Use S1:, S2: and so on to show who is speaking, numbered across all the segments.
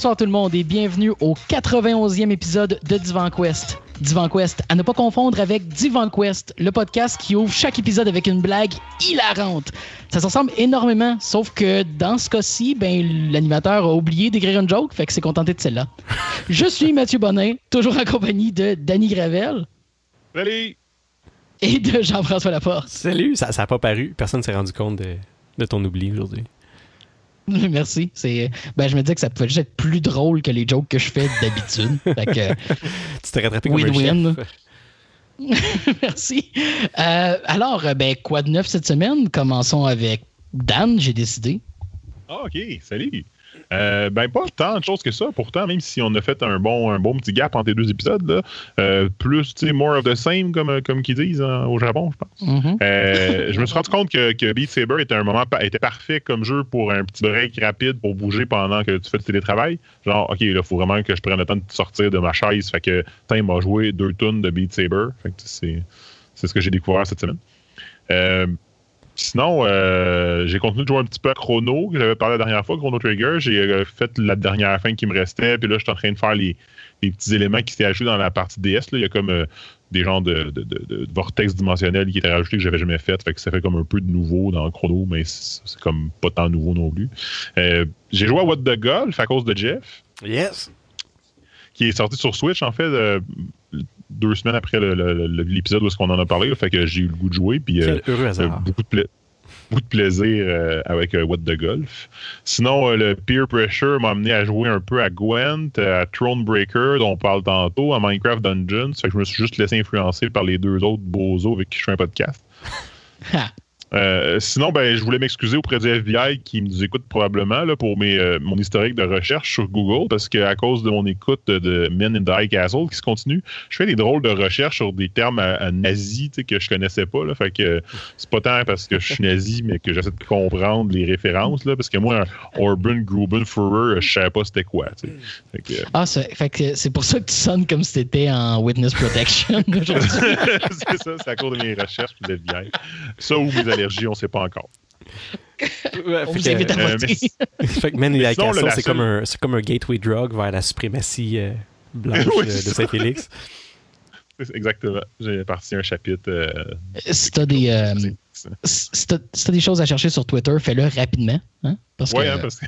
S1: Bonsoir tout le monde et bienvenue au 91e épisode de Divan Quest. Divan Quest, à ne pas confondre avec Divan Quest, le podcast qui ouvre chaque épisode avec une blague hilarante. Ça se ressemble énormément, sauf que dans ce cas-ci, ben, l'animateur a oublié d'écrire une joke, fait que c'est contenté de celle-là. Je suis Mathieu Bonin, toujours en compagnie de Danny Gravel.
S2: Salut!
S1: Et de Jean-François Laporte.
S3: Salut! Ça n'a pas paru. Personne ne s'est rendu compte de, de ton oubli aujourd'hui.
S1: Merci. C'est, ben, je me disais que ça pouvait juste être plus drôle que les jokes que je fais d'habitude.
S3: tu t'es rattrapé comme win-win.
S1: Merci. Euh, alors, ben, quoi de neuf cette semaine? Commençons avec Dan, j'ai décidé.
S2: Ah, OK. Salut. Euh, ben, pas tant de choses que ça. Pourtant, même si on a fait un bon, un bon petit gap entre les deux épisodes, là, euh, plus, tu sais, more of the same, comme, comme qu'ils disent hein, au Japon, je pense.
S1: Mm-hmm.
S2: Euh, je me suis rendu compte que, que Beat Saber était un moment était parfait comme jeu pour un petit break rapide pour bouger pendant que tu fais le télétravail. Genre, OK, là, il faut vraiment que je prenne le temps de sortir de ma chaise. Fait que, il m'a joué deux tonnes de Beat Saber. Fait que c'est ce que j'ai découvert cette semaine. Sinon, euh, j'ai continué de jouer un petit peu à Chrono, que j'avais parlé la dernière fois, Chrono Trigger. J'ai euh, fait la dernière fin qui me restait, puis là, je suis en train de faire les, petits éléments qui s'étaient ajoutés dans la partie DS. Là. Il y a comme euh, des genres de, vortex dimensionnels qui étaient rajoutés que j'avais jamais fait. Fait que ça fait comme un peu de nouveau dans Chrono, mais c'est comme pas tant nouveau non plus. j'ai joué à What the Golf à cause de Jeff.
S3: Yes.
S2: Qui est sorti sur Switch, en fait, deux semaines après l'épisode où est-ce qu'on en a parlé. fait que j'ai eu le goût de jouer. Puis,
S3: Quel heureux hasard.
S2: beaucoup de beaucoup de plaisir euh, avec euh, What the Golf. Sinon, euh, le peer pressure m'a amené à jouer un peu à Gwent, à Thronebreaker, dont on parle tantôt, à Minecraft Dungeons. Fait que je me suis juste laissé influencer par les deux autres bozos avec qui je fais un podcast. Euh, sinon, ben, je voulais m'excuser auprès du FBI qui nous écoute probablement là, pour mes, euh, mon historique de recherche sur Google parce qu'à cause de mon écoute de Men in the High Castle qui se continue, je fais des drôles de recherches sur des termes à, nazis que je connaissais pas. Là, fait que c'est pas tant parce que je suis nazi, mais que j'essaie de comprendre les références. Là, parce que moi, Urban Gruben Führer, je savais pas c'était quoi.
S1: Fait que, ah, c'est, fait que c'est pour ça que tu sonnes comme si t'étais en Witness Protection aujourd'hui.
S2: c'est ça, c'est à cause de mes recherches de FBI. Ça ou on ne sait pas encore.
S1: On vous invite à euh, voter.
S3: fait que Man c'est comme, un, comme un gateway drug vers la suprématie euh, blanche de, Saint-Félix.
S2: Exactement. J'ai parti un chapitre. Euh,
S1: si tu as des. si t'as des choses à chercher sur Twitter, fais-le rapidement. Hein?
S2: Parce ouais, hein, parce que.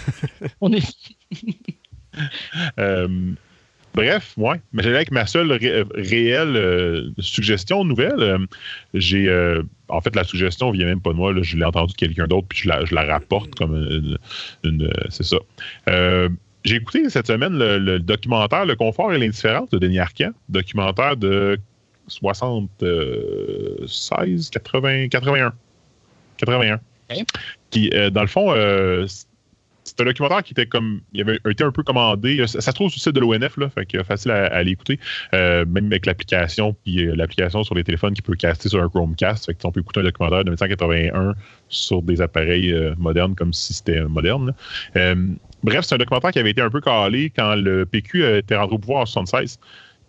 S1: on est.
S2: Bref, ouais. Mais j'allais avec ma seule réelle euh, suggestion nouvelle. Euh, j'ai euh, en fait la suggestion vient même pas de moi. je l'ai entendue de quelqu'un d'autre, puis je la, rapporte comme une. c'est ça. j'ai écouté cette semaine le, documentaire Le confort et l'indifférence de Denis Arcand, documentaire de 76, 80, 81. 81. Qui, dans le fond, c'est un documentaire qui était comme. Il avait été un peu commandé. Ça, se trouve sur le site de l'ONF, là, fait que facile à, à l'écouter. Euh, même avec l'application, puis euh, l'application sur les téléphones qui peut caster sur un Chromecast. Fait que on peut écouter un documentaire de 1981 sur des appareils euh, modernes comme si c'était moderne. bref, c'est un documentaire qui avait été un peu calé quand le PQ était rentré au pouvoir en 76.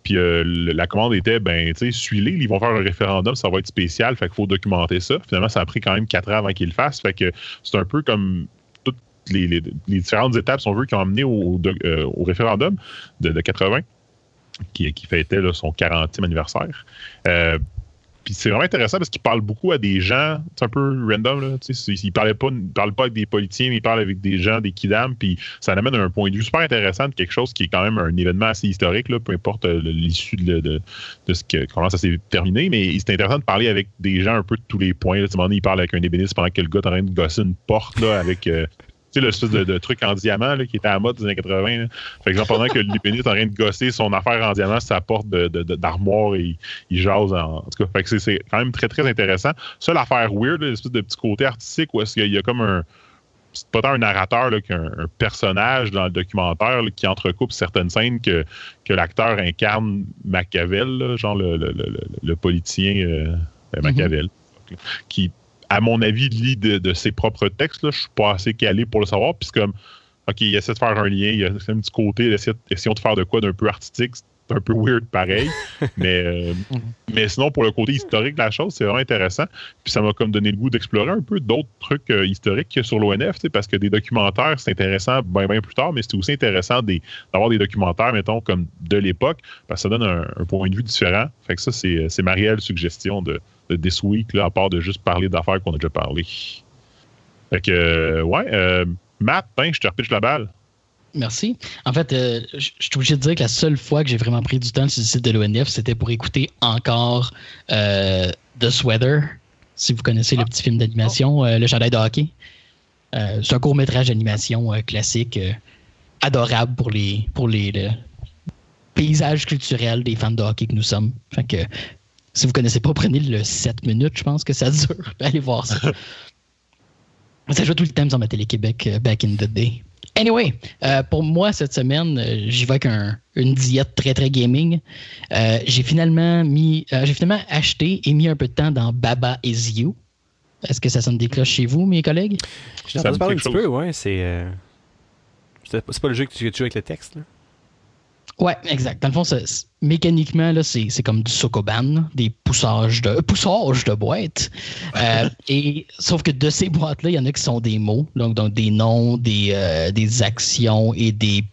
S2: Puis la commande était, ben, tu sais, suis-les, ils vont faire un référendum, ça va être spécial, fait qu'il faut documenter ça. Finalement, ça a pris quand même quatre ans avant qu'ils le fassent. Fait que c'est un peu comme les, différentes étapes, sont on qui ont amené au, euh, référendum de, 80, qui, qui fêtait son 40e anniversaire. Euh, puis c'est vraiment intéressant parce qu'il parle beaucoup à des gens, c'est un peu random, là, il parlait pas, parle pas avec des politiciens, mais il parle avec des gens, des kidams, puis ça amène un point de vue super intéressant de quelque chose qui est quand même un événement assez historique, peu importe euh, l'issue de, de, ce que, comment ça s'est terminé, mais c'est intéressant de parler avec des gens un peu de tous les points. Là, il parle avec un ébéniste pendant que le gars est en train de gosser une porte là, avec sais, l'espèce de, de, truc en diamant là, qui était à la mode des années 80. Fait exemple, pendant que l'épéniste est en train de gosser son affaire en diamant, ça porte d'armoire et il jase. En, en, tout cas, fait que c'est quand même très, très intéressant. Ça, l'affaire weird, l'espèce de petit côté artistique où est-ce qu'il y a comme un c'est pas tant un narrateur qu'un personnage dans le documentaire qui entrecoupe certaines scènes que, que l'acteur incarne Machiavel, genre le, le, le, politicien euh, Machiavel, mm-hmm. qui à mon avis, lit de, ses propres textes. Là. Je suis pas assez calé pour le savoir. Puis comme, OK, il essaie de faire un lien, il a un petit côté, essayons de faire de quoi d'un peu artistique. c'est un peu weird pareil. mais, euh, mais sinon, pour le côté historique de la chose, c'est vraiment intéressant. Puis ça m'a comme donné le goût d'explorer un peu d'autres trucs euh, historiques sur l'ONF, parce que des documentaires, c'est intéressant bien, plus tard, mais c'est aussi intéressant d'avoir des documentaires, mettons, comme de l'époque, parce que ça donne un, point de vue différent. Fait que ça, c'est ma réelle suggestion de, de This Week, là, à part de juste parler d'affaires qu'on a déjà parlé. Fait que, euh, ouais, Matt, je te repitche la balle.
S1: Merci. En fait, euh, je suis obligé de dire que la seule fois que j'ai vraiment pris du temps sur le site de l'ONF, c'était pour écouter encore euh, The Sweater, si vous connaissez le petit film d'animation, euh, Le Chandail de hockey. c'est un court métrage d'animation classique, adorable pour les pour les paysages culturels des fans de hockey que nous sommes. Fait que si vous connaissez pas, prenez le 7 minutes, je pense que ça dure. Allez voir ça. ça joue tout le temps sur ma télé-Québec back in the day. Anyway, euh, pour moi, cette semaine, euh, j'y vais avec une diète très, très gaming. Euh, j'ai finalement mis, j'ai finalement acheté et mis un peu de temps dans Baba Is You. Est-ce que ça sonne des cloches chez vous, mes collègues?
S3: Je t'en parler un petit peu, ouais. C'est, c'est pas le jeu que tu joues avec le texte, là?
S1: Ouais, exact. Dans le fond, mécaniquement, là, c'est, comme du sokoban, des poussages de, poussages de boîtes. Euh, et, sauf que de ces boîtes-là, il y en a qui sont des mots, donc, donc des noms, des, euh, des actions et des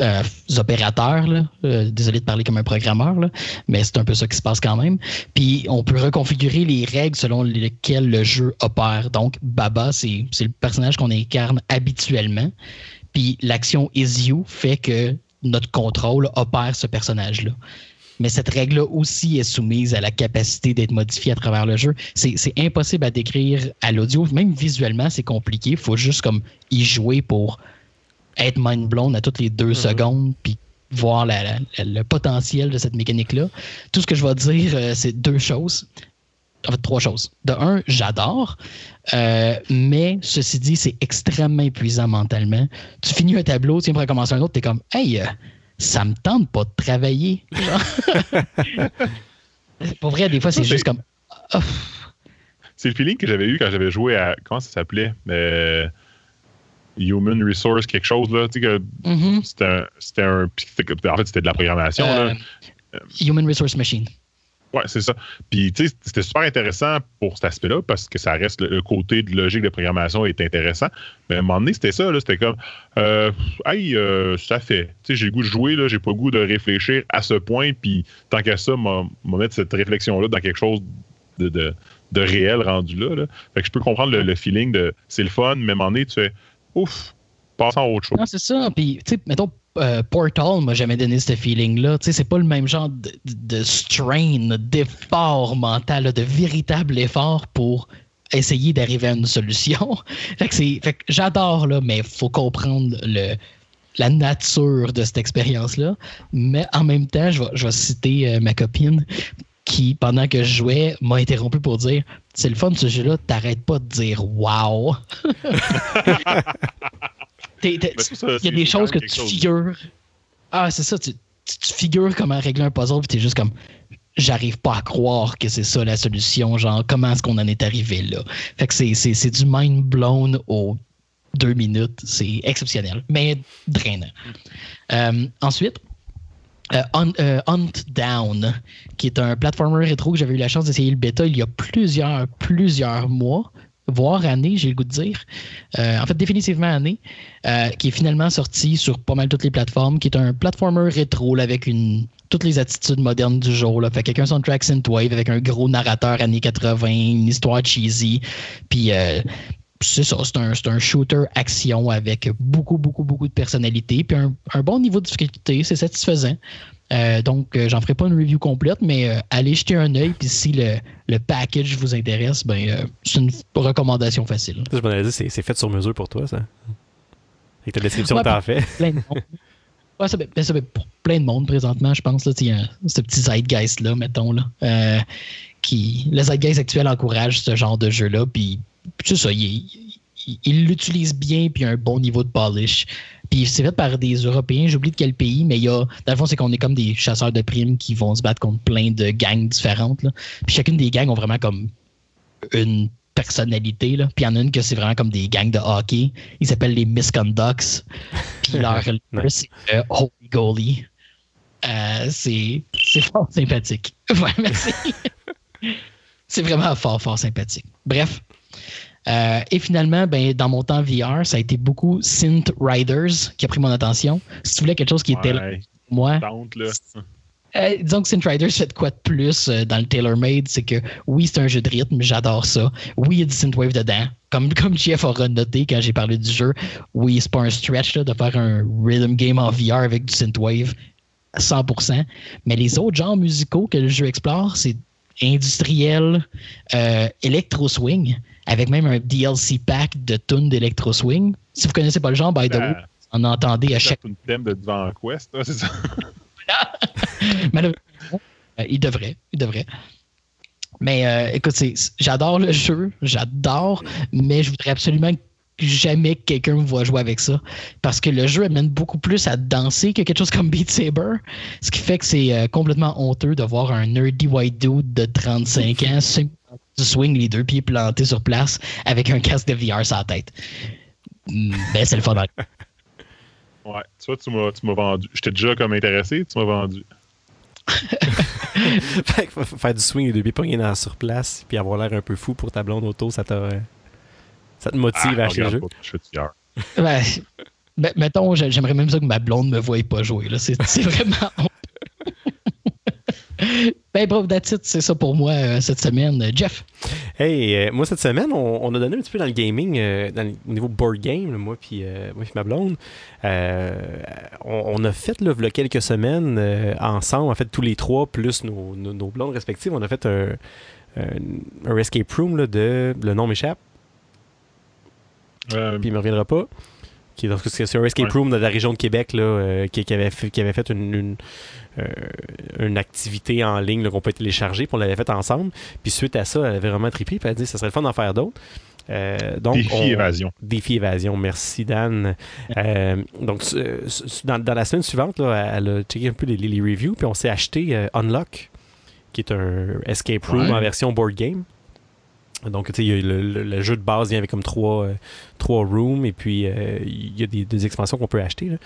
S1: euh, opérateurs. Là. désolé de parler comme un programmeur, là, mais c'est un peu ça qui se passe quand même. Puis on peut reconfigurer les règles selon lesquelles le jeu opère. Donc, Baba, c'est, c'est le personnage qu'on incarne habituellement. Puis l'action Is You fait que notre contrôle opère ce personnage-là. Mais cette règle-là aussi est soumise à la capacité d'être modifiée à travers le jeu. C'est impossible à décrire à l'audio. Même visuellement, c'est compliqué. Il faut juste comme y jouer pour être mind blown à toutes les deux mm-hmm. secondes, puis voir le potentiel de cette mécanique-là. Tout ce que je vais dire, euh, c'est deux choses en fait, trois choses. De un, j'adore, euh, mais ceci dit, c'est extrêmement épuisant mentalement. Tu finis un tableau, tu viens pour recommencer un autre, tu es comme, hey, euh, ça me tente pas de travailler. pour vrai, des fois, c'est juste comme.
S2: C'est le feeling que j'avais eu quand j'avais joué à. Comment ça s'appelait? Euh, Human Resource, quelque chose, là. Tu sais, que mm-hmm. c'était un, un, En fait, c'était de la programmation, là.
S1: Human Resource Machine.
S2: Oui, c'est ça. Puis, tu sais, c'était super intéressant pour cet aspect-là parce que ça reste le, côté de logique de programmation est intéressant. Mais à un moment donné, c'était ça. C'était comme, euh, hey, euh, ça fait. Tu sais, j'ai le goût de jouer, là. J'ai pas le goût de réfléchir à ce point. Puis, tant qu'à ça, m'a mettre cette réflexion-là dans quelque chose de, de, réel rendu là. Fait que je peux comprendre le, feeling de c'est le fun, mais à un moment donné, tu fais, ouf, passons à autre chose.
S1: Non, c'est ça. Puis, tu sais, mettons, euh, Portal m'a jamais donné ce feeling-là. Tu sais, c'est pas le même genre de, strain, d'effort mental, de véritable effort pour essayer d'arriver à une solution. fait que que j'adore là, mais faut comprendre le, la nature de cette expérience-là. Mais en même temps, je vais, je vais citer euh, ma copine qui, pendant que je jouais, m'a interrompu pour dire C'est le fun ce jeu-là, t'arrêtes pas de dire Wow! Il y a des choses que tu figures. Ah, c'est ça, tu, figures comment régler un puzzle, puis t'es juste comme j'arrive pas à croire que c'est ça la solution. Genre, comment est-ce qu'on en est arrivé là? Fait que c'est du mind blown aux deux minutes. C'est exceptionnel, mais drainant. Euh, ensuite, euh, euh, Hunt Down, qui est un platformer rétro que j'avais eu la chance d'essayer le bêta il y a plusieurs, plusieurs mois voire année, j'ai le goût de dire. Euh, en fait, définitivement année, euh, qui est finalement sorti sur pas mal toutes les plateformes, qui est un platformer rétro avec une toutes les attitudes modernes du jour. Là. Fait quelqu'un soundtrack synthwave avec un gros narrateur années 80, une histoire cheesy. Puis euh, c'est ça, c'est un, un, shooter action avec beaucoup, beaucoup, beaucoup de personnalité. Puis un bon niveau de difficulté, c'est satisfaisant. Euh, donc, euh, j'en ferai pas une review complète, mais euh, allez jeter un œil. Puis si le, le, package vous intéresse, ben, c'est une recommandation facile.
S3: Je c'est, c'est fait sur mesure pour toi, ça. Avec ta description tu as fait. Plein de monde.
S1: Ouais, ça, ben, ça, pour plein de monde présentement, je pense. Là, y a ce petit zeitgeist-là, mettons. Là, qui, le zeitgeist actuel encourage ce genre de jeu-là. Puis, ça, il, il l'utilise bien, puis un bon niveau de polish. Puis c'est fait par des Européens, j'oublie de quel pays, mais il y a, dans le fond, c'est qu'on est comme des chasseurs de primes qui vont se battre contre plein de gangs différentes. Là. Puis chacune des gangs ont vraiment comme une personnalité. Là. Puis il y en a une que c'est vraiment comme des gangs de hockey. Ils s'appellent les Misconducts. Puis leur c'est euh, Holy Goalie. Euh, c'est fort sympathique. Ouais, merci. c'est vraiment fort, fort sympathique. Bref. Euh, et finalement, ben, dans mon temps VR, ça a été beaucoup Synth Riders qui a pris mon attention. Si tu voulais quelque chose qui était là, moi. Euh, disons que Synth Riders fait quoi de plus euh, dans le tailor-made, c'est que oui, c'est un jeu de rythme, j'adore ça. Oui, il y a du synthwave dedans. Comme, comme Jeff aura noté quand j'ai parlé du jeu, oui, c'est pas un stretch de faire un rhythm game en VR avec du synthwave à 100%. Mais les autres genres musicaux que le jeu explore, c'est industriel, euh, electro-swing, avec même un DLC pack de tunes d'électro-swing. Si vous connaissez pas le genre, by the way, on entendait à chaque...
S2: C'est thème de Devant Quest, c'est ça?
S1: Malheureusement, euh, il devrait. Il devrait. Mais euh, écoute, j'adore le jeu, j'adore, mais je voudrais absolument que jamais quelqu'un me voit jouer avec ça. Parce que le jeu amène beaucoup plus à danser que quelque chose comme Beat Saber. Ce qui fait que c'est euh, complètement honteux de voir un nerdy white dude de 35 ans du swing les deux pieds plantés sur place avec un casque de VR sur la tête. Mm, ben, c'est le fun.
S2: Ouais, tu vois, tu m'as vendu. J'étais déjà comme intéressé, tu m'as vendu.
S3: faire du swing et deux pieds pognés dans sur place, puis avoir l'air un peu fou pour ta blonde auto, ça, ça te motive ah, à acheter le jeu?
S1: ben, ben, mettons, j'aimerais même ça que ma blonde me voie pas jouer. C'est vraiment ben, bref, that's c'est ça pour moi euh, cette semaine. Jeff?
S3: Hey, euh, moi, cette semaine, on, a donné un petit peu dans le gaming, euh, au niveau board game, moi puis ma blonde. On, a fait, là, il y a quelques semaines, ensemble, en fait, tous les trois, plus nos, nos, blondes respectives, on a fait un, un, escape room de. Le nom m'échappe. Puis il me reviendra pas. C'est un escape room de la région de Québec là, qui, avait fait, qui avait fait une euh, une activité en ligne qu'on peut télécharger, puis on l'avait fait ensemble. Puis suite à ça, elle avait vraiment trippé, puis elle a dit ça serait le fun d'en faire d'autres.
S2: Euh, donc, défi évasion.
S3: Défi évasion, merci Dan. Euh, donc, dans, la semaine suivante, là, elle a checké un peu les, les reviews, puis on s'est acheté Unlock, qui est un escape room en version board game. Donc, tu sais, le, jeu de base vient avec comme trois, euh, trois rooms et puis euh, il y a des, expansions qu'on peut acheter. Là.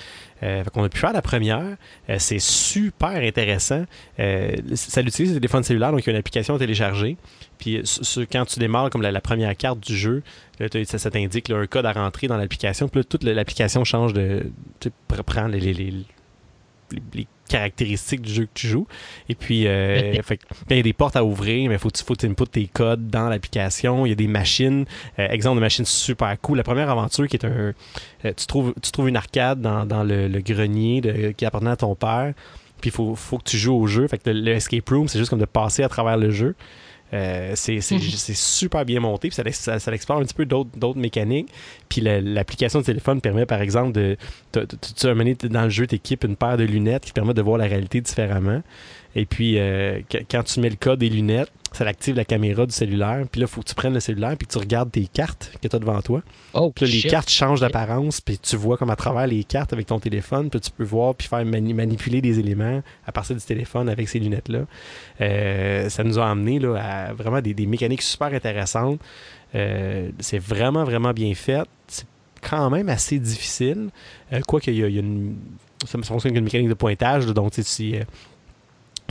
S3: Euh, fait qu'on a pu faire la première. c'est super intéressant. ça l'utilise le téléphone cellulaire, donc il y a une application à télécharger. Puis quand tu démarres comme la, première carte du jeu, ça, ça t'indique un code à rentrer dans l'application. Puis là, toute l'application change de. Prend les, les, les, les caractéristiques du jeu que tu joues. Et puis, euh, il y a des portes à ouvrir, mais faut tu faut input tes codes dans l'application. Il y a des machines, euh, exemple de machines super cool. La première aventure qui est un, euh, tu trouves tu trouves une arcade dans, le, grenier de, qui appartenait à ton père. Puis il faut, faut que tu joues au jeu. Fait que le, escape room, c'est juste comme de passer à travers le jeu. Euh, mhm. c'est super bien monté, puis ça, ça, explore un petit peu d'autres mécaniques. Puis l'application de téléphone permet, par exemple, de. Tu as dans le jeu, tu équipes une paire de lunettes qui permet de voir la réalité différemment. Et puis, euh, quand tu mets le code des lunettes, ça active la caméra du cellulaire. Puis là, il faut que tu prennes le cellulaire puis que tu regardes tes cartes que tu as devant toi. Oh, puis là, les cartes changent d'apparence. Puis tu vois comme à travers les cartes avec ton téléphone. Puis tu peux voir puis faire manipuler des éléments à partir du téléphone avec ces lunettes-là. Euh, ça nous a amené là, à vraiment des, mécaniques super intéressantes. Euh, c'est vraiment, vraiment bien fait. C'est quand même assez difficile. quoi qu'il y, a une. Ça fonctionne avec une mécanique de pointage. donc, si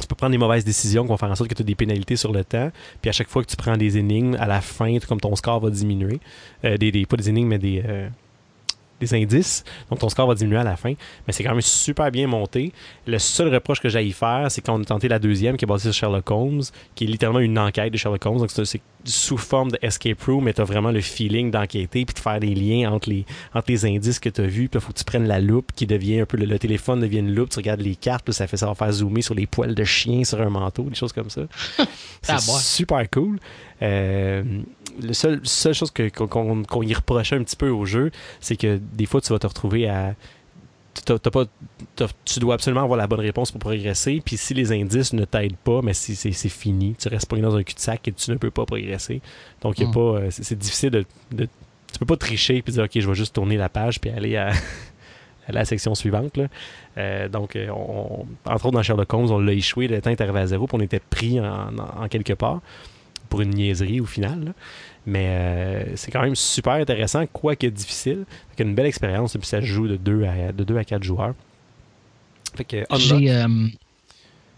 S3: tu peux prendre des mauvaises décisions qui vont faire en sorte que tu as des pénalités sur le temps. Puis à chaque fois que tu prends des énigmes, à la fin, comme ton score va diminuer. Euh, des, pas des énigmes, mais des, euh, des indices. Donc ton score va diminuer à la fin. Mais c'est quand même super bien monté. Le seul reproche que j'ai faire, c'est quand on a tenté la deuxième, qui est basée sur Sherlock Holmes, qui est littéralement une enquête de Sherlock Holmes. Donc c'est sous forme de escape room, mais tu as vraiment le feeling d'enquêter puis de faire des liens entre les, entre les indices que tu as vus. Puis là, faut que tu prennes la loupe qui devient un peu le, téléphone devient une loupe. Tu regardes les cartes, puis ça fait ça va faire zoomer sur les poils de chien sur un manteau, des choses comme ça. c'est super cool. Euh, la seule, seule chose qu'on y reprochait un petit peu au jeu, c'est que des fois, tu vas te retrouver à. pas, tu dois absolument avoir la bonne réponse pour progresser. Puis si les indices ne t'aident pas, mais si c'est fini, tu restes pogné dans un cul-de-sac et tu ne peux pas progresser. Donc, hmm. euh, c'est difficile de, de, Tu peux pas tricher puis dire, OK, je vais juste tourner la page puis aller à. la section suivante. Euh, donc, euh, entre autres, dans Sherlock Holmes, on l'a échoué, le temps est arrivé à zéro, puis on était pris en, en quelque part pour une niaiserie au final. Mais euh, c'est quand même super intéressant, quoique difficile. C'est une belle expérience, et puis ça joue de 2 à, de 2 à 4 joueurs. Fait que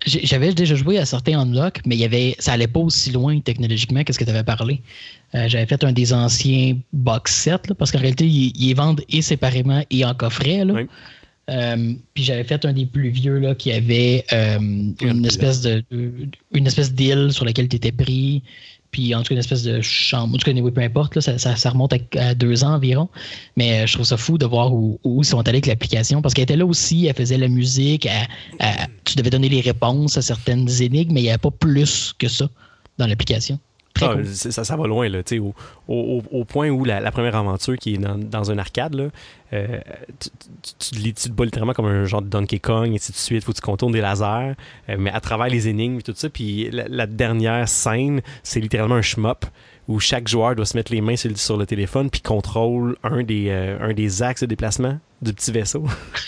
S1: j'avais déjà joué à certains Unlock, mais il y avait, ça allait pas aussi loin technologiquement que ce que tu avais parlé. j'avais fait un des anciens box sets, parce qu'en réalité, ils, ils, vendent et séparément et en coffret. Là. Euh, puis j'avais fait un des plus vieux là, qui avait euh, une, espèce de, une espèce d'île sur laquelle tu étais pris. Puis en tout cas, une espèce de chambre. En tout cas, peu importe, là, ça, remonte à, deux ans environ. Mais euh, je trouve ça fou de voir où, où ils sont allés avec l'application. Parce qu'elle était là aussi, elle faisait la musique, tu devais donner les réponses à certaines énigmes, mais il n'y avait pas plus que ça dans l'application.
S3: Ah, ça, ça, va loin, là, au, au, au, point où la, première aventure qui est dans, dans un arcade, là, euh, tu, tu, tu, te bats littéralement comme un genre de Donkey Kong, et ainsi de suite. Faut que tu contournes des lasers, euh, mais à travers les énigmes et tout ça. Puis la, dernière scène, c'est littéralement un shmup où chaque joueur doit se mettre les mains sur, sur le téléphone puis contrôle un des, euh, un des axes de déplacement du petit vaisseau.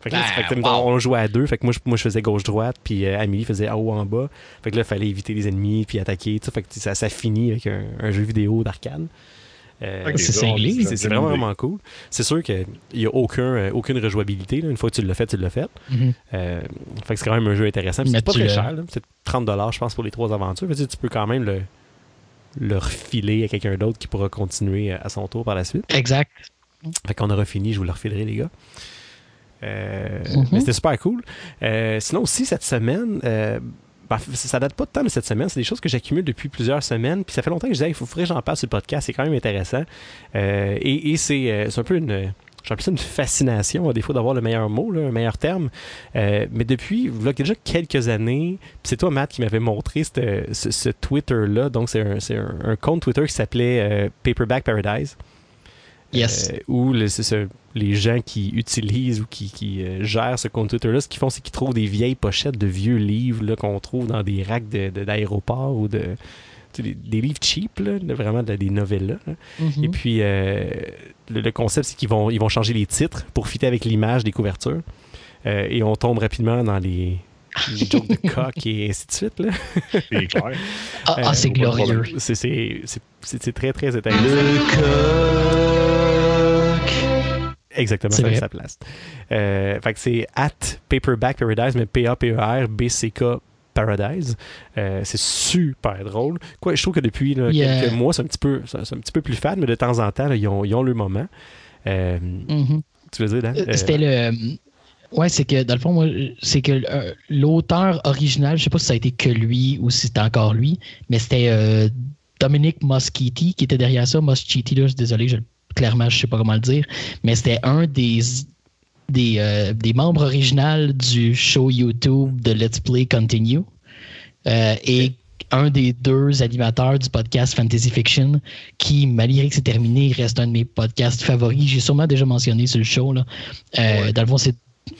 S3: Fait que là, ben, on jouait à deux. Fait que moi, je, moi, je faisais gauche-droite, puis euh, Amélie faisait en haut en bas. Fait que là, il fallait éviter les ennemis, puis attaquer. Fait que ça, ça finit avec un, jeu vidéo d'arcade.
S1: Euh, c'est
S3: vraiment, vraiment cool. C'est sûr qu'il n'y a aucun, euh, aucune rejouabilité. Une fois que tu l'as fait, tu l'as fait. Mm-hmm. fait que c'est quand même un jeu intéressant. C'est pas très cher. C'est 30$, je pense, pour les trois aventures. tu peux quand même le, le refiler à quelqu'un d'autre qui pourra continuer à son tour par la suite.
S1: Exact.
S3: Fait qu'on aura fini, je vous le refilerai, les gars. Euh, mhm. Mais c'était super cool. Euh, sinon aussi, cette semaine, euh, ben, ça date pas de temps de cette semaine, c'est des choses que j'accumule depuis plusieurs semaines. Puis ça fait longtemps que je disais, il faut que j'en parle sur le podcast, c'est quand même intéressant. et, c'est un peu une. J'ai ça une fascination, à défaut d'avoir le meilleur mot, le meilleur terme. mais depuis il y a déjà quelques années, c'est toi, Matt, qui m'avait montré ce, Twitter-là. Donc, c'est un, un, compte Twitter qui s'appelait Paperback Paradise.
S1: Yes.
S3: où les gens qui utilisent ou qui, euh, gèrent ce compte Twitter-là, ce qu'ils font, c'est qu'ils trouvent des vieilles pochettes de vieux livres qu'on trouve dans des racks d'aéroports ou de. Des, livres cheap, vraiment des novellas. Mm-hmm. Et puis, euh, le, concept, c'est qu'ils vont, ils vont changer les titres pour fitter avec l'image des couvertures. Euh, et on tombe rapidement dans les, les jokes de coq et ainsi de suite.
S2: C'est clair.
S1: Ah, ah c'est glorieux.
S3: C'est très, très intéressant.
S1: Le coq.
S3: Exactement, ça sa place. Euh, fait que c'est at Paperback Paradise, mais P-A-P-E-R-B-C-K Paradise. Euh, c'est super drôle. Quoi, je trouve que depuis quelques mois, c'est un, petit peu, un petit peu plus fade, mais de temps en temps, ils, ont, ils, ont, le moment. Euh, mm-hmm. Tu veux dire, Dan?
S1: C'était le. Ouais, c'est que dans le fond, moi, c'est que l'auteur original, je sais pas si ça a été que lui ou si c'était encore lui, mais c'était Dominic Moschetti qui était derrière ça. Moschetti, là, je suis désolé, je, clairement, je sais pas comment le dire, mais c'était un des des, euh, des, membres originaux du show YouTube de Let's Play Continue euh, et un des deux animateurs du podcast Fantasy Fiction qui, malgré que c'est terminé, reste un de mes podcasts favoris. J'ai sûrement déjà mentionné sur le show. Là. Euh, dans le fond, c'est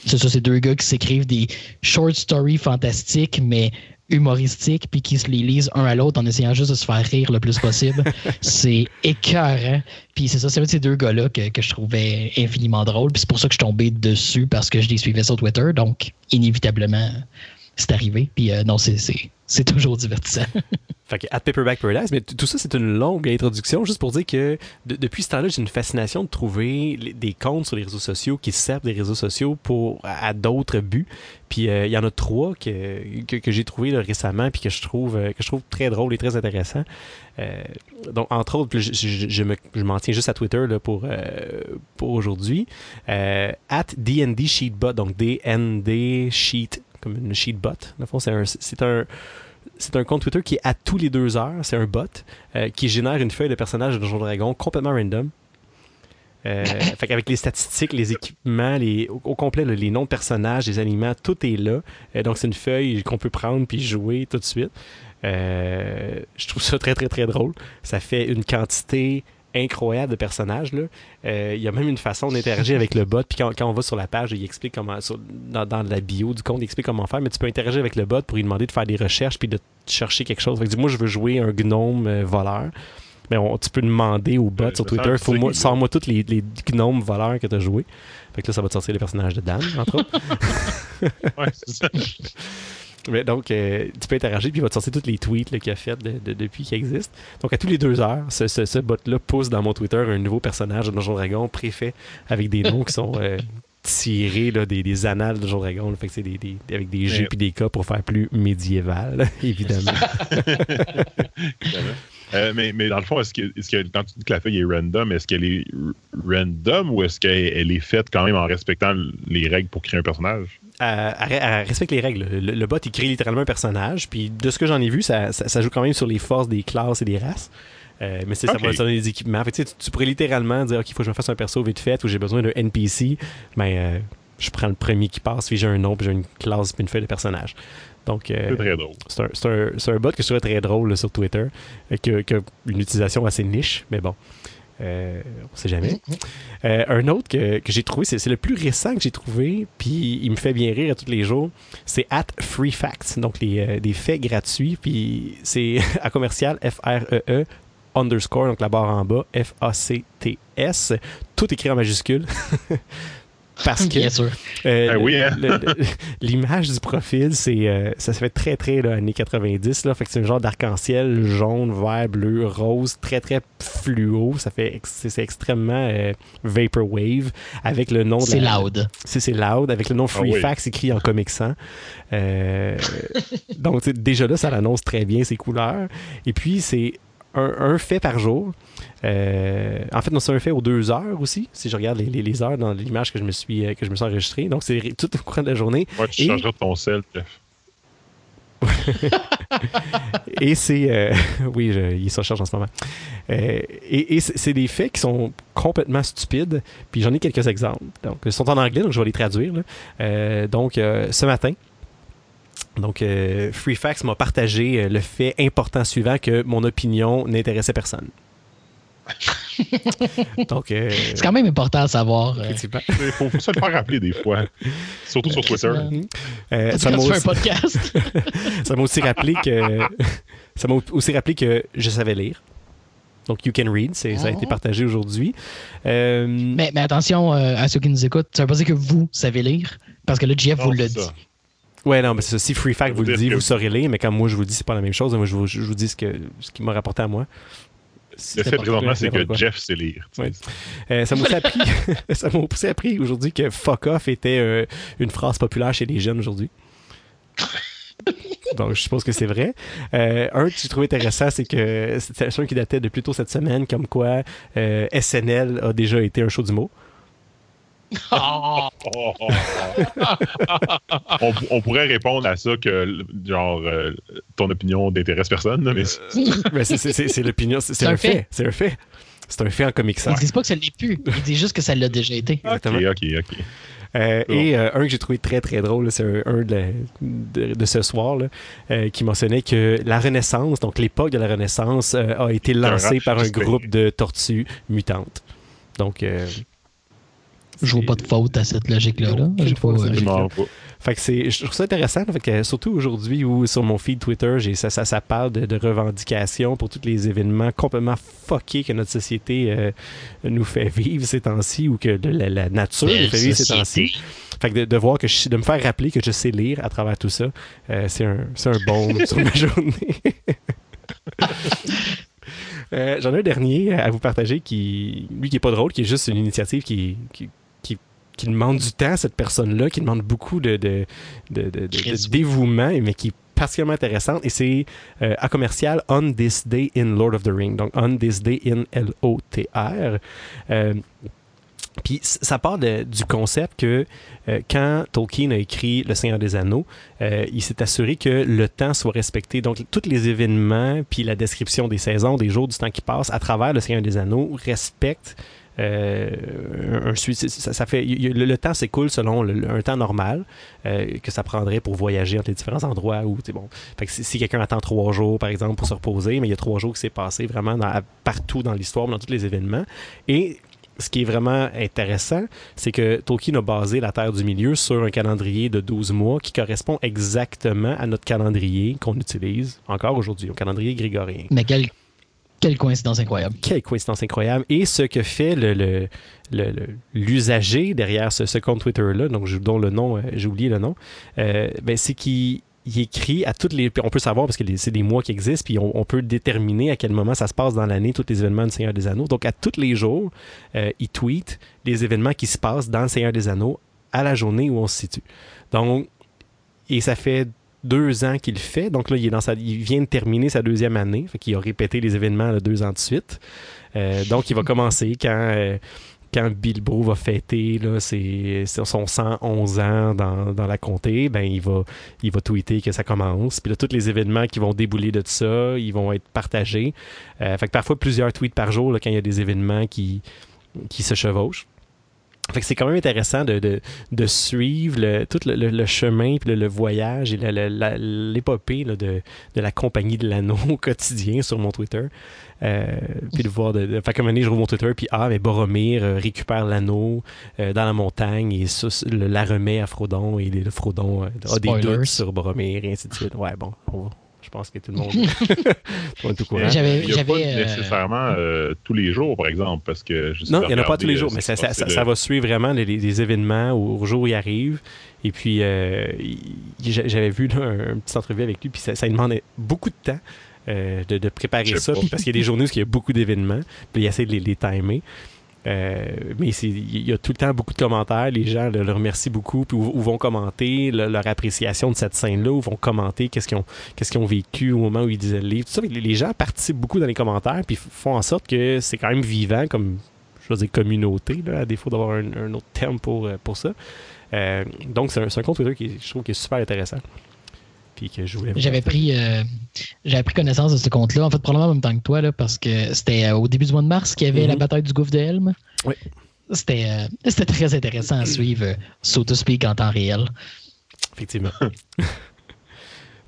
S1: ça, c'est deux gars qui s'écrivent des short stories fantastiques, mais humoristiques puis qui se les lisent un à l'autre en essayant juste de se faire rire le plus possible. c'est écœurant. Puis c'est ça, c'est un de ces deux gars-là que, que, je trouvais infiniment drôle. Puis c'est pour ça que je suis tombé dessus parce que je les suivais sur Twitter. Donc, inévitablement, c'est arrivé. Puis euh, non, c'est toujours divertissant.
S3: fait que at Paperback Paradise, mais tout ça, c'est une longue introduction, juste pour dire que depuis ce temps-là, j'ai une fascination de trouver des comptes sur les réseaux sociaux qui servent des réseaux sociaux pour à, d'autres buts. Puis euh, il y en a trois que, que, j'ai trouvé récemment puis que je trouve euh, que je trouve très drôle et très intéressant. Donc entre autres, je, je, m'en tiens juste à Twitter pour pour aujourd'hui. at DND Sheetbot, donc DND Sheet comme une sheetbot. Dans le fond, c'est un, c'est un, c'est un compte Twitter qui est à tous les deux heures, c'est un bot euh, qui génère une feuille de personnage de Donjon Dragon complètement random. Euh, fait avec les statistiques, les équipements, les, au, complet, les noms de personnages, les aliments, tout est là. Euh, donc c'est une feuille qu'on peut prendre puis jouer tout de suite. Je trouve ça très très très drôle. Ça fait une quantité incroyable de personnages. Là. Euh, il y a même une façon d'interagir avec le bot. Puis quand, on va sur la page, il explique comment, dans, la bio du compte, il explique comment faire. Mais tu peux interagir avec le bot pour lui demander de faire des recherches puis de chercher quelque chose. Fait moi, je veux jouer un gnome euh, voleur. Mais tu peux demander au bot sur Twitter, faut sors-moi tous les, les, gnomes voleurs que tu as joué. Fait que là, ça va te sortir les personnages de Dan, entre autres. ouais, c'est ça. donc, euh, tu peux interagir, puis il va te sortir tous les tweets qu'il a fait depuis qu'il existe. Donc, à tous les deux heures, ce, ce, bot-là pousse dans mon Twitter un nouveau personnage de Donjon Dragon préfet avec des noms qui sont euh, tiré là, des, des annales de Joe Dragon. Fait que c'est des, des, avec des G et des K pour faire plus médiéval, évidemment.
S2: Euh, mais, mais, dans le fond, est-ce que, est que, quand tu dis que la feuille est random, est-ce qu'elle est random ou est-ce qu'elle est faite quand même en respectant les règles pour créer un personnage?
S3: Elle, respecte les règles. Le, bot, il crée littéralement un personnage. Puis de ce que j'en ai vu, ça, ça, joue quand même sur les forces des classes et des races. Euh, mais c'est ça va donner des équipements. Fait, tu, tu, pourrais littéralement dire OK, il faut que je me fasse un perso vite fait ou j'ai besoin d'un NPC. Mais ben, euh, je prends le premier qui passe, puis j'ai un nom, puis j'ai une classe, puis une feuille de personnage. Donc,
S2: euh, c'est très drôle.
S3: C'est un, un, bot que je trouvais très drôle sur Twitter, qui a, une utilisation assez niche, mais bon. Euh, on sait jamais. Mm-hmm. Euh, un autre que, que j'ai trouvé, c'est le plus récent que j'ai trouvé, puis il me fait bien rire à tous les jours, c'est at Free Facts, donc les, des faits gratuits, puis c'est à commercial F-R-E-E -E, underscore, donc la barre en bas, F-A-C-T-S, tout écrit en majuscule. Parce que
S2: euh, ah oui, hein?
S3: l'image du profil, c'est euh, ça se fait très très là, années 90 là, fait que c'est un genre d'arc-en-ciel jaune, vert, bleu, rose, très très fluo, ça fait c'est extrêmement euh, vaporwave avec le nom
S1: C'est loud.
S3: C'est loud avec le nom ah Freefax écrit en Comic Sans. donc déjà là ça l'annonce très bien ses couleurs et puis c'est un, fait par jour. Euh, en fait, non, c'est un fait aux deux heures aussi, si je regarde les, les, heures dans l'image que je me suis euh, que je me suis enregistré. Donc, c'est tout au courant de la journée.
S2: Ouais, tu changeras ton sel,
S3: et c'est. Euh, oui, je, il se charge en ce moment. et, et c'est des faits qui sont complètement stupides. Puis j'en ai quelques exemples. Donc, ils sont en anglais, donc je vais les traduire. donc, ce matin, donc, euh, FreeFax m'a partagé euh, le fait important suivant que mon opinion n'intéressait personne.
S1: Donc, euh, c'est quand même important à savoir.
S2: Il faut, se le faire rappeler des fois, surtout sur Twitter.
S1: ça m'a aussi... un podcast.
S3: ça m'a aussi rappelé que ça m'a aussi rappelé que je savais lire. Donc, You Can Read, ça a été ah. partagé aujourd'hui.
S1: Mais, attention à ceux qui nous écoutent, ça veut pas dire que vous savez lire, parce que là, Jeff vous le dit.
S3: Ouais, non, mais c'est si Free Fact vous le dit, vous saurez lire, mais quand moi je vous dis, c'est pas la même chose. Moi, je vous, je vous dis ce, que, ce qui m'a rapporté à moi.
S2: Le fait présentement, c'est que Jeff sait lire.
S3: Euh, ça m'a aussi appris, ça m'a aussi appris aujourd'hui que fuck off était euh, une phrase populaire chez les jeunes aujourd'hui. Donc, je suppose que c'est vrai. Euh, un que j'ai trouvé intéressant, c'est que c'est un qui datait de plus tôt cette semaine, comme quoi SNL a déjà été un show du mot.
S2: On, pourrait répondre à ça que, genre, euh, ton opinion n'intéresse personne, mais,
S3: euh, c'est l'opinion, c'est un, fait. C'est un fait. C'est un fait en comics.
S1: Ils disent pas que ça l'est plus. Ils disent juste que ça l'a déjà été.
S2: Exactement. Ok, ok,
S3: euh, et un que j'ai trouvé très très drôle, c'est un, de, ce soir qui mentionnait que la Renaissance, donc l'époque de la Renaissance, a été lancée par un groupe de tortues mutantes. Donc,
S1: je vois pas de faute à cette logique-là. Là. Je pas,
S3: Fait que c'est, je trouve ça intéressant, fait que, surtout aujourd'hui où sur mon feed Twitter, j'ai, ça, ça, ça, parle de, revendications pour tous les événements complètement fuckés que notre société euh, nous fait vivre ces temps-ci ou que la, nature nous fait vivre ces temps-ci. Fait que de, voir que je, de me faire rappeler que je sais lire à travers tout ça, euh, c'est un, c'est un bon sur ma journée. Euh, j'en ai un dernier à vous partager qui, lui, qui est pas drôle, qui est juste une initiative qui, qui, qui demande du temps à cette personne-là, qui demande beaucoup de, de, de, dévouement, mais qui est particulièrement intéressante. Et c'est euh, à commercial On This Day in Lord of the Ring. Donc, On This Day in L-O-T-R. Euh, puis ça part du concept que euh, quand Tolkien a écrit Le Seigneur des Anneaux, il s'est assuré que le temps soit respecté. Donc tous les événements, puis la description des saisons, des jours, du temps qui passe à travers Le Seigneur des Anneaux respectent euh, ça, fait le, temps s'écoule selon un temps normal euh, que ça prendrait pour voyager entre les différents endroits si, quelqu'un attend trois jours par exemple pour se reposer mais il y a trois jours qui s'est passé vraiment partout dans l'histoire dans tous les événements et ce qui est vraiment intéressant, c'est que Tolkien a basé la Terre du Milieu sur un calendrier de 12 mois qui correspond exactement à notre calendrier qu'on utilise encore aujourd'hui, au calendrier grégorien.
S1: Mais quel quelle coïncidence incroyable.
S3: Quelle coïncidence incroyable. Et ce que fait le, l'usager derrière ce, compte Twitter-là, donc dont le nom, euh, j'ai oublié le nom, euh, ben, c'est qu'il écrit à toutes les. On peut savoir parce que c'est des mois qui existent, puis on, peut déterminer à quel moment ça se passe dans l'année, tous les événements du Seigneur des Anneaux. Donc, à tous les jours, euh, il tweet les événements qui se passent dans le Seigneur des Anneaux à la journée où on se situe. Donc, et ça fait deux ans qu'il fait. Donc là, il, est dans sa, il vient de terminer sa deuxième année. Fait qu'il a répété les événements deux ans de suite. Euh, donc, il va commencer quand, euh, quand Bilbo va fêter là, son 111 ans dans, dans, la comté. Ben, il va, il va tweeter que ça commence. Puis là, tous les événements qui vont débouler de ça, ils vont être partagés. Euh, fait que parfois, plusieurs tweets par jour là, quand il y a des événements qui, qui se chevauchent. Fait que c'est quand même intéressant de, de, de suivre le, tout le, le, chemin, puis le, voyage et l'épopée de, de la compagnie de l'anneau au quotidien sur mon Twitter. Euh, puis de voir, de, fait comme année, je rouvre mon Twitter, puis ah, mais Boromir euh, récupère l'anneau euh, dans la montagne et ça, le, la remet à Frodon et le Frodon a des doutes sur Boromir et ainsi de suite. Ouais, bon, on va, pense que tout le monde, tout
S2: est tout courant. Il n'y a pas nécessairement euh, tous les jours, par exemple, parce que...
S3: Non, il n'y en a pas tous les jours, mais ça, ça, ça, va suivre vraiment les, les événements au, jour où ils arrivent. Et puis, euh, j'avais vu là, un, un, petit entrevue avec lui, puis ça, ça demandait beaucoup de temps. Euh, de, de, préparer ça, parce qu'il y a des journées où il y a beaucoup d'événements, puis il essaie de les, les timer. Euh, mais il y a tout le temps beaucoup de commentaires. Les gens le, remercient beaucoup, puis ou, vont commenter leur appréciation de cette scène-là, ou vont commenter qu'est-ce qu'ils ont, ont vécu au moment où ils disaient le livre. Les gens participent beaucoup dans les commentaires, puis font en sorte que c'est quand même vivant comme, je veux communauté, là, à défaut d'avoir un, autre terme pour, euh, pour ça. Euh, donc, c'est un, un, compte Twitter qui, je trouve, qui est super intéressant.
S1: J'avais pris, euh, j'avais pris connaissance de ce compte-là, en fait, probablement en même temps que toi, là, parce que c'était euh, au début du mois de mars qu'il y avait la mhm. bataille du gouffre de Helm.
S3: Oui.
S1: C'était, euh, c'était très intéressant à suivre, so to speak, en temps réel.
S3: Effectivement.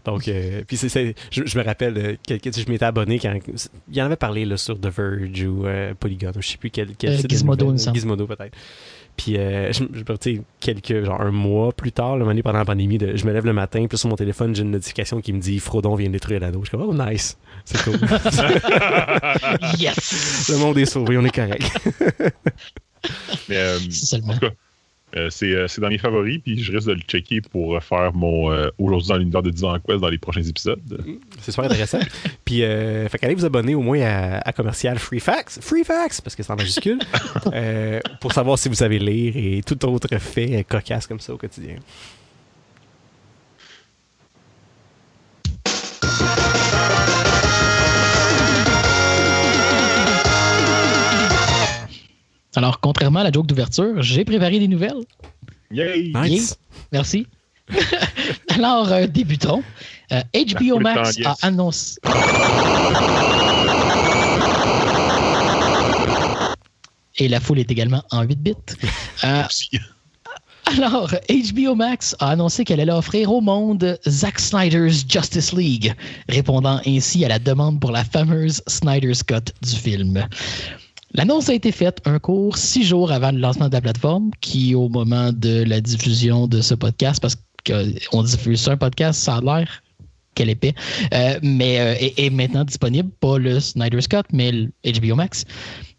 S3: Donc, puis c'est, je, me rappelle, je m'étais abonné quand. Il y en avait parlé là, sur The Verge ou Polygon, je ne sais plus quel.
S1: Gizmodo,
S3: Gizmodo, peut-être. Puis, euh, je, je quelques, genre un mois plus tard, le pendant la pandémie, de, je me lève le matin, puis sur mon téléphone, j'ai une notification qui me dit Frodon vient de détruire l'anneau. Je suis comme, oh, nice. C'est cool.
S1: yes!
S3: Le monde est sauvé, on est correct.
S2: Mais, euh, en tout cas, euh, euh, c'est dans mes favoris, puis je risque de le checker pour faire mon euh, aujourd'hui dans l'univers de 10 ans Quest dans les prochains épisodes.
S3: C'est super intéressant. puis, euh, fait qu'allez vous abonner au moins à, commercial FreeFax, FreeFax, parce que c'est en majuscule, pour savoir si vous savez lire et tout autre fait cocasse comme ça au quotidien.
S1: Alors, contrairement à la joke d'ouverture, j'ai préparé des nouvelles.
S2: Yay!
S3: Nice.
S1: Merci. Alors, euh, débutons. Euh, HBO Max a annoncé. Et la foule est également en 8 bits. Euh, alors, HBO Max a annoncé qu'elle allait offrir au monde Zack Snyder's Justice League, répondant ainsi à la demande pour la fameuse Snyder's Cut du film. L'annonce a été faite un cours six jours avant le lancement de la plateforme, qui, au moment de la diffusion de ce podcast, parce qu'on diffuse un podcast, ça a l'air quelle épée, euh, mais euh, est, maintenant disponible, pas le Snyder Scott, mais le HBO Max.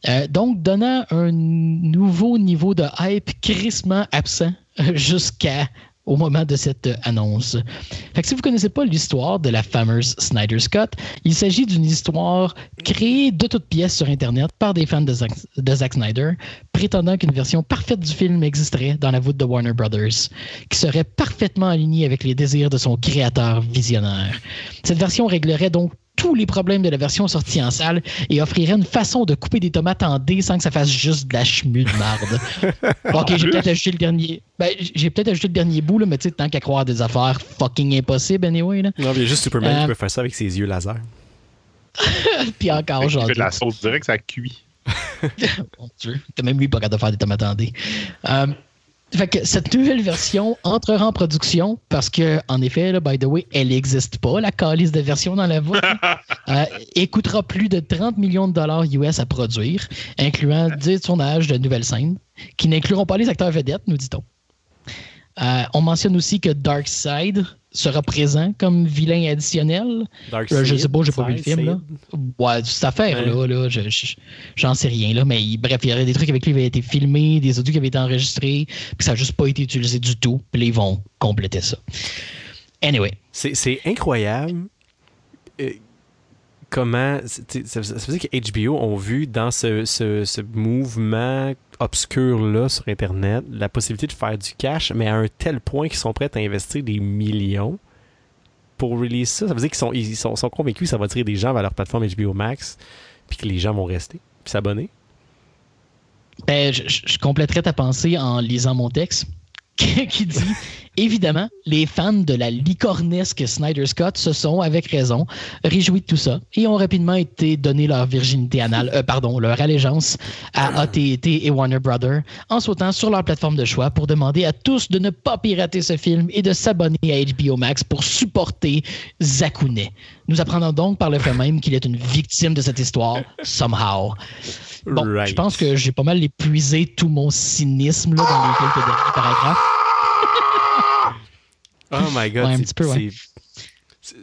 S1: Euh, donc, donnant un nouveau niveau de hype crissement absent jusqu'à au moment de cette annonce. Si vous ne connaissez pas l'histoire de la fameuse Snyder Scott, il s'agit d'une histoire créée de toutes pièces sur Internet par des fans de Zack, de Zack Snyder, prétendant qu'une version parfaite du film existerait dans la voûte de Warner Brothers, qui serait parfaitement alignée avec les désirs de son créateur visionnaire. Cette version réglerait donc tous les problèmes de la version sortie en salle et offrirait une façon de couper des tomates en dés sans que ça fasse juste de la chemu de marde. ok, j'ai peut-être ajouté le dernier. Ben, j'ai peut-être ajouté le dernier bout, là, mais tu sais, tant qu'à croire des affaires fucking impossibles, anyway. Là.
S3: Non, mais il y a juste Superman qui euh, peut faire ça avec ses yeux laser.
S1: Puis encore, genre.
S2: Il fait de la sauce directe, ça cuit.
S1: Mon Dieu, t'as même lui pas capable de faire des tomates en dés. Euh, fait que cette nouvelle version entrera en production parce que, en effet, là, by the way, elle n'existe pas, la calice de version dans la voûte. euh, et coûtera plus de 30 millions de dollars US à produire, incluant 10 tournages de nouvelles scènes, qui n'incluront pas les acteurs vedettes, nous dit-on. Euh, on mentionne aussi que Darkseid sera présent comme vilain additionnel.
S3: Dark euh,
S1: je sais pas, j'ai pas vu le film. Là. Ouais, cette affaire-là, là, j'en sais rien. Là, mais bref, il y aurait des trucs avec lui qui avaient été filmés, des audios qui avaient été enregistrés, puis ça n'a juste pas été utilisé du tout. Puis ils vont compléter ça. Anyway.
S3: C'est incroyable. Euh, comment. Ça, veut dire que HBO ont vu dans ce, ce, ce mouvement obscurs-là sur Internet, la possibilité de faire du cash, mais à un tel point qu'ils sont prêts à investir des millions pour release ça. Ça veut dire qu'ils sont, ils sont, sont convaincus que ça va tirer des gens vers leur plateforme HBO Max, puis que les gens vont rester, puis s'abonner.
S1: Ben, je, je, compléterai ta pensée en lisant mon texte qui dit Évidemment, les fans de la licornesque Snyder Scott se sont, avec raison, réjouis de tout ça et ont rapidement été donné leur virginité anale, euh, pardon, leur allégeance à AT&T et Warner Brother en sautant sur leur plateforme de choix pour demander à tous de ne pas pirater ce film et de s'abonner à HBO Max pour supporter Zakounet. Nous apprenons donc par le fait même qu'il est une victime de cette histoire, somehow. Bon, je pense que j'ai pas mal épuisé tout mon cynisme là, dans les quelques derniers paragraphes.
S3: Oh my god,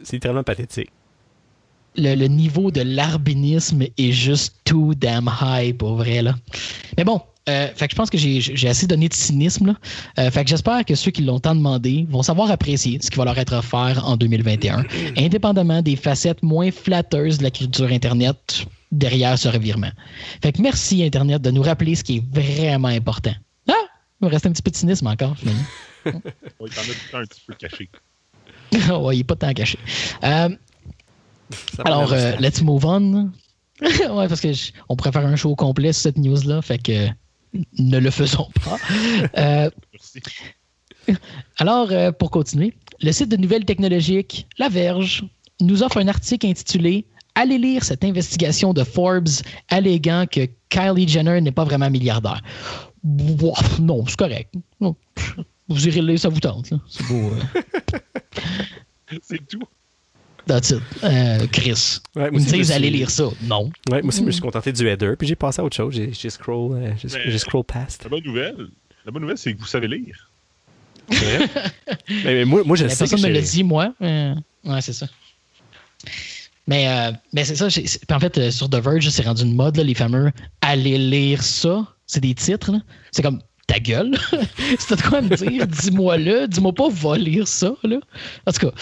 S3: c'est tellement pathétique.
S1: Le, niveau de l'arbinisme est juste too damn high pour vrai. Là. Mais bon, euh, fait que je pense que j'ai assez donné de cynisme. Là. Euh, fait que j'espère que ceux qui l'ont tant demandé vont savoir apprécier ce qui va leur être offert en 2021, indépendamment des facettes moins flatteuses de la culture Internet derrière ce revirement. Fait que merci Internet de nous rappeler ce qui est vraiment important. Ah! Il me reste un petit peu de cynisme encore, finalement.
S2: oui, t'en as un petit peu caché.
S1: oui, il n'est pas tant caché. Euh, alors, euh, let's move on. ouais, parce qu'on pourrait faire un show complet sur cette news-là, fait que ne le faisons pas. Euh, alors, pour continuer, le site de nouvelles technologiques, La Verge, nous offre un article intitulé Allez lire cette investigation de Forbes alléguant que Kylie Jenner n'est pas vraiment milliardaire. non, c'est correct. Vous irez lire, ça vous tente. C'est beau.
S2: Euh. c'est tout.
S1: That's it. Euh, Chris. Ouais, Ils me disent allez lire ça. Non.
S3: Ouais, moi aussi, je me suis contenté du header, puis j'ai passé à autre chose. J'ai scroll, euh, j'ai scroll past.
S2: La bonne nouvelle, la bonne nouvelle, c'est que vous savez lire.
S3: mais, mais, moi, moi je sais
S1: Personne me l'a dit, moi. Euh, ouais, c'est ça. Mais, euh, mais c'est ça. En fait, sur The Verge, c'est rendu une mode, là, les fameux allez lire ça. C'est des titres. C'est comme ta gueule. C'est de quoi me dire? Dis-moi le. Dis-moi pas, va lire ça. Là. En tout cas.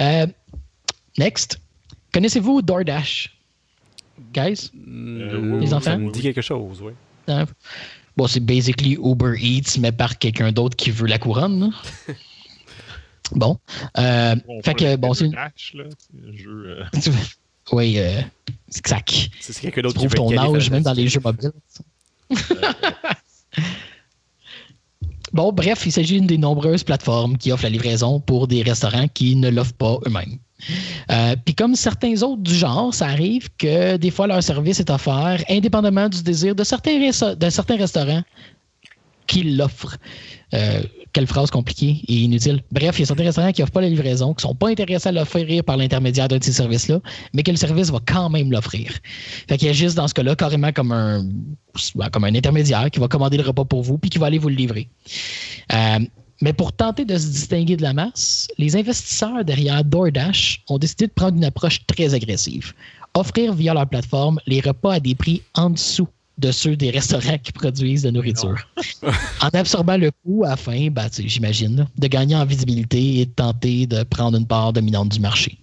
S1: Euh, next. Connaissez-vous DoorDash? Guys?
S3: Euh, les enfants? Ça me dit quelque chose, oui.
S1: Hein? Bon, c'est basically Uber Eats, mais par quelqu'un d'autre qui veut la couronne. bon. Euh, fait que, bon, c'est. Euh. oui, euh, exact.
S3: C'est quelqu'un d'autre
S1: qui ton âge, même dans les jeux mobiles. Bon, bref, il s'agit d'une des nombreuses plateformes qui offrent la livraison pour des restaurants qui ne l'offrent pas eux-mêmes. Euh, puis comme certains autres du genre, ça arrive que des fois leur service est offert indépendamment du désir de certains, de certains restaurants qui l'offrent. Euh, quelle phrase compliquée et inutile. Bref, il y a certains restaurants qui n'offrent pas la livraison, qui ne sont pas intéressés à l'offrir par l'intermédiaire d'un de ces services-là, mais que le service va quand même l'offrir. Fait qu'il y a juste dans ce cas-là carrément comme un, comme un intermédiaire qui va commander le repas pour vous puis qui va aller vous le livrer. Euh, mais pour tenter de se distinguer de la masse, les investisseurs derrière DoorDash ont décidé de prendre une approche très agressive. Offrir via leur plateforme les repas à des prix en dessous de ceux des restaurants qui produisent de la nourriture. en absorbant le coût afin, ben, j'imagine, de gagner en visibilité et de tenter de prendre une part dominante du marché.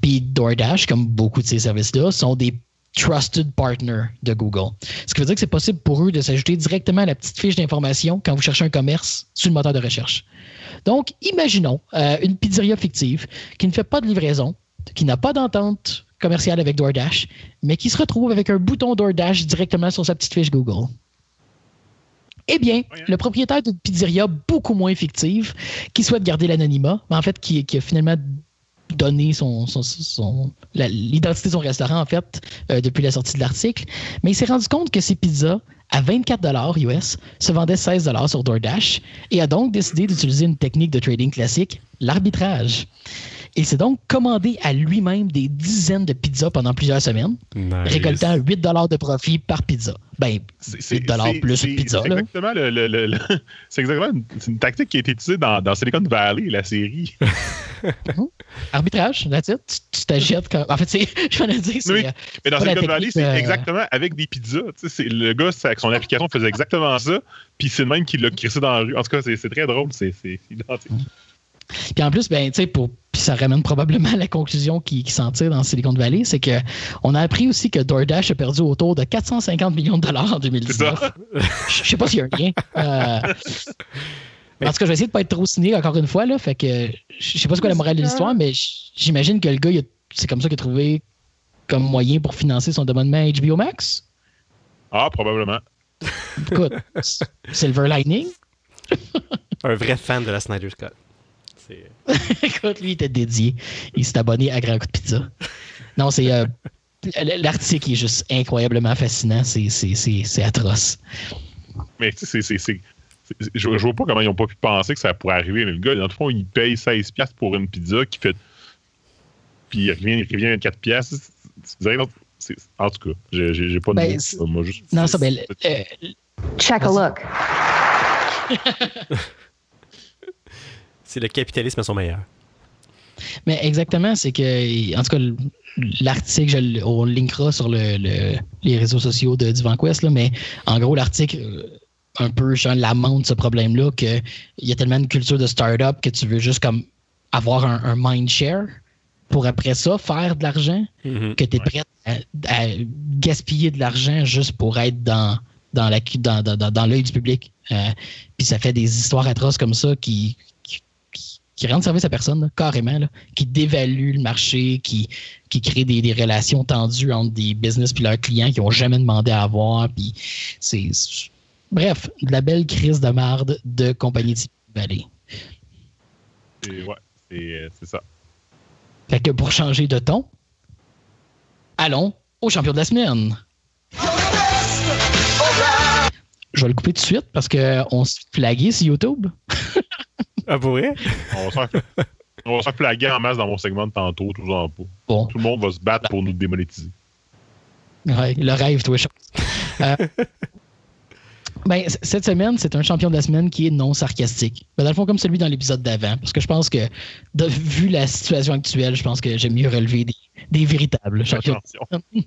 S1: Puis DoorDash, comme beaucoup de ces services-là, sont des trusted partners de Google. Ce qui veut dire que c'est possible pour eux de s'ajouter directement à la petite fiche d'information quand vous cherchez un commerce sur le moteur de recherche. Donc, imaginons euh, une pizzeria fictive qui ne fait pas de livraison, qui n'a pas d'entente commercial avec DoorDash, mais qui se retrouve avec un bouton DoorDash directement sur sa petite fiche Google. Eh bien, le propriétaire d'une pizzeria beaucoup moins fictive, qui souhaite garder l'anonymat, mais en fait qui, a finalement donné son, l'identité de son restaurant en fait euh, depuis la sortie de l'article, mais il s'est rendu compte que ses pizzas à 24 dollars US se vendaient 16 dollars sur DoorDash et a donc décidé d'utiliser une technique de trading classique, l'arbitrage. Il s'est donc commandé à lui-même des dizaines de pizzas pendant plusieurs semaines, récoltant 8 de profit par pizza. Ben, 8 plus une pizza.
S2: C'est exactement, le, c'est exactement une, tactique qui a été utilisée dans, dans Silicon Valley, la série.
S1: Mhm. Arbitrage, that's it. Tu t'achètes comme. En fait, je vais dire.
S2: Mais, mais dans Silicon Valley, c'est euh, exactement avec des pizzas. Le gars, avec son application, faisait exactement ça. Puis c'est le même qui l'a crissé dans la rue. En tout cas, c'est très drôle. C'est identique.
S1: Puis en plus, ben, tu sais, pour ça ramène probablement à la conclusion qui, qui s'en tire dans Silicon Valley, c'est que on a appris aussi que DoorDash a perdu autour de 450 millions de dollars en 2019. Je sais pas s'il y a un lien. Euh, en tout cas, je vais essayer de pas être trop cynique encore une fois. Là, fait que je sais pas ce que la morale de l'histoire, mais j'imagine que le gars, c'est comme ça qu'il a trouvé comme moyen pour financer son demandement HBO Max.
S2: Ah, probablement.
S1: Écoute, Silver Lightning.
S3: un vrai fan de la Snyder Scott.
S1: Écoute, lui, il était dédié. Il s'est abonné à Grand Coup de Pizza. Non, c'est. Euh, l'article est juste incroyablement fascinant. C'est atroce.
S2: Mais tu sais, c'est. Je, vois pas comment ils ont pas pu penser que ça pourrait arriver. Mais le gars, dans le fond, il paye 16$ pour une pizza qui fait. Puis il revient, il revient 24$. pièces. En tout cas, j'ai pas de ben,
S1: mots. non, ça, ben, euh,
S4: Check a look.
S3: c'est le capitalisme à son meilleur.
S1: Mais exactement, c'est que, en tout cas, l'article, on linkera sur le, les réseaux sociaux de DivanQuest, là, mais en gros, l'article euh, un peu genre, lamente ce problème-là, qu'il y a tellement de culture de start-up que tu veux juste comme avoir un, mind share pour après ça faire de l'argent, mm-hmm. que tu es prêt à, gaspiller de l'argent juste pour être dans, dans, la, dans, dans, dans l'œil du public. Euh, puis ça fait des histoires atroces comme ça qui, qui rendent service à personne, carrément, qui dévaluent le marché, qui, qui créent des, relations tendues entre des business et leurs clients qui n'ont jamais demandé à avoir. Puis c'est, bref, de la belle crise de marde de compagnie de Valley.
S2: Ouais, euh, c'est, ça.
S1: Fait que pour changer de ton, allons au champion de la semaine. Je vais le couper tout de suite parce qu'on se flagué sur YouTube.
S3: Ah, pour vrai?
S2: On va se faire en masse dans mon segment de tantôt, tout en pas.
S1: Bon.
S2: Tout le monde va se battre pour nous démonétiser.
S1: Ouais, le rêve, toi, euh, ben, cette semaine, c'est un champion de la semaine qui est non sarcastique. Ben, dans le fond, comme celui dans l'épisode d'avant. Parce que je pense que, vu la situation actuelle, je pense que j'aime mieux relever des, des véritables champions.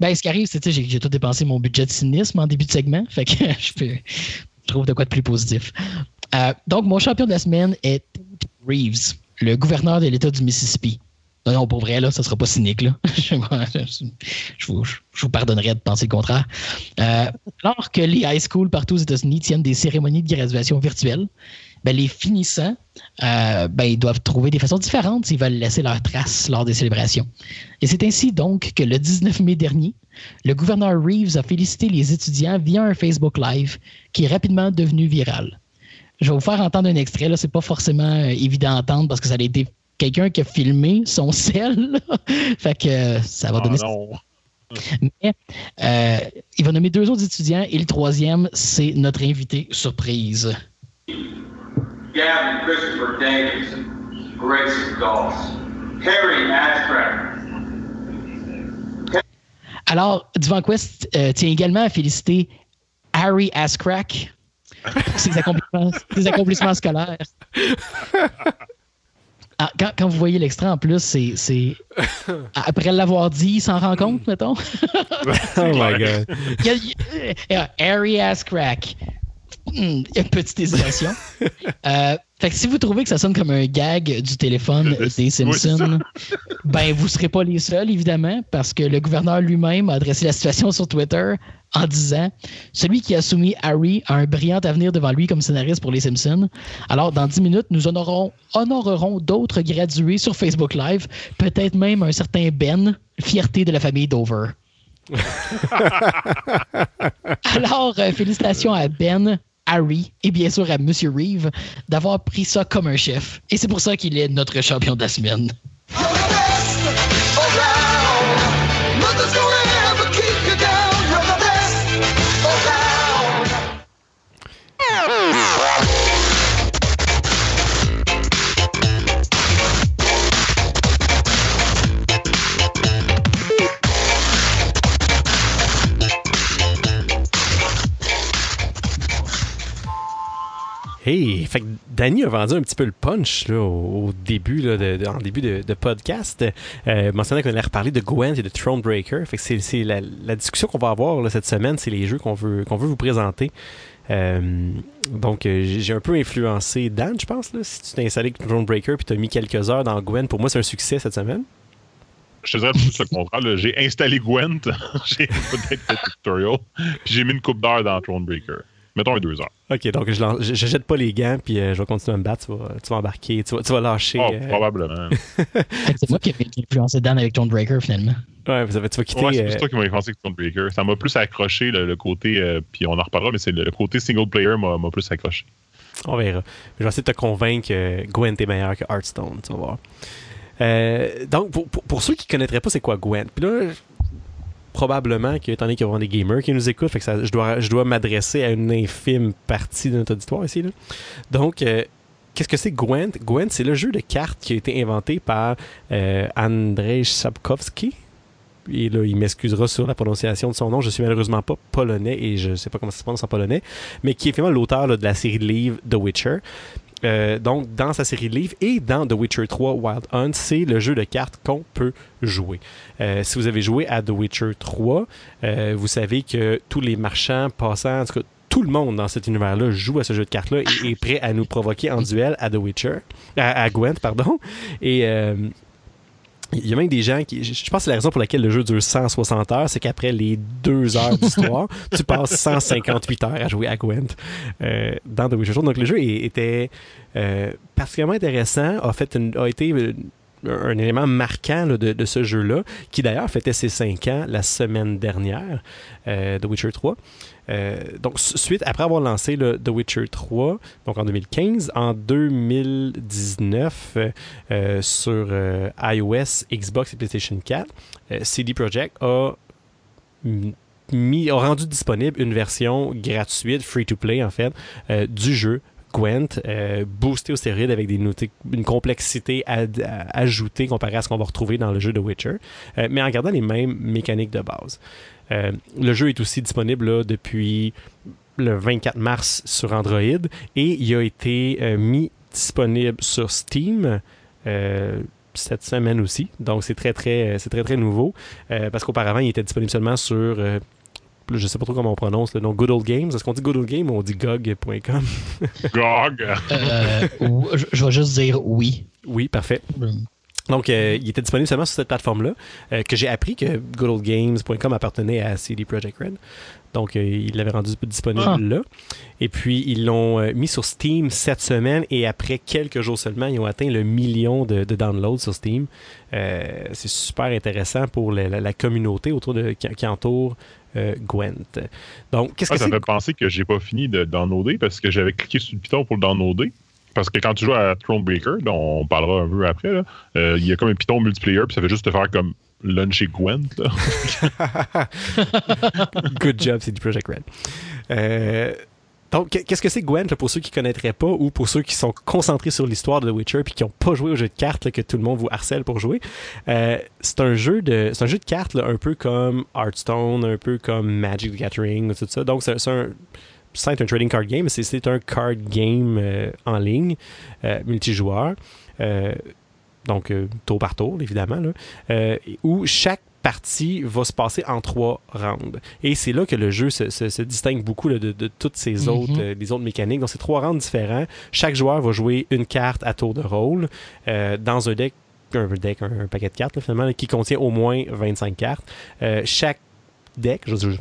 S1: Ben, ce qui arrive, c'est que j'ai tout dépensé mon budget de cynisme en début de segment. Fait que je peux, trouve de quoi de plus positif. Euh, donc, mon champion de la semaine est Reeves, le gouverneur de l'État du Mississippi. Non, non, pour vrai, là, ça sera pas cynique, là. je, vous, je, pardonnerai de penser le contraire. Euh, alors que les high schools partout aux États-Unis tiennent des cérémonies de graduation virtuelles, ben, les finissants euh, ben, ils doivent trouver des façons différentes s'ils veulent laisser leur trace lors des célébrations. Et c'est ainsi donc que le 19 mai dernier, le gouverneur Reeves a félicité les étudiants via un Facebook Live qui est rapidement devenu viral. Je vais vous faire entendre un extrait. Ce n'est pas forcément euh, évident à entendre parce que ça a été quelqu'un qui a filmé son sel. fait que euh, ça va ah, donner. Mais il va nommer deux autres étudiants et le troisième, c'est notre invité surprise. Gavin Christopher Davis, Grayson Goss, Harry Ashcraft. Alors, Divan Quest euh, tient également à féliciter Harry Ascrack pour ses accomplissements, ses accomplissements scolaires. Ah, quand, quand, vous voyez l'extrait, en plus, c'est. Après l'avoir dit, il s'en rend compte, mettons.
S3: oh my God.
S1: Harry Ascrack. Hmm, une petite hésitation. euh, fait que si vous trouvez que ça sonne comme un gag du téléphone des Simpsons, ben vous serez pas les seuls, évidemment, parce que le gouverneur lui-même a adressé la situation sur Twitter en disant Celui qui a soumis Harry a un brillant avenir devant lui comme scénariste pour les Simpsons. Alors, dans 10 minutes, nous honorerons, honorerons d'autres gradués sur Facebook Live, peut-être même un certain Ben, fierté de la famille Dover. Alors, euh, félicitations à Ben, Harry et bien sûr à Monsieur Reeve d'avoir pris ça comme un chef. Et c'est pour ça qu'il est notre champion de la semaine.
S3: Fait que Danny a vendu un petit peu le punch au, début, de, en début de, podcast. Euh, mentionnant qu'on allait reparler de Gwent et de Thronebreaker. Fait que c'est, la, discussion qu'on va avoir cette semaine, c'est les jeux qu'on veut, veut vous présenter. donc, j'ai un peu influencé Dan, je pense. Si tu t'es installé Drone Breaker puis tu as mis quelques heures dans Gwen, pour moi, c'est un succès cette semaine.
S2: Je te dirais plus le contraire. J'ai installé Gwent, j'ai fait le tutorial, puis j'ai mis une coupe d'heure dans Thronebreaker. Mettons deux heures.
S3: Ok, donc je, je, jette pas les gants, puis euh, je vais continuer à me battre. Tu vas, tu vas embarquer, tu vas, tu vas lâcher.
S2: Oh, euh... probablement.
S1: c'est moi qui ai influencé Dan avec Thronebreaker, finalement.
S3: Ouais, vous avez, tu vas quitter.
S2: Ouais, c'est euh... toi qui m'as influencé avec Thronebreaker. Ça m'a plus accroché le, côté, euh, puis on en reparlera, mais c'est le, côté single player m'a plus accroché.
S3: On verra. Je vais essayer de te convaincre que Gwent est meilleur que Hearthstone, tu vas voir. Euh, donc, pour, pour, ceux qui ne connaîtraient pas c'est quoi Gwent, puis là, probablement qu'étant donné qu'il y a des gamers qui nous écoutent, que je dois, m'adresser à une infime partie de notre auditoire ici. Donc, euh, qu'est-ce que c'est Gwent? Gwent, c'est le jeu de cartes qui a été inventé par euh, Andrzej Sapkowski. Et là, il m'excusera sur la prononciation de son nom. Je suis malheureusement pas polonais et je sais pas comment ça se prononce en polonais, mais qui est finalement l'auteur de la série de livres The Witcher. Euh, donc, dans sa série de livres et dans The Witcher 3 Wild Hunt, c'est le jeu de cartes qu'on peut jouer. Euh, si vous avez joué à The Witcher 3, euh, vous savez que tous les marchands, passants, en tout cas, tout le monde dans cet univers-là joue à ce jeu de cartes-là et est prêt à nous provoquer en duel à The Witcher, à, à Gwent, pardon. Et il y a même des gens qui. Je pense que c'est la raison pour laquelle le jeu dure 160 heures, c'est qu'après les deux heures d'histoire, tu passes 158 heures à jouer à Gwent euh, dans The Witcher Donc le jeu était euh, particulièrement intéressant, a, fait a été euh, un élément marquant de, de, ce jeu-là, qui d'ailleurs fêtait ses 5 ans la semaine dernière, euh, The Witcher 3. Euh, donc, suite, après avoir lancé le The Witcher 3, donc en 2015, en 2019, euh, sur euh, iOS, Xbox et PlayStation 4, CD Projekt a mis, a rendu disponible une version gratuite, free-to-play en fait, du jeu Gwent, boosté au stéroïde avec des une complexité ajoutée comparée à ce qu'on va retrouver dans le jeu de Witcher, mais en gardant les mêmes mécaniques de base. Euh, le jeu est aussi disponible depuis le 24 mars sur Android et il a été euh, mis disponible sur Steam euh, cette semaine aussi. Donc c'est très très c'est très très nouveau parce qu'auparavant il était disponible seulement sur je sais pas trop comment on prononce le nom Good Old Games. Est-ce qu'on dit Good Old Game ou on dit GOG.com?
S2: GOG!
S1: je vais juste dire oui.
S3: Oui, parfait. Donc, euh, il était disponible seulement sur cette plateforme-là, euh, que j'ai appris que goodoldgames.com appartenait à CD Projekt Red. Donc, euh, il l'avait rendu disponible ah. là. Et puis, ils l'ont mis sur Steam cette semaine et après quelques jours seulement, ils ont atteint le million de, downloads sur Steam. c'est super intéressant pour la, communauté autour de qui, entoure Gwent. Donc, qu'est-ce
S2: ah,
S3: que
S2: ça me fait penser que j'ai pas fini de downloader parce que j'avais cliqué sur le piton pour le downloader. Parce que quand tu joues à Thronebreaker, dont on parlera un peu après, euh, il y a comme un piton multiplayer, puis ça fait juste te faire comme lunch et Gwent.
S3: Good job, c'est du Project Red. Euh, donc, qu'est-ce que c'est Gwent pour ceux qui ne connaîtraient pas ou pour ceux qui sont concentrés sur l'histoire de The Witcher puis qui n'ont pas joué au jeu de cartes que tout le monde vous harcèle pour jouer? Euh, c'est un jeu de c'est un jeu de cartes un peu comme Hearthstone, un peu comme Magic the Gathering, tout ça. Donc, c'est un c'est un trading card game, c'est un card game euh, en ligne, euh, multijoueur, euh, donc tour par tour, évidemment, où chaque partie va se passer en trois rounds. Et c'est là que le jeu se, distingue beaucoup de, toutes ces mm-hmm. autres, les autres mécaniques. Donc, c'est trois rounds différents. Chaque joueur va jouer une carte à tour de rôle dans un deck, un deck, un, paquet de cartes, finalement, qui contient au moins 25 cartes. chaque deck, je, je,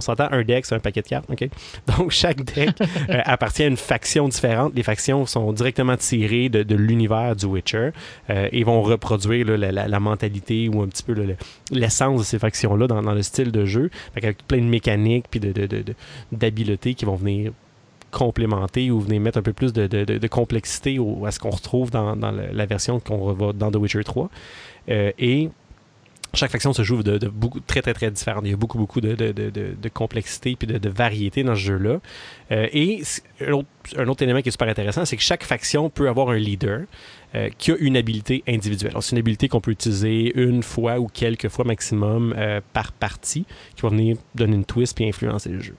S3: on s'entend un deck, c'est un paquet de cartes, OK? Donc, chaque deck euh, appartient à une faction différente. Les factions sont directement tirées de, l'univers du Witcher euh, et vont reproduire la, mentalité ou un petit peu l'essence de ces factions-là dans, le style de jeu. avec plein de mécaniques puis d'habiletés qui vont venir complémenter ou venir mettre un peu plus de, complexité à ce qu'on retrouve dans, la, version qu'on va dans The Witcher 3. Euh, et chaque faction se joue de, beaucoup très très très différentes. Il y a beaucoup beaucoup de, de complexité puis de, variété dans ce jeu-là. Euh, et un autre, élément qui est super intéressant, c'est que chaque faction peut avoir un leader euh, qui a une habilité individuelle. C'est une habilité qu'on peut utiliser une fois ou quelques fois maximum euh, par partie, qui va venir donner une twist puis influencer le jeu.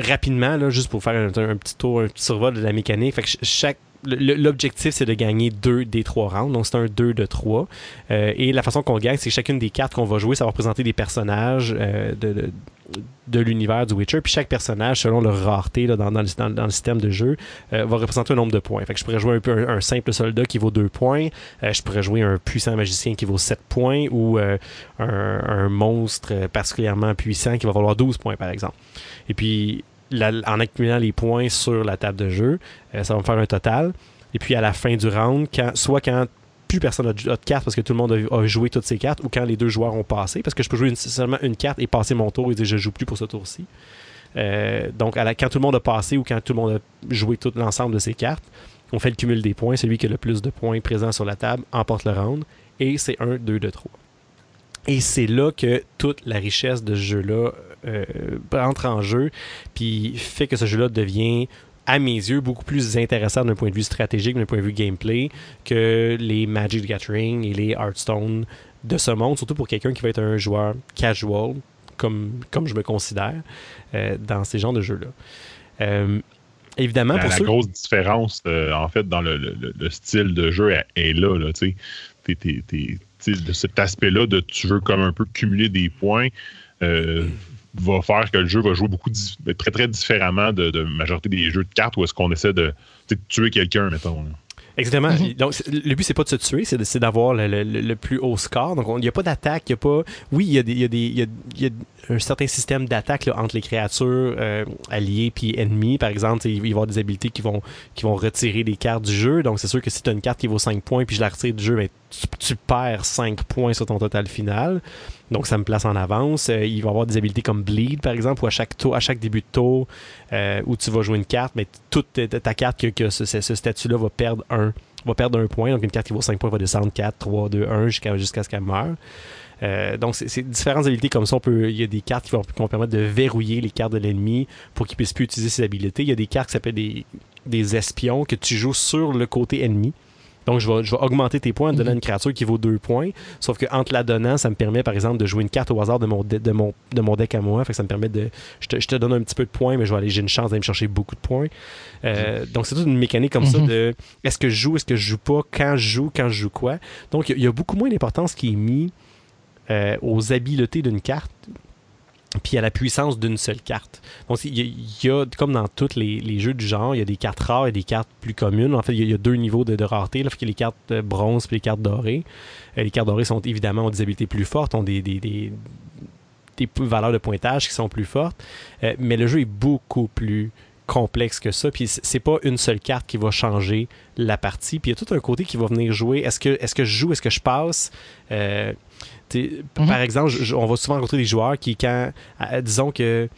S3: rapidement, là, juste pour faire un, petit tour, un petit survol de la mécanique, chaque l'objectif, c'est de gagner deux des trois rounds. Donc, c'est un 2 de 3. Euh, et la façon qu'on gagne, c'est que chacune des cartes qu'on va jouer, ça va représenter des personnages euh, de, de l'univers du Witcher. Puis chaque personnage, selon leur rareté dans, dans, le, système de jeu, euh, va représenter un nombre de points. Fait que je pourrais jouer un, peu un, simple soldat qui vaut 2 points. Euh, je pourrais jouer un puissant magicien qui vaut 7 points ou un, un, monstre particulièrement puissant qui va valoir 12 points, par exemple. Et puis, en accumulant les points sur la table de jeu, ça va me faire un total. Et puis, à la fin du round, soit quand plus personne n'a de cartes parce que tout le monde a, joué toutes ses cartes ou quand les deux joueurs ont passé parce que je peux jouer seulement une carte et passer mon tour et dire je joue plus pour ce tour-ci. Euh, donc quand tout le monde a passé ou quand tout le monde a joué tout l'ensemble de ses cartes, on fait le cumul des points. Celui qui a le plus de points présents sur la table emporte le round et c'est 1, 2, 2, 3. Et c'est là que toute la richesse de ce jeu-là euh, entre en jeu, puis fait que ce jeu-là devient à mes yeux, beaucoup plus intéressant d'un point de vue stratégique, d'un point de vue gameplay, que les Magic the Gathering et les Hearthstone de ce monde, surtout pour quelqu'un qui va être un joueur casual, comme, comme je me considère, euh, dans ces genres de jeux-là. Euh, évidemment,
S2: la,
S3: pour
S2: la grosse différence, euh, en fait, dans le, style de jeu est, là. là tu sais, de cet aspect-là de tu veux comme un peu cumuler des points va faire que le jeu va jouer beaucoup très très différemment de, de majorité des jeux de cartes où est-ce qu'on essaie de tuer quelqu'un, mettons.
S3: Exactement. Mhm. Donc, le but, c'est pas de se tuer, c'est d'avoir le, plus haut score. Donc, il n'y a pas d'attaque, il n'y a pas. Oui, il y a, des, y, a des, y, a, y a un certain système d'attaque entre les créatures euh, alliées puis ennemies. Par exemple, il va y avoir des habilités qui vont, qui vont retirer des cartes du jeu. Donc, c'est sûr que si tu as une carte qui vaut 5 points puis je la retire du jeu, ben, tu, perds 5 points sur ton total final. Donc, ça me place en avance. Euh, il va y avoir des habilités comme Bleed, par exemple, où à chaque, début de tour, euh, où tu vas jouer une carte, mais toute ta carte que, que ce, statut-là va perdre un va perdre un point. Donc, une carte qui vaut 5 points va descendre 4, 3, 2, 1 jusqu'à ce qu'elle meure. Euh, donc, c'est différentes habilités comme ça. Il y a des cartes qui vont, qui vont permettre de verrouiller les cartes de l'ennemi pour qu'il puisse plus utiliser ses habilités. Il y a des cartes qui s'appellent des espions que tu joues sur le côté ennemi. Donc, je vais, je vais augmenter tes points en donnant mhm. une créature qui vaut 2 points. Sauf que entre la donnant, ça me permet, par exemple, de jouer une carte au hasard de mon, de, mon, de mon deck à moi. Fait que ça me permet de. Je te, je te, donne un petit peu de points, mais je vais aller, j'ai une chance d'aller me chercher beaucoup de points. Euh, mhm. donc, c'est toute une mécanique comme ça mhm. de est-ce que je joue, est-ce que je joue pas, quand je joue, quand je joue quoi. Donc, il y, a beaucoup moins d'importance qui est mis euh, aux habiletés d'une carte puis à la puissance d'une seule carte. Donc, il y, a, comme dans tous les, jeux du genre, il y a des cartes rares et des cartes plus communes. En fait, il y a, deux niveaux de, rareté. Là. Y a les cartes bronze et les cartes dorées. Euh, les cartes dorées sont évidemment ont des habilités plus fortes, ont des, valeurs de pointage qui sont plus fortes. Euh, mais le jeu est beaucoup plus complexe que ça. Puis c'est pas une seule carte qui va changer la partie. Puis il y a tout un côté qui va venir jouer. Est-ce que, est -ce que je joue, est-ce que je passe? Euh, Mhm. Par exemple, on va souvent rencontrer des joueurs qui, quand, disons que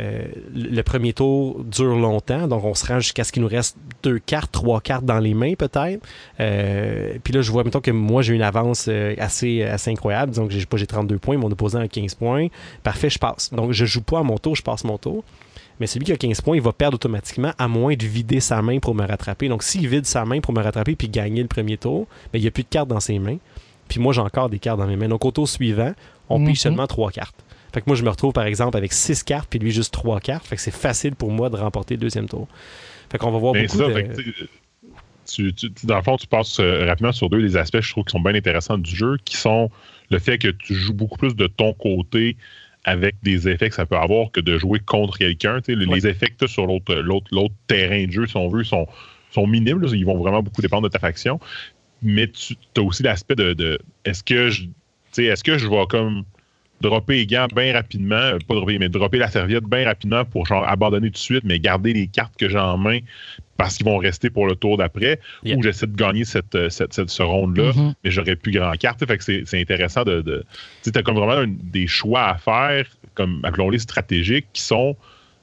S3: euh, le premier tour dure longtemps, donc on se rend jusqu'à ce qu'il nous reste deux cartes, trois cartes dans les mains peut-être. Euh, puis là, je vois, mettons que moi j'ai une avance euh, assez, assez incroyable, disons que j'ai, j'ai 32 points, mon opposant a 15 points. Parfait, je passe. Donc je joue pas à mon tour, je passe mon tour. Mais celui qui a 15 points, il va perdre automatiquement à moins de vider sa main pour me rattraper. Donc s'il vide sa main pour me rattraper puis gagner le premier tour, ben, il n'y a plus de cartes dans ses mains. Puis moi, j'ai encore des cartes dans mes mains. Donc, au tour suivant, on mm seulement trois cartes. Fait que moi, je me retrouve, par exemple, avec six cartes, puis lui, juste trois cartes. Fait que c'est facile pour moi de remporter le deuxième tour. Fait qu'on va voir beaucoup
S2: dans le fond, tu passes euh, rapidement sur deux des aspects, je trouve, qui sont bien intéressants du jeu, qui sont le fait que tu joues beaucoup plus de ton côté avec des effets que ça peut avoir que de jouer contre quelqu'un. Les effets que tu as sur l'autre terrain de jeu, si on veut, sont, sont minimes. Ils vont vraiment beaucoup dépendre de ta faction mais tu as aussi l'aspect de, est-ce que je est-ce que je vais comme dropper les gants bien rapidement, euh, pas dropper, mais dropper la serviette bien rapidement pour genre abandonner tout de suite, mais garder les cartes que j'ai en main parce qu'ils vont rester pour le tour d'après, ou j'essaie de gagner cette, euh, cette, cette ce ronde-là, mm-hmm. mais j'aurais plus grand carte. Fait que c'est intéressant de. de tu as comme vraiment des choix à faire, comme appelons-les stratégiques, qui sont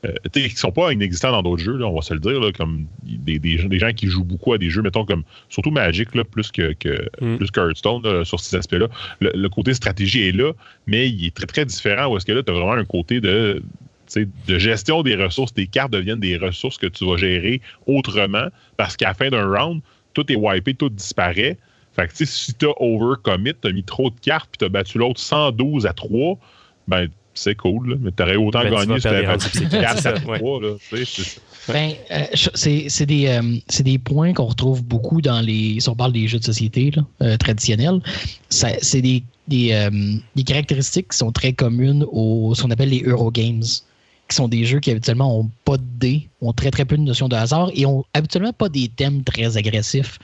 S2: euh, qui sont pas inexistants dans d'autres jeux, là, on va se le dire, là, comme des, des, gens qui jouent beaucoup à des jeux, mettons comme surtout Magic, là, plus que, que mm. plus Hearthstone sur ces aspects-là. Le, côté stratégie est là, mais il est très très différent où est-ce que là, tu as vraiment un côté de de gestion des ressources, tes cartes deviennent des ressources que tu vas gérer autrement parce qu'à la fin d'un round, tout est wipé, tout disparaît. Fait que si tu as overcommit, tu as mis trop de cartes puis tu as battu l'autre 112 à 3, ben c'est cool, mais t'aurais autant
S3: Ben, tu
S2: gagné si t'avais
S3: des
S2: vendu 4 à
S3: ouais.
S2: 3, là, tu sais, c'est-
S1: Ben, euh, c'est des, euh, c'est des points qu'on retrouve beaucoup dans les. Si on parle des jeux de société là, euh, traditionnels, ça- c'est des, des, euh, des caractéristiques qui sont très communes aux ce qu'on appelle les Eurogames, qui sont des jeux qui habituellement ont pas de dés, ont très très peu de notion de hasard et ont habituellement pas des thèmes très agressifs.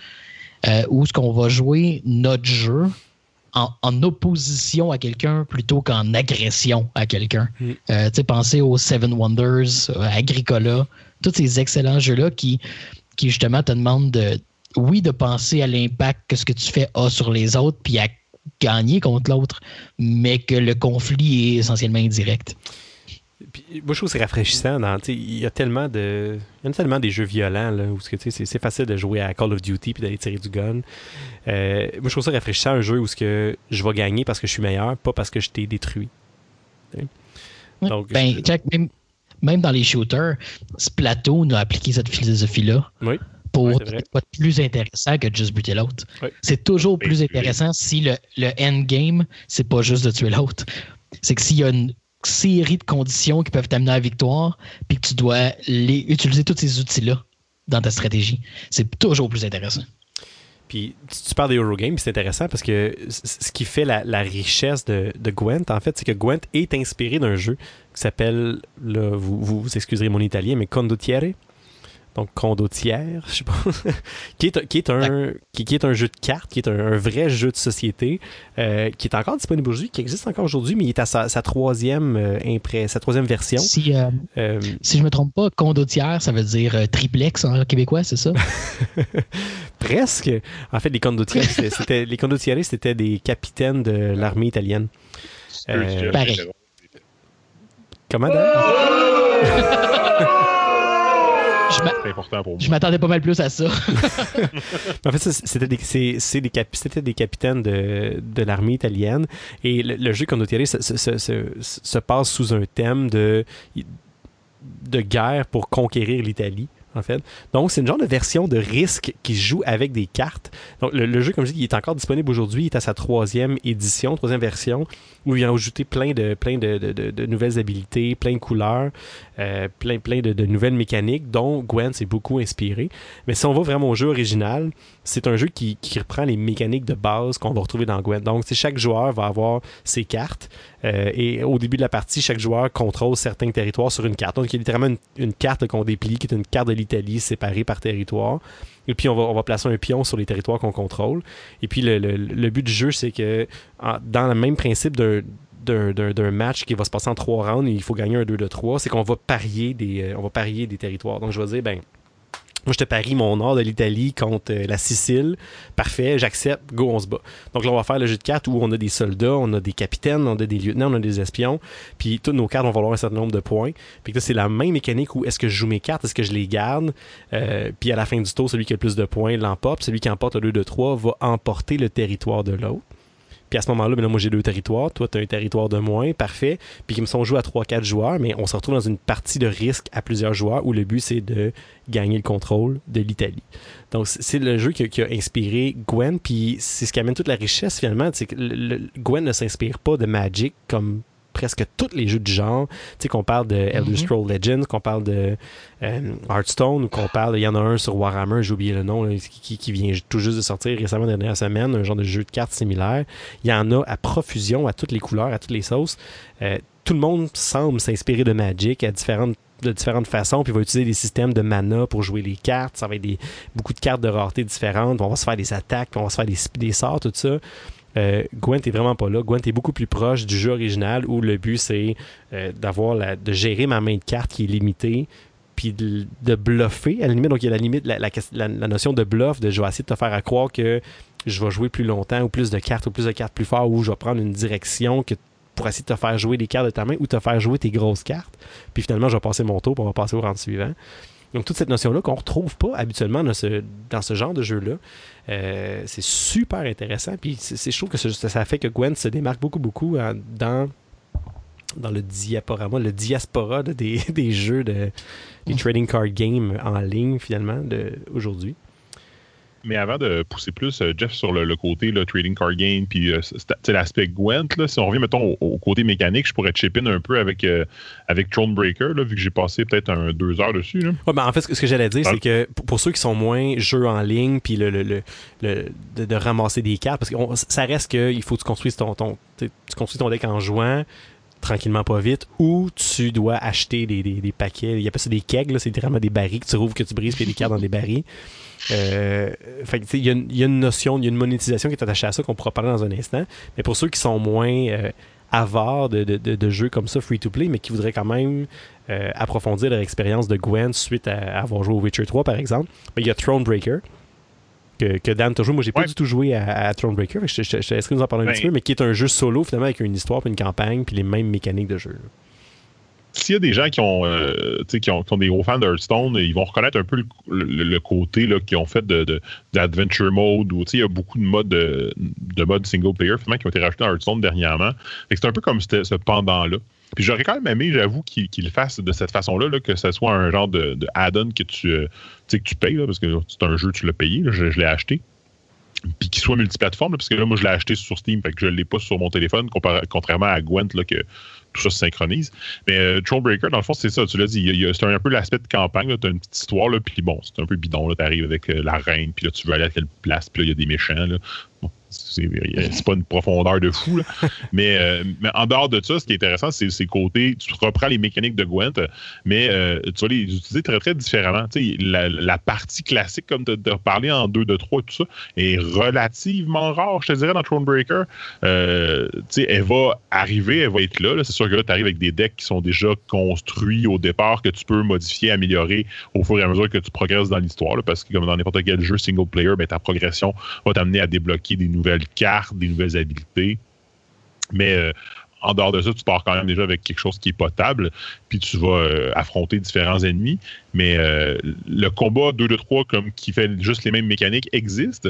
S1: Euh, où ce qu'on va jouer notre jeu en, en opposition à quelqu'un plutôt qu'en agression à quelqu'un.
S3: Mm.
S1: Euh, pensez aux Seven Wonders, euh, Agricola, tous ces excellents jeux-là qui, qui justement te demandent de, oui, de penser à l'impact que ce que tu fais a sur les autres, puis à gagner contre l'autre, mais que le conflit est essentiellement indirect.
S3: Puis, moi, je trouve que c'est rafraîchissant. Dans, tu sais, il y a tellement de, il y a tellement des jeux violents là, où ce que, tu sais, c'est, c'est facile de jouer à Call of Duty puis d'aller tirer du gun. Euh, moi, je trouve ça rafraîchissant un jeu où ce que je vais gagner parce que je suis meilleur, pas parce que je t'ai détruit.
S1: Ouais.
S3: Donc,
S1: ben,
S3: je-
S1: Jack, même, même dans les shooters, Splatoon a appliqué cette philosophie-là
S3: Oui.
S1: pour
S3: Ouais, c'est
S1: être plus intéressant que de juste buter l'autre.
S3: Ouais.
S1: C'est toujours
S2: Ben,
S1: plus intéressant si le, le endgame, c'est pas juste de tuer l'autre. C'est que s'il y a une série de conditions qui peuvent t'amener à la victoire, puis que tu dois les, utiliser tous ces outils-là dans ta stratégie, c'est toujours plus intéressant.
S3: Puis tu parles des Eurogames, c'est intéressant parce que ce qui fait la, richesse de, Gwent, en fait, c'est que Gwent est inspiré d'un jeu qui s'appelle, vous, vous, vous excuserez mon italien, mais Condottiere. Donc Condottiere, je sais pas. qui, est, un- qui, est un, qui, qui est un jeu de cartes, qui est un, un vrai jeu de société, euh, qui est encore disponible aujourd'hui, qui existe encore aujourd'hui, mais il est à sa, sa troisième euh, impré- sa troisième version.
S1: Si, euh,
S3: Euh,
S1: si je me trompe pas, condottière, ça veut dire euh, triplex en québécois, c'est ça?
S3: presque. En fait, les Condottieri, c'était- c'était les Condottieri, c'était des capitaines de l'armée italienne. Euh,
S1: pareil.
S3: Comment Dan?
S1: Je m'a-
S2: C'est important pour moi.
S1: je m'attendais pas mal plus à ça.
S3: En fait, c'était des, c'est- des, cap- c'était des capitaines de, de l'armée italienne. Et le, le jeu Condottieri se, se, se, se- se passe sous un thème de, de guerre pour conquérir l'Italie. En fait. Donc, c'est une genre de version de risque qui se joue avec des cartes. Donc, le, le jeu, comme je dis, il est encore disponible aujourd'hui. Il est à sa troisième édition, troisième version, où il a ajouté plein de, plein de, de- de- de nouvelles habilités, plein de couleurs, euh, plein, plein de, nouvelles mécaniques, dont Gwen s'est beaucoup inspiré. Mais si on va vraiment au jeu original, c'est un jeu qui, qui reprend les mécaniques de base qu'on va retrouver dans Gwen. Donc, chaque joueur va avoir ses cartes. euh, et au début de la partie, chaque joueur contrôle certains territoires sur une carte. Donc, il y a littéralement une, une carte qu'on déplie, qui est une carte de l'Italie séparée par territoire. Et puis, on va, placer un pion sur les territoires qu'on contrôle. Et puis, le, but du jeu, c'est que dans le même principe d'un match qui va se passer en trois rounds et il faut gagner un 2 de 3, c'est qu'on va parier des euh, va parier des territoires. Donc je vais dire ben moi je te parie mon nord de l'Italie contre euh, la Sicile. Parfait, j'accepte, go on se bat. Donc là on va faire le jeu de cartes où on a des soldats, on a des capitaines, on a des lieutenants, on a des espions, puis toutes nos cartes vont valoir un certain nombre de points. Puis là c'est la même mécanique où est-ce que je joue mes cartes, est-ce que je les garde Euh, puis à la fin du tour, celui qui a le plus de points l'emporte, celui qui emporte le 2 de 3 va emporter le territoire de l'autre. Puis à ce moment-là, ben là, moi j'ai deux territoires, toi tu as un territoire de moins, parfait. Puis ils me sont joués à 3-4 joueurs, mais on se retrouve dans une partie de risque à plusieurs joueurs où le but c'est de gagner le contrôle de l'Italie. Donc c'est le jeu qui a, inspiré Gwen, puis c'est ce qui amène toute la richesse finalement. C'est que Gwen ne s'inspire pas de Magic comme presque tous les jeux du genre. Tu sais, qu'on parle de Elder
S1: Mhm.
S3: Scrolls Legends, qu'on parle de euh, Hearthstone, ou qu'on parle, il y en a un sur Warhammer, j'ai oublié le nom, là, qui, qui vient tout juste de sortir récemment la dernière semaine, un genre de jeu de cartes similaire. Il y en a à profusion, à toutes les couleurs, à toutes les sauces. Euh, tout le monde semble s'inspirer de Magic à différentes de différentes façons, puis va utiliser des systèmes de mana pour jouer les cartes. Ça va être des, beaucoup de cartes de rareté différentes. On va se faire des attaques, puis on va se faire des, des sorts, tout ça. Euh, Gwent est vraiment pas là. Gwent est beaucoup plus proche du jeu original où le but c'est euh, d'avoir de gérer ma main de carte qui est limitée, puis de, bluffer à la limite. Donc il y a la limite, la, notion de bluff, de je vais essayer de te faire à croire que je vais jouer plus longtemps ou plus de cartes ou plus de cartes plus fort ou je vais prendre une direction que pour essayer de te faire jouer les cartes de ta main ou te faire jouer tes grosses cartes. Puis finalement, je vais passer mon tour, va passer au round suivant. Donc toute cette notion-là qu'on retrouve pas habituellement dans ce, genre de jeu-là, euh, c'est super intéressant. Puis c'est, je trouve que ce- ça fait que Gwen se démarque beaucoup, beaucoup euh, dans le diaporama, le diaspora des, jeux de des trading card games en ligne finalement aujourd'hui.
S2: Mais avant de pousser plus, euh, Jeff, sur le, côté le trading card game, puis euh, l'aspect Gwent, là, si on revient, mettons, au, côté mécanique, je pourrais chip in un peu avec, euh, avec Thronebreaker, là, vu que j'ai passé peut-être un, deux heures dessus. Là.
S3: Ouais, ben, en fait, ce que j'allais dire, c'est que pour, ceux qui sont moins jeux en ligne, puis le, le, de, ramasser des cartes, parce que ça reste qu'il faut que tu construises ton, ton, tu construis ton deck en jouant tranquillement pas vite, ou tu dois acheter des, des, paquets, il y a pas ça des kegs, c'est vraiment des barils que tu rouvres, que tu brises, puis des cartes dans des barils. Euh, il y, a une notion, il y a une monétisation qui est attachée à ça qu'on pourra parler dans un instant. Mais pour ceux qui sont moins euh, avares de, de, jeux comme ça, free-to-play, mais qui voudraient quand même euh, approfondir leur expérience de Gwen suite à, avoir joué au Witcher 3, par exemple, ben, il y a Thronebreaker. Que, que Dan t'a joué. Moi, j'ai pas du tout joué à, Thronebreaker. Je, je, je, je nous en parler un ben, petit peu, mais qui est un jeu solo, finalement, avec une histoire, puis une campagne, puis les mêmes mécaniques de jeu
S2: s'il y a des gens qui ont, euh, qui ont, des gros fans d'Hearthstone, ils vont reconnaître un peu le, côté qu'ils ont fait de, d'adventure mode où il y a beaucoup de modes de, mode single player finalement, qui ont été rajoutés dans Hearthstone dernièrement. C'est un peu comme ce pendant-là. Puis j'aurais quand même aimé, j'avoue, qu'ils le fassent de cette façon-là, que ce soit un genre de, add-on que tu, euh, que tu payes, parce que c'est un jeu, tu l'as payé, je, l'ai acheté puis qu'il soit multiplateforme, parce que là, moi, je l'ai acheté sur Steam, que je ne l'ai pas sur mon téléphone, contrairement à Gwent, là, que tout se synchronise. Mais euh, dans le fond, c'est ça, tu l'as dit, c'est un, peu l'aspect de campagne, tu as une petite histoire, là, puis bon, c'est un peu bidon, tu arrives avec euh, la reine, puis là, tu veux aller à quelle place, puis là, il y a des méchants, là. C'est pas une profondeur de fou. Mais, euh, mais, en dehors de ça, ce qui est intéressant, c'est ces côtés. Tu reprends les mécaniques de Gwent, mais euh, tu vas les utiliser très, très différemment. La, la, partie classique, comme tu as parlé en 2, 2, 3 et tout ça, est relativement rare, je te dirais, dans Thronebreaker. Euh, elle va arriver, elle va être là. C'est sûr que là, tu arrives avec des decks qui sont déjà construits au départ, que tu peux modifier, améliorer au fur et à mesure que tu progresses dans l'histoire. Parce que, comme dans n'importe quel jeu single player, ben, ta progression va t'amener à débloquer des nouvelles cartes, des nouvelles habiletés. Mais euh, en dehors de ça, tu pars quand même déjà avec quelque chose qui est potable, puis tu vas euh, affronter différents ennemis. Mais euh, le combat 2 de 3 comme qui fait juste les mêmes mécaniques existe,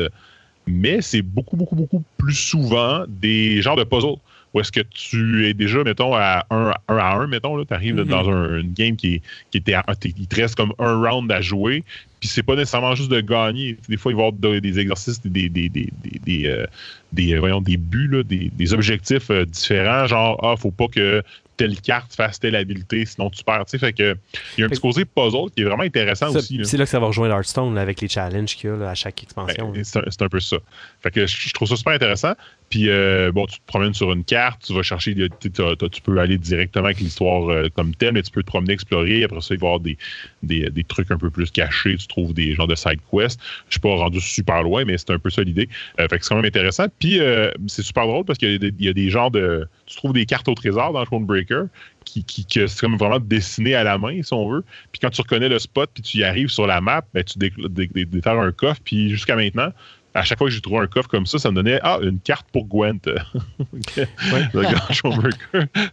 S2: mais c'est beaucoup, beaucoup, beaucoup plus souvent des genres de puzzles. Où est-ce que tu es déjà, mettons, à 1 à 1, mettons, tu arrives mm-hmm. dans un, une game qui, qui était il te reste comme un round à jouer, puis c'est pas nécessairement juste de gagner. Des fois, il va y avoir des exercices, des, des, des, des, euh, voyons, des buts, des, objectifs euh, différents. Genre, ah, faut pas que telle carte fasse telle habileté, sinon tu perds. Fait que, il y a un petit côté puzzle qui est vraiment intéressant aussi.
S3: C'est là que ça va rejoindre Hearthstone avec les challenges qu'il y a à chaque expansion.
S2: Ben, c'est un, peu ça. Fait que je, trouve ça super intéressant. Puis, euh, bon, tu te promènes sur une carte, tu vas chercher, tu peux aller directement avec l'histoire euh, comme telle, mais tu peux te promener, explorer. Après ça, il va y avoir des, des, trucs un peu plus cachés. Tu trouves des genres de side quests. Je suis pas rendu super loin, mais c'est un peu ça l'idée. Euh, fait que c'est quand même intéressant. Puis, c'est super drôle parce qu'il y, a des genres de. Tu trouves des cartes au trésor dans Thronebreaker qui, qui, qui c'est comme vraiment dessiné à la main, si on veut. Puis quand tu reconnais le spot, puis tu y arrives sur la map, ben, tu déterres un coffre. Puis jusqu'à maintenant, à chaque fois que j'ai trouvé un coffre comme ça, ça me donnait ah, une carte pour Gwent.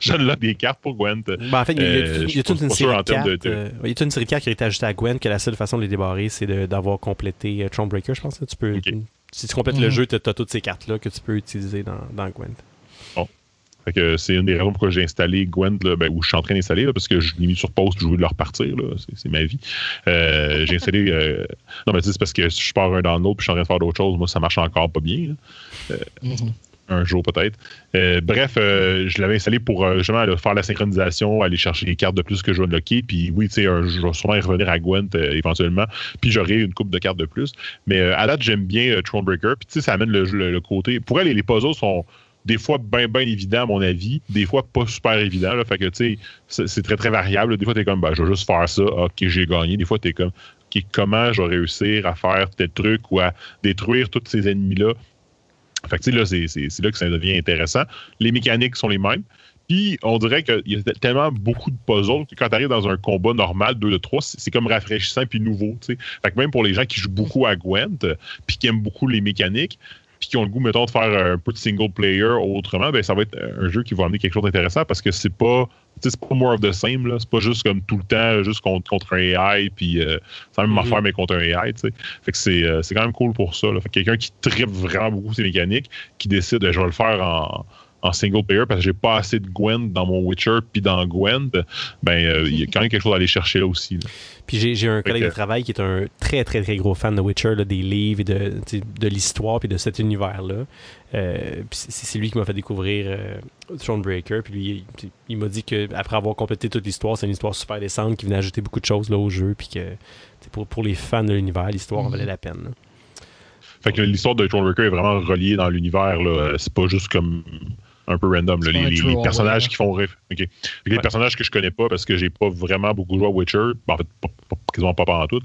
S2: Je donne des cartes pour Gwent.
S3: Ben, en fait, il y a, euh, toute une série de cartes. Euh, il y a toute une série de cartes qui a été ajoutée à Gwent que la seule façon de les débarrer, c'est d'avoir complété euh, Thronebreaker, je pense. Tu peux, si tu complètes le mm. jeu, tu as, toutes ces cartes-là que tu peux utiliser dans, dans Gwent
S2: c'est une des raisons pourquoi j'ai installé Gwent, ben, où je suis en train d'installer, parce que je l'ai mis sur pause je voulais le repartir. C'est ma vie. Euh, j'ai installé. Euh, non, mais c'est parce que je pars un dans l'autre puis je suis en train de faire d'autres choses. Moi, ça marche encore pas bien. Euh, mm-hmm. Un jour peut-être. bref, je l'avais installé pour justement faire la synchronisation, aller chercher les cartes de plus que je vais unlocker. Puis oui, tu sais, je vais sûrement y revenir à Gwent éventuellement. Puis j'aurai une coupe de cartes de plus. Mais à date, j'aime bien Thronebreaker. Puis tu sais, ça amène le, côté. Pour elle, les puzzles sont des fois bien, bien évident, à mon avis, des fois pas super évident. Là, fait que, tu sais, c'est très, très variable. Des fois, tu es comme, ben, je vais juste faire ça, ok, j'ai gagné. Des fois, tu es comme, ok, comment je vais réussir à faire tel truc ou à détruire tous ces ennemis-là? Fait que, tu sais, là, c'est là que ça devient intéressant. Les mécaniques sont les mêmes. Puis, on dirait qu'il y a tellement beaucoup de puzzles que quand tu arrives dans un combat normal, 2 de 3, c'est comme rafraîchissant puis nouveau. Fait que même pour les gens qui jouent beaucoup à Gwent, puis qui aiment beaucoup les mécaniques, qui ont le goût, mettons, de faire un peu de single player autrement, ben, ça va être un jeu qui va amener quelque chose d'intéressant parce que c'est pas c'est pas more of the same là c'est pas juste comme tout le temps juste contre, contre un AI puis euh, c'est la même mm-hmm. affaire mais contre un AI tu sais fait que c'est, euh, c'est quand même cool pour ça là. fait quelqu'un qui tripe vraiment beaucoup ses mécaniques qui décide je vais le faire en en single player parce que j'ai pas assez de Gwent dans mon Witcher puis dans Gwent, ben euh, il y a quand même quelque chose à aller chercher là aussi.
S3: Puis j'ai un collègue de travail qui est un très très très gros fan de Witcher, des livres et de, de l'histoire puis de cet univers-là. Euh, c'est lui qui m'a fait découvrir euh, Thronebreaker. Puis lui, il, m'a dit qu'après avoir complété toute l'histoire, c'est une histoire super décente qui venait ajouter beaucoup de choses là, au jeu. Puis que pour, pour les fans de l'univers, l'histoire en valait la peine.
S2: Fait que l'histoire de Thronebreaker est vraiment reliée dans l'univers. C'est pas juste comme un peu random. les, personnages qui font Les personnages que je connais pas parce que j'ai pas vraiment beaucoup joué à Witcher, en fait, pas, quasiment pas pendant tout.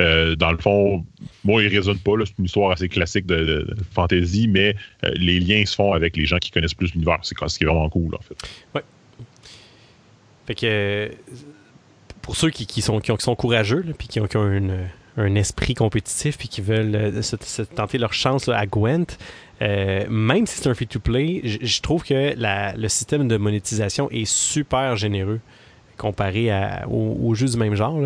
S2: Euh, dans le fond, moi, ils résonnent pas. C'est une histoire assez classique de, fantasy, mais euh, les liens se font avec les gens qui connaissent plus l'univers. C'est ce qui est vraiment cool, en fait.
S3: Ouais. Fait que pour ceux qui, sont, qui, sont courageux, puis qui ont, un esprit compétitif puis qui veulent euh, se, tenter leur chance à Gwent, euh, même si c'est un free-to-play, je trouve que le système de monétisation est super généreux comparé aux, jeux du même genre.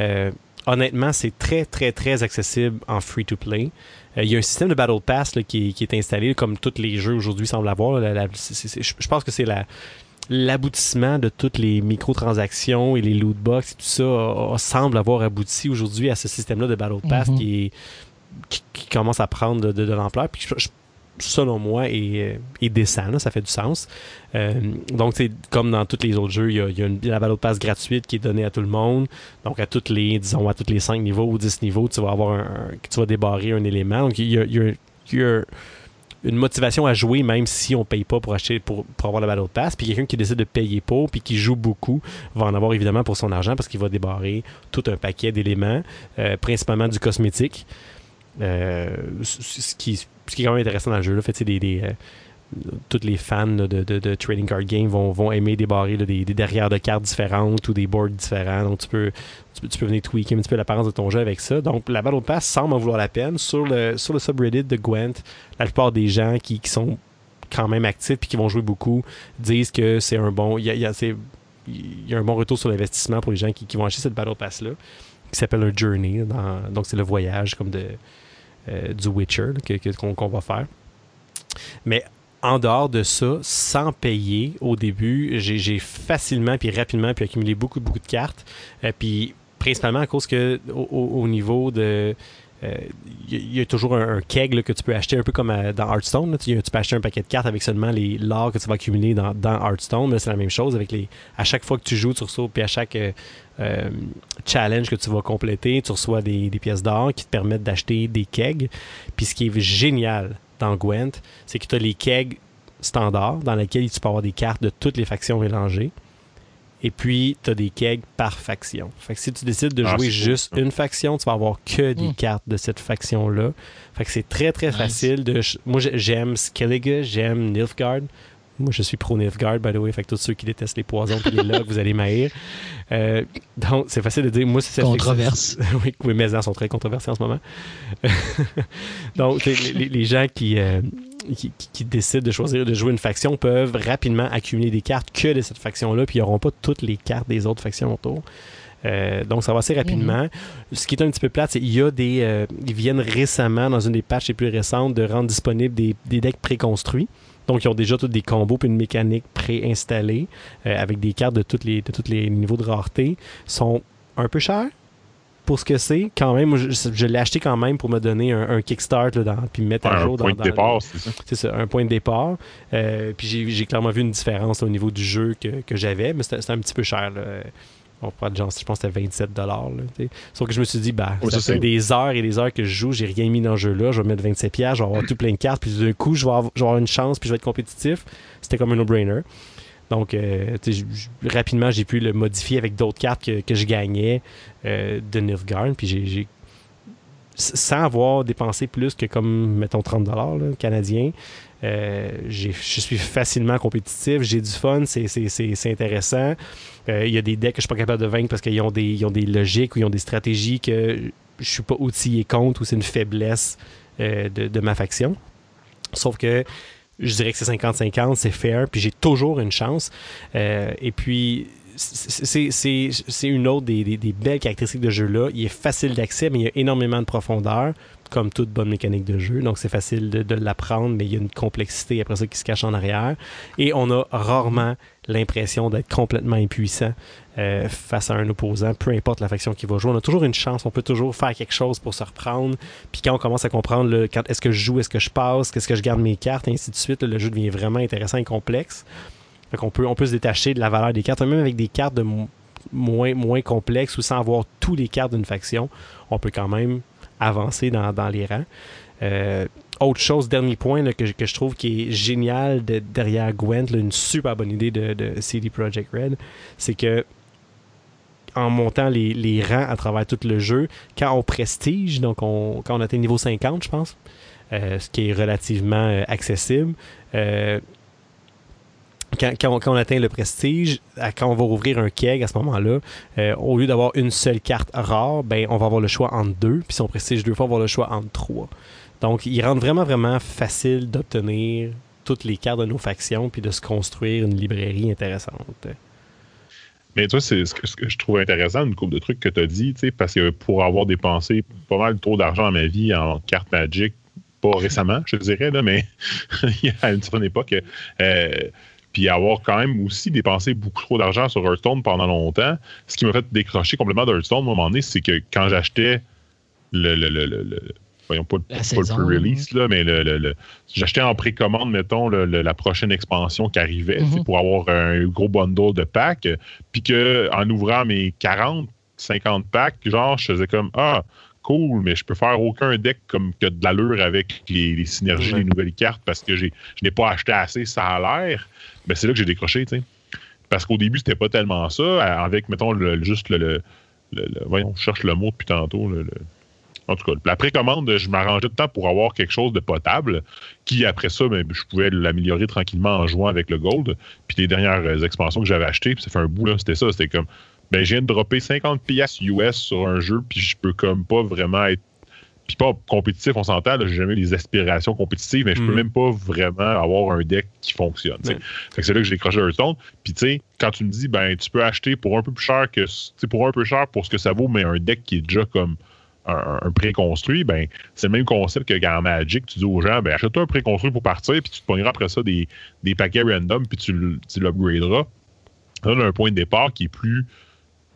S3: Euh, honnêtement, c'est très, très, très accessible en free-to-play. Euh, il y a un système de Battle Pass qui, est installé, comme tous les jeux aujourd'hui semblent avoir. je pense que c'est l'aboutissement de toutes les microtransactions et les loot box et tout ça semble avoir abouti aujourd'hui à ce système-là de Battle Pass mm-hmm. qui, qui, commence à prendre de, l'ampleur. Puis je, selon moi, est, est décent. ça fait du sens. Euh, donc, c'est comme dans tous les autres jeux, il y a, une, la Battle Pass gratuite qui est donnée à tout le monde. Donc, à toutes les, disons, à tous les 5 niveaux ou 10 niveaux, tu vas avoir un, débarrer un élément. Donc, il y a, une motivation à jouer même si on paye pas pour acheter pour, avoir la Battle Pass. Puis quelqu'un qui décide de payer pour puis qui joue beaucoup va en avoir évidemment pour son argent parce qu'il va débarrer tout un paquet d'éléments, euh, principalement du cosmétique. Euh, ce, qui, ce qui est quand même intéressant dans le jeu. Là. Fait, des, des euh, tous les fans de, trading card game vont, vont aimer débarrer des, des, derrière de cartes différentes ou des boards différents. Donc, tu peux, tu venir tweaker un petit peu l'apparence de ton jeu avec ça. Donc, la Battle Pass semble en vouloir la peine. Sur le, sur le subreddit de Gwent, la plupart des gens qui, qui sont quand même actifs et qui vont jouer beaucoup disent que c'est un bon. Il y a, y, a, un bon retour sur l'investissement pour les gens qui, qui, vont acheter cette Battle Pass-là, qui s'appelle un Journey. donc, c'est le voyage comme de euh, du Witcher qu'on va faire. Mais en dehors de ça, sans payer au début, j'ai facilement puis rapidement pu accumuler beaucoup, beaucoup de cartes. Euh, puis principalement à cause que au, niveau de il euh, y, a toujours un, keg que tu peux acheter un peu comme dans Hearthstone. Tu, peux acheter un paquet de cartes avec seulement les l'or que tu vas accumuler dans, Hearthstone. C'est la même chose avec les. À chaque fois que tu joues, tu reçois, puis à chaque challenge que tu vas compléter, tu reçois des, pièces d'or qui te permettent d'acheter des kegs. Puis ce qui est génial dans Gwent, c'est que tu as les kegs standards dans lesquels tu peux avoir des cartes de toutes les factions mélangées. Et puis, tu as des kegs par faction. Fait que si tu décides de ah, jouer juste une faction, tu vas avoir que des hmm. cartes de cette faction-là. Fait que c'est très, très facile de... Moi, j'aime Skellige, j'aime Nilfgaard. Moi, je suis pro Nilfgaard, by the way. Fait que tous ceux qui détestent les poisons et les logs, vous allez m'haïr. Euh, donc, c'est facile de dire. Moi, c'est
S1: Controverse.
S3: oui, oui, mes ans sont très controversés en ce moment. donc, les, gens qui, euh, qui, qui, décident de choisir de jouer une faction peuvent rapidement accumuler des cartes que de cette faction-là, puis ils n'auront pas toutes les cartes des autres factions autour. Euh, donc, ça va assez rapidement. Mhm. Ce qui est un petit peu plate, c'est qu'il y a des. ils viennent récemment, dans une des patches les plus récentes, de rendre disponibles des, des decks préconstruits. Donc, ils ont déjà tous des combos puis une mécanique préinstallée euh, avec des cartes de tous les, de tous les niveaux de rareté. sont un peu chers pour ce que c'est. Quand même, je, l'ai acheté quand même pour me donner un, kickstart là, puis me mettre à jour.
S2: Un point de départ, c'est ça.
S3: C'est ça, un point de départ. Euh, puis j'ai clairement vu une différence au niveau du jeu que, que j'avais, mais c'était un petit peu cher. Là on genre, je pense que c'était 27 dollars. Sauf que je me suis dit, bah, ça fait des heures et des heures que je joue, j'ai rien mis dans le jeu-là, je vais mettre 27 pièces, je vais avoir tout plein de cartes, puis d'un coup, je vais, avoir, une chance, puis je vais être compétitif. C'était comme un no-brainer. Donc, euh, rapidement, j'ai pu le modifier avec d'autres cartes que, je gagnais euh, de Nilfgaard, puis j'ai sans avoir dépensé plus que comme, mettons, 30 dollars canadiens, euh, je suis facilement compétitif, j'ai du fun, c'est intéressant. Euh, il y a des decks que je suis pas capable de vaincre parce qu'ils ont, des, ont des logiques ou ils ont des stratégies que je suis pas outillé contre ou c'est une faiblesse euh, de, ma faction. Sauf que je dirais que c'est 50-50, c'est fair, puis j'ai toujours une chance. et puis, c'est une autre des, des, belles caractéristiques de jeu-là. Il est facile d'accès, mais il y a énormément de profondeur, comme toute bonne mécanique de jeu. Donc, c'est facile de, l'apprendre, mais il y a une complexité après ça qui se cache en arrière. Et on a rarement l'impression d'être complètement impuissant euh, face à un opposant, peu importe la faction qui va jouer. On a toujours une chance, on peut toujours faire quelque chose pour se reprendre. Puis quand on commence à comprendre le, quand est-ce que je joue, est-ce que je passe, qu'est-ce que je garde mes cartes, et ainsi de suite, le jeu devient vraiment intéressant et complexe. Fait qu'on peut, on peut se détacher de la valeur des cartes, même avec des cartes de moins, moins complexes ou sans avoir tous les cartes d'une faction, on peut quand même avancer dans, dans les rangs. Euh, autre chose, dernier point que, que, je trouve qui est génial derrière Gwent, une super bonne idée de, de CD Projekt Red, c'est que en montant les, les, rangs à travers tout le jeu, quand on prestige, donc on, quand on atteint niveau 50, je pense, euh, ce qui est relativement euh, accessible, euh, quand, on, atteint le prestige, quand on va ouvrir un keg à ce moment-là, au lieu d'avoir une seule carte rare, ben, on va avoir le choix entre deux. Puis si on prestige deux fois, on va avoir le choix entre trois. Donc, il rend vraiment, vraiment facile d'obtenir toutes les cartes de nos factions puis de se construire une librairie intéressante.
S2: Mais toi, c'est ce que, je trouve intéressant, une couple de trucs que tu as dit, parce que pour avoir dépensé pas mal trop d'argent dans ma vie en cartes Magic, pas récemment, je dirais, là, mais à une certaine époque, euh, puis avoir quand même aussi dépensé beaucoup trop d'argent sur Hearthstone pendant longtemps, ce qui m'a fait décrocher complètement d'Hearthstone à un moment donné, c'est que quand j'achetais le, le, le voyons pas, le pre-release, là, mais le, j'achetais en précommande, mettons, la prochaine expansion qui arrivait mhm. pour avoir un gros bundle de packs. Puis qu'en ouvrant mes 40, 50 packs, genre, je faisais comme Ah, cool, mais je peux faire aucun deck comme que de l'allure avec les, synergies des nouvelles cartes parce que je n'ai pas acheté assez, ça a l'air. Mais c'est là que j'ai décroché, tu sais. Parce qu'au début, c'était pas tellement ça. Avec, mettons, juste le, Voyons, je cherche le mot depuis tantôt. le en tout cas, la précommande, je m'arrangeais le temps pour avoir quelque chose de potable, qui après ça, ben, je pouvais l'améliorer tranquillement en jouant avec le gold. Puis les dernières euh, expansions que j'avais achetées, puis ça fait un bout, là, c'était ça. C'était comme, ben, je viens de dropper 50 pièces US sur un jeu, puis je peux comme pas vraiment être puis pas compétitif, on s'entend, j'ai jamais eu des aspirations compétitives, mais je peux mm. même pas vraiment avoir un deck qui fonctionne. c'est là que j'ai décroché Hearthstone. Puis tu sais, quand tu me dis ben tu peux acheter pour un peu plus cher que pour un peu cher pour ce que ça vaut, mais un deck qui est déjà comme un, préconstruit, ben, c'est le même concept que dans Magic. Tu dis aux gens, ben, achète-toi un préconstruit pour partir, puis tu te pogneras après ça des, des paquets random, puis tu, tu l'upgraderas. Ça a un point de départ qui est plus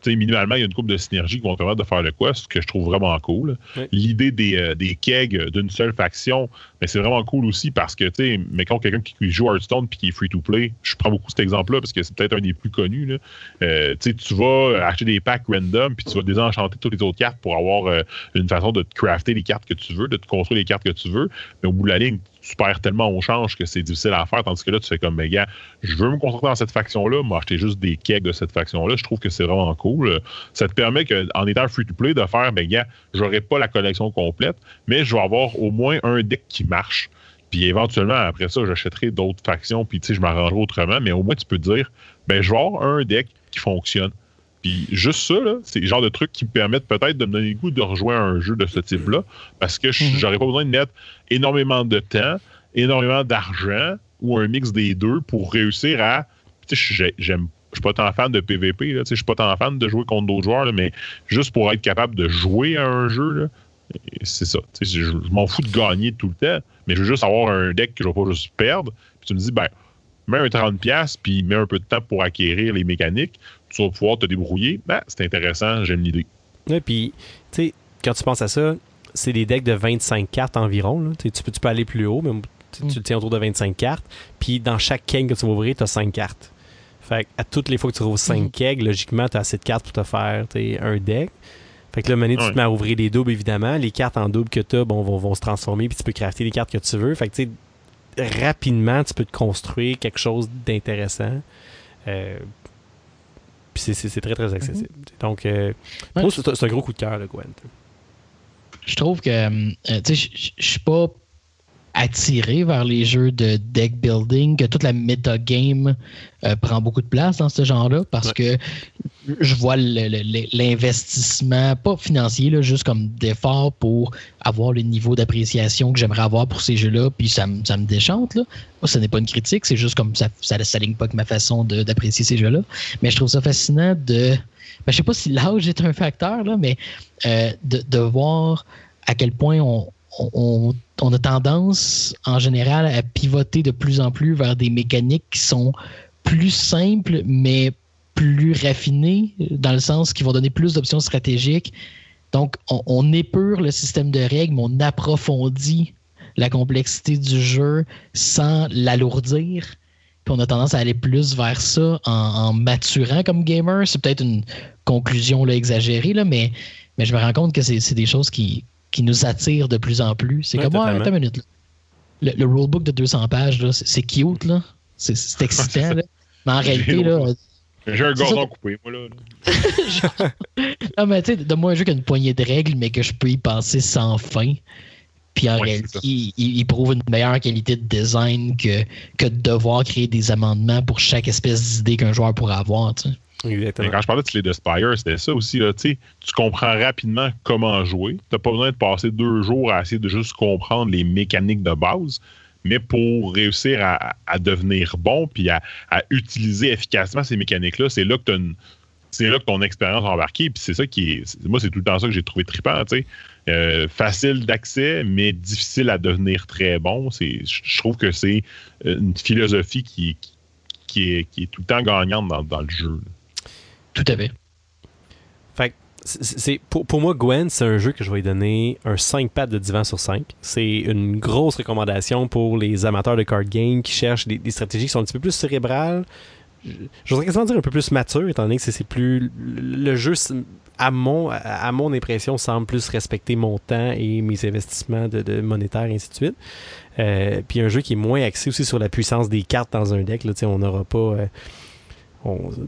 S2: minimalement, il y a une coupe de synergie qui vont permettre de faire le quoi, ce que je trouve vraiment cool. L'idée des, euh, des kegs d'une seule faction, mais c'est vraiment cool aussi parce que, tu sais, quelqu'un qui joue Hearthstone puis qui est free to play, je prends beaucoup cet exemple-là parce que c'est peut-être un des plus connus. Là. Euh, tu vas acheter des packs random puis tu vas désenchanter toutes les autres cartes pour avoir euh, une façon de te crafter les cartes que tu veux, de te construire les cartes que tu veux. Mais au bout de la ligne, tu perds tellement au change que c'est difficile à faire. Tandis que là, tu fais comme, mais gars, je veux me concentrer dans cette faction-là, m'acheter juste des kegs de cette faction-là. Je trouve que c'est vraiment cool. Ça te permet qu'en étant free-to-play, de faire, mais gars, j'aurai pas la collection complète, mais je vais avoir au moins un deck qui marche. Puis éventuellement, après ça, j'achèterai d'autres factions, puis tu sais, je m'arrangerai autrement, mais au moins, tu peux dire, ben, je vais avoir un deck qui fonctionne. Puis juste ça, c'est le genre de truc qui me permettent peut-être de me donner le goût de rejoindre un jeu de ce type-là, parce que mhm. j'aurais pas besoin de mettre énormément de temps, énormément d'argent ou un mix des deux pour réussir à. J'aime. Je suis pas tant fan de PVP, là, je suis pas tant fan de jouer contre d'autres joueurs, mais juste pour être capable de jouer à un jeu, c'est ça. Je, je m'en fous de gagner tout le temps, mais je veux juste avoir un deck que je vais pas juste perdre. Puis tu me dis, ben, mets un 30$, puis mets un peu de temps pour acquérir les mécaniques, tu vas pouvoir te débrouiller. Ben, c'est intéressant, j'aime l'idée.
S3: Oui, puis, tu sais, quand tu penses à ça, c'est des decks de 25 cartes environ. Tu, peux, tu peux aller plus haut, mais tu, le tiens autour de 25 cartes. Puis dans chaque keg que tu vas ouvrir, tu as 5 cartes. Fait à toutes les fois que tu ouvres 5 mm. kegs, logiquement, tu as assez de cartes pour te faire un deck. Fait que là, maintenant, tu te mets à ouvrir les doubles, évidemment. Les cartes en double que tu as bon, vont, se transformer, puis tu peux crafter les cartes que tu veux. Fait que, tu sais, rapidement, tu peux te construire quelque chose d'intéressant. Euh, puis c'est très, très accessible. Mm-hmm. Donc, euh, c'est un gros coup de cœur, le Gwent.
S1: Je trouve que, euh, tu sais, je suis pas attiré vers les jeux de deck building, que toute la metagame game prend beaucoup de place dans ce genre-là, parce que je vois l'investissement, pas financier, là, juste comme d'effort pour avoir le niveau d'appréciation que j'aimerais avoir pour ces jeux-là, puis ça, ça me déchante. Là. Moi, ce n'est pas une critique, c'est juste comme ça ne s'aligne pas avec ma façon d'apprécier ces jeux-là. Mais je trouve ça fascinant de. Ben, je sais pas si l'âge est un facteur, là, mais euh, de, de, voir à quel point on, on, on, a tendance, en général, à pivoter de plus en plus vers des mécaniques qui sont plus simples, mais plus raffinés, dans le sens qu'ils vont donner plus d'options stratégiques. Donc, on, on, épure le système de règles, mais on approfondit la complexité du jeu sans l'alourdir. Puis on a tendance à aller plus vers ça en, maturant comme gamer. C'est peut-être une conclusion là, exagérée, là, mais, mais je me rends compte que c'est des choses qui, qui nous attirent de plus en plus. C'est comme, moi, attends une minute. Le, rulebook de 200 pages, c'est cute, là. C'est excitant, là. Mais en réalité, là.
S2: J'ai un gordon coupé, moi, là.
S1: non, mais tu sais, de moi un jeu qui a une poignée de règles, mais que je peux y passer sans fin. Puis en réalité, il, prouve une meilleure qualité de design que, que de devoir créer des amendements pour chaque espèce d'idée qu'un joueur pourrait avoir. Tu
S2: sais. quand je parlais de Slay the Spire, c'était ça aussi. Là, tu comprends rapidement comment jouer. Tu n'as pas besoin de passer deux jours à essayer de juste comprendre les mécaniques de base. Mais pour réussir à, devenir bon puis à, utiliser efficacement ces mécaniques-là, c'est là que tu c'est là que ton expérience a embarqué. Puis c'est ça qui est. Moi, c'est tout le temps ça que j'ai trouvé trippant. Tu sais. Euh, facile d'accès, mais difficile à devenir très bon. Je trouve que c'est euh, une philosophie qui, qui, est, qui est tout le temps gagnante dans, le jeu.
S1: Tout à fait.
S3: Fait c'est, pour, pour, moi, Gwen, c'est un jeu que je vais donner un 5 pattes de divan sur 5. C'est une grosse recommandation pour les amateurs de card game qui cherchent des, stratégies qui sont un petit peu plus cérébrales, je voudrais quasiment dire un peu plus mature, étant donné que c'est plus. Le jeu, à mon, à mon impression, semble plus respecter mon temps et mes investissements de, monétaires, et ainsi de suite. Euh, puis un jeu qui est moins axé aussi sur la puissance des cartes dans un deck. Là, on n'aura pas. Euh,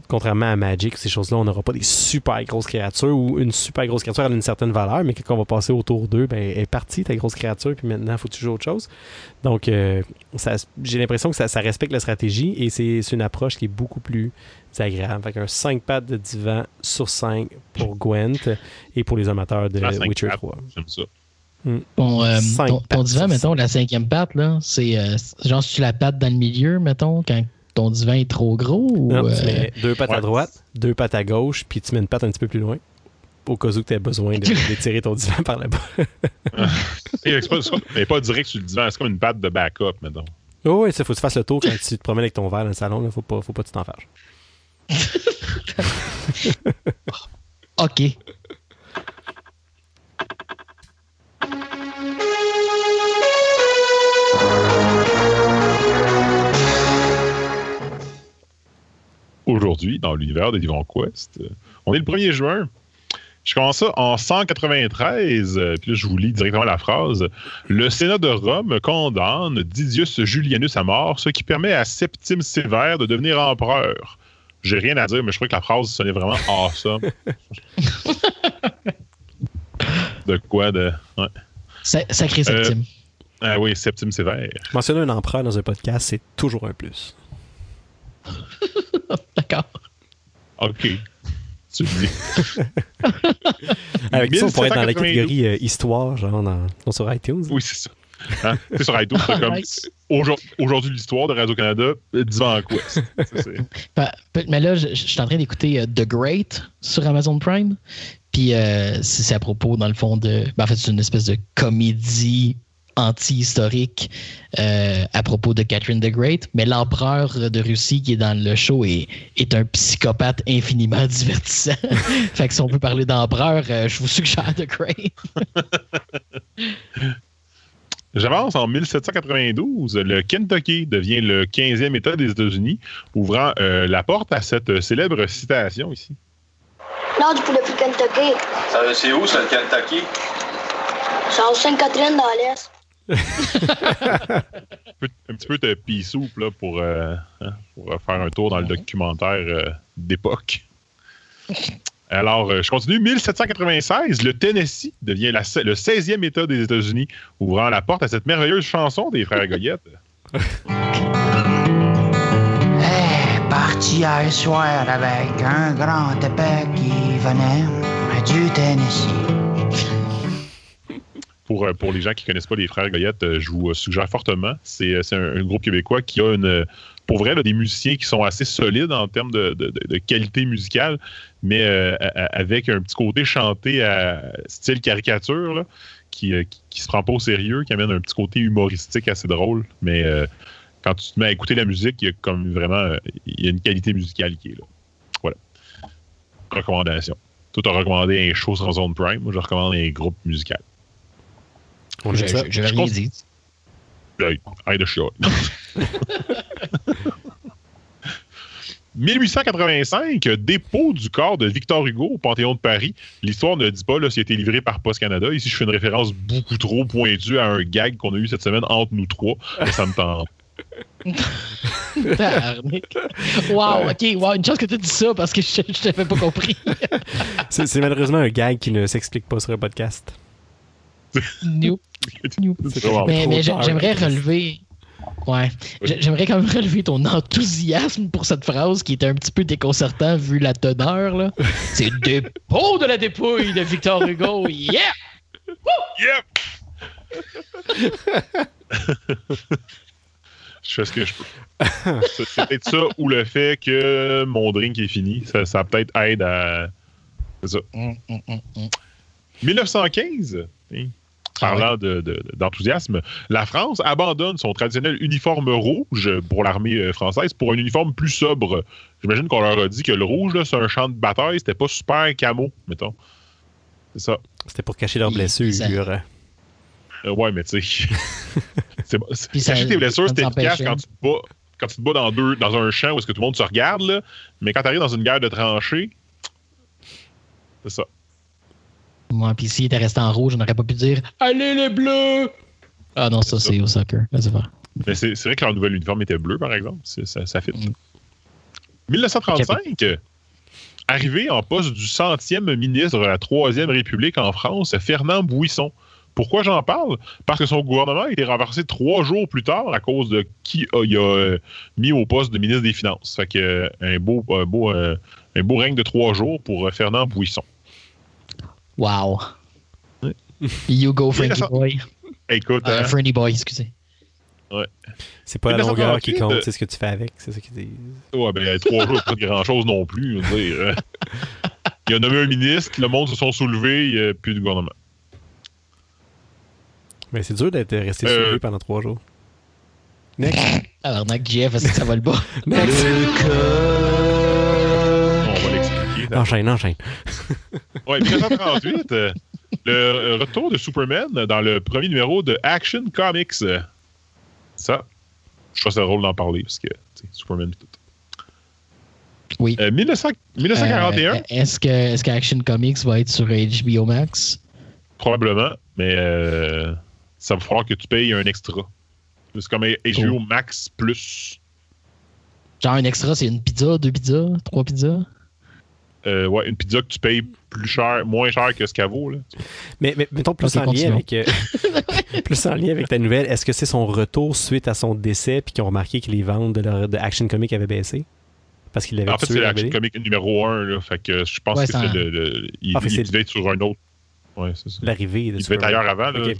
S3: contrairement à Magic, ces choses-là, on n'aura pas des super grosses créatures ou une super grosse créature a une certaine valeur, mais quand on va passer autour d'eux, ben, elle est partie, ta grosse créature, puis maintenant, il faut toujours autre chose. Donc, euh, j'ai l'impression que ça, respecte la stratégie et c'est une approche qui est beaucoup plus agréable. Fait un 5 pattes de divan sur 5 pour Gwent et pour les amateurs de Witcher 3. J'aime ça.
S1: Hmm. Euh, ton, divan, mettons, la cinquième patte, là, c'est euh, genre, tu la patte dans le milieu, mettons, quand ton divan est trop gros ou.
S3: Non, tu mets euh, deux pattes à droite, deux pattes à gauche, puis tu mets une patte un petit peu plus loin. Au cas où tu as besoin d'étirer ton divan par là-bas.
S2: mais pas direct sur le divan, c'est comme une patte de backup, mettons.
S3: Oh, oui, il faut que tu fasses le tour quand tu te promènes avec ton verre dans le salon. Il faut pas, faut pas que tu t'en fâches.
S1: OK.
S2: Aujourd'hui dans l'univers de Divan Quest. On est le 1er juin. Je commence ça en 193, puis là, je vous lis directement la phrase. Le Sénat de Rome condamne Didius Julianus à mort, ce qui permet à Septime Sévère de devenir empereur. J'ai rien à dire, mais je crois que la phrase sonnait vraiment awesome. de quoi de. Ouais.
S1: Sacré Septime.
S2: ah oui, Septime Sévère.
S3: Mentionner un empereur dans un podcast, c'est toujours un plus.
S1: D'accord.
S2: OK. Tu le dis.
S3: Avec ça, on pourrait être dans la catégorie euh, histoire, genre dans, sur iTunes.
S2: Oui, c'est ça. Hein? C'est sur iTunes, c'est comme aujourd'hui l'histoire de Radio-Canada, Divan Quest.
S1: mais là, je, suis en train d'écouter euh, The Great sur Amazon Prime. Puis euh, c'est à propos, dans le fond, de. Ben, en fait, c'est une espèce de comédie anti-historique euh, à propos de Catherine the Great, mais l'empereur de Russie qui est dans le show est, est un psychopathe infiniment divertissant. fait que si on peut parler d'empereur, euh, je vous suggère The Great.
S2: J'avance en 1792. Le Kentucky devient le 15e État des États-Unis, ouvrant euh, la porte à cette célèbre citation ici.
S4: Non, du poulet plus Kentucky.
S5: C'est où, ça, le Kentucky?
S4: C'est en Sainte-Catherine, dans l'Est
S2: un petit peu de pea soup là, pour, euh, hein, pour, faire un tour dans le documentaire euh, d'époque. Alors, euh, je continue. 1796, le Tennessee devient le 16e État des États-Unis, ouvrant la porte à cette merveilleuse chanson des frères Goyette.
S6: hey, sorti hier soir avec un grand épais qui venait du Tennessee.
S2: Pour, euh, pour les gens qui ne connaissent pas les frères Goyette, euh, je vous suggère fortement. C'est un, un, groupe québécois qui a une, pour vrai, des musiciens qui sont assez solides en termes de, de, qualité musicale, mais euh, avec un petit côté chanté à style caricature, qui, qui, se prend pas au sérieux, qui amène un petit côté humoristique assez drôle. Mais euh, quand tu te mets à écouter la musique, il y a comme vraiment il y a une qualité musicale qui est là. Voilà. Recommandation. Toi, tu as recommandé un show sur Zone Prime. Moi, je recommande un groupe musical.
S1: On je, je, je vais rien dire.
S2: Aïe de chiot. 1885, dépôt du corps de Victor Hugo au Panthéon de Paris. L'histoire ne dit pas s'il a été livré par Post Canada. Ici, je fais une référence beaucoup trop pointue à un gag qu'on a eu cette semaine entre nous trois. Et ça me tente.
S1: wow, ok, wow, une chance que tu dit ça parce que je, je t'avais pas compris.
S3: c'est malheureusement un gag qui ne s'explique pas sur un podcast.
S1: New. Mais, mais j'aimerais relever. Ouais. J'aimerais quand même relever ton enthousiasme pour cette phrase qui était un petit peu déconcertant vu la teneur. là. C'est le dépôt de la dépouille de Victor Hugo. Yeah!
S2: Yep! je fais ce que je peux. C'est peut-être ça ou le fait que mon drink est fini. Ça, ça peut-être aide à. C'est ça. 1915. Mm, parlant d'enthousiasme, la France abandonne son traditionnel uniforme rouge pour l'armée euh, française pour un uniforme plus sobre. J'imagine qu'on leur a dit que le rouge, c'est un champ de bataille, c'était pas super camo, mettons. C'est ça.
S3: C'était pour cacher leurs blessures.
S2: Euh, ouais, mais tu sais. cacher tes blessures, c'était efficace quand tu te bats. Quand tu te bats dans, deux, dans un champ où est-ce que tout le monde se regarde, là, mais quand tu arrives dans une guerre de tranchées, c'est ça.
S1: Moi, puis s'il était resté en rouge, on n'aurait pas pu dire Allez les bleus Ah non, ça, c'est au soccer.
S2: Mais c'est vrai que leur nouvel uniforme était bleu, par exemple. Ça, ça fit. 1935, mm. arrivé en poste du centième ministre de la Troisième République en France, Fernand Bouisson. Pourquoi j'en parle? Parce que son gouvernement a été renversé trois jours plus tard à cause de qui a, il a euh, mis au poste de ministre des Finances. Fait que, euh, un, beau, un, beau, euh, un beau règne de trois jours pour Fernand Bouisson.
S1: Wow. You go, Frankie Boy.
S2: Écoute,
S1: euh, hein? Boy, excusez.
S2: Ouais.
S3: C'est pas la longueur qui compte, c'est ce que tu fais avec. C'est ça qui dit.
S2: Ouais, ben, trois jours, pas grand chose non plus. Dire. Hein. Il a nommé un ministre, le monde se sont soulevés, il n'y a plus de gouvernement.
S3: Mais c'est dur d'être resté euh... soulevé pendant trois jours.
S1: Next. Alors, Mac Jeff, est-ce que ça va le bas?
S2: Next.
S3: Enchaîne, enchaîne.
S2: ouais, 1938, euh, le retour de Superman dans le premier numéro de Action Comics. Ça, je trouve ça drôle d'en parler parce que Superman tout.
S1: Oui.
S2: Euh, 1900, 1941. Euh,
S1: est-ce que est-ce qu'Action Comics va être sur HBO Max?
S2: Probablement, mais euh, ça va falloir que tu payes un extra. C'est comme HBO Max plus.
S1: Genre un extra, c'est une pizza, deux pizzas, trois pizzas?
S2: Euh, ouais, une pizza que tu payes plus cher, moins cher que ce qu'elle vaut. Là.
S3: Mais, mais mettons plus en, lien avec, euh, plus en lien avec ta nouvelle, est-ce que c'est son retour suite à son décès puis qu'ils ont remarqué que les ventes de, leur, de Action Comics avaient baissé? Parce qu'il avait
S2: En fait, c'est l'Action Comics numéro 1. Là, fait que je pense que c'est le, le, Il, ah, il devait être sur un autre. Ouais, c'est ça.
S3: L'arrivée
S2: de Il devait être ailleurs avant. Là. Okay.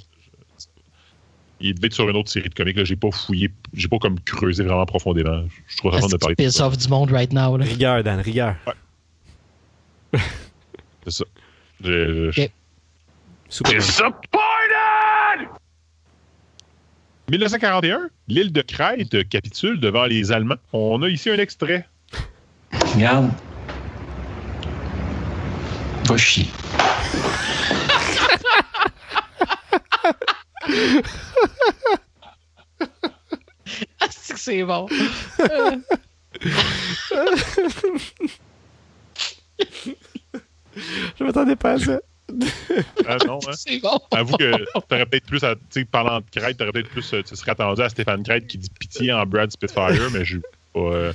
S2: Il devait être sur une autre série de comics. J'ai pas fouillé, j'ai pas comme creusé vraiment profondément. Je trouve ça de parler
S1: de ça. du monde right now. Là?
S3: Rigueur, Dan, rigueur.
S2: Ouais. C'est ça. Je, je...
S1: Okay.
S2: Disappointed! 1941, l'île de Crète capitule devant les Allemands. On a ici un extrait.
S7: Regarde. Va chier.
S1: ah, c'est bon.
S3: Je m'attendais pas à ça.
S2: Ah non, hein?
S1: C'est bon.
S2: Avoue que t'aurais peut-être plus à. Tu sais, parlant de Crête, t'aurais peut-être plus. Tu serais attendu à Stéphane Crête qui dit pitié en Brad Spitfire, mais j'ai pas. Euh,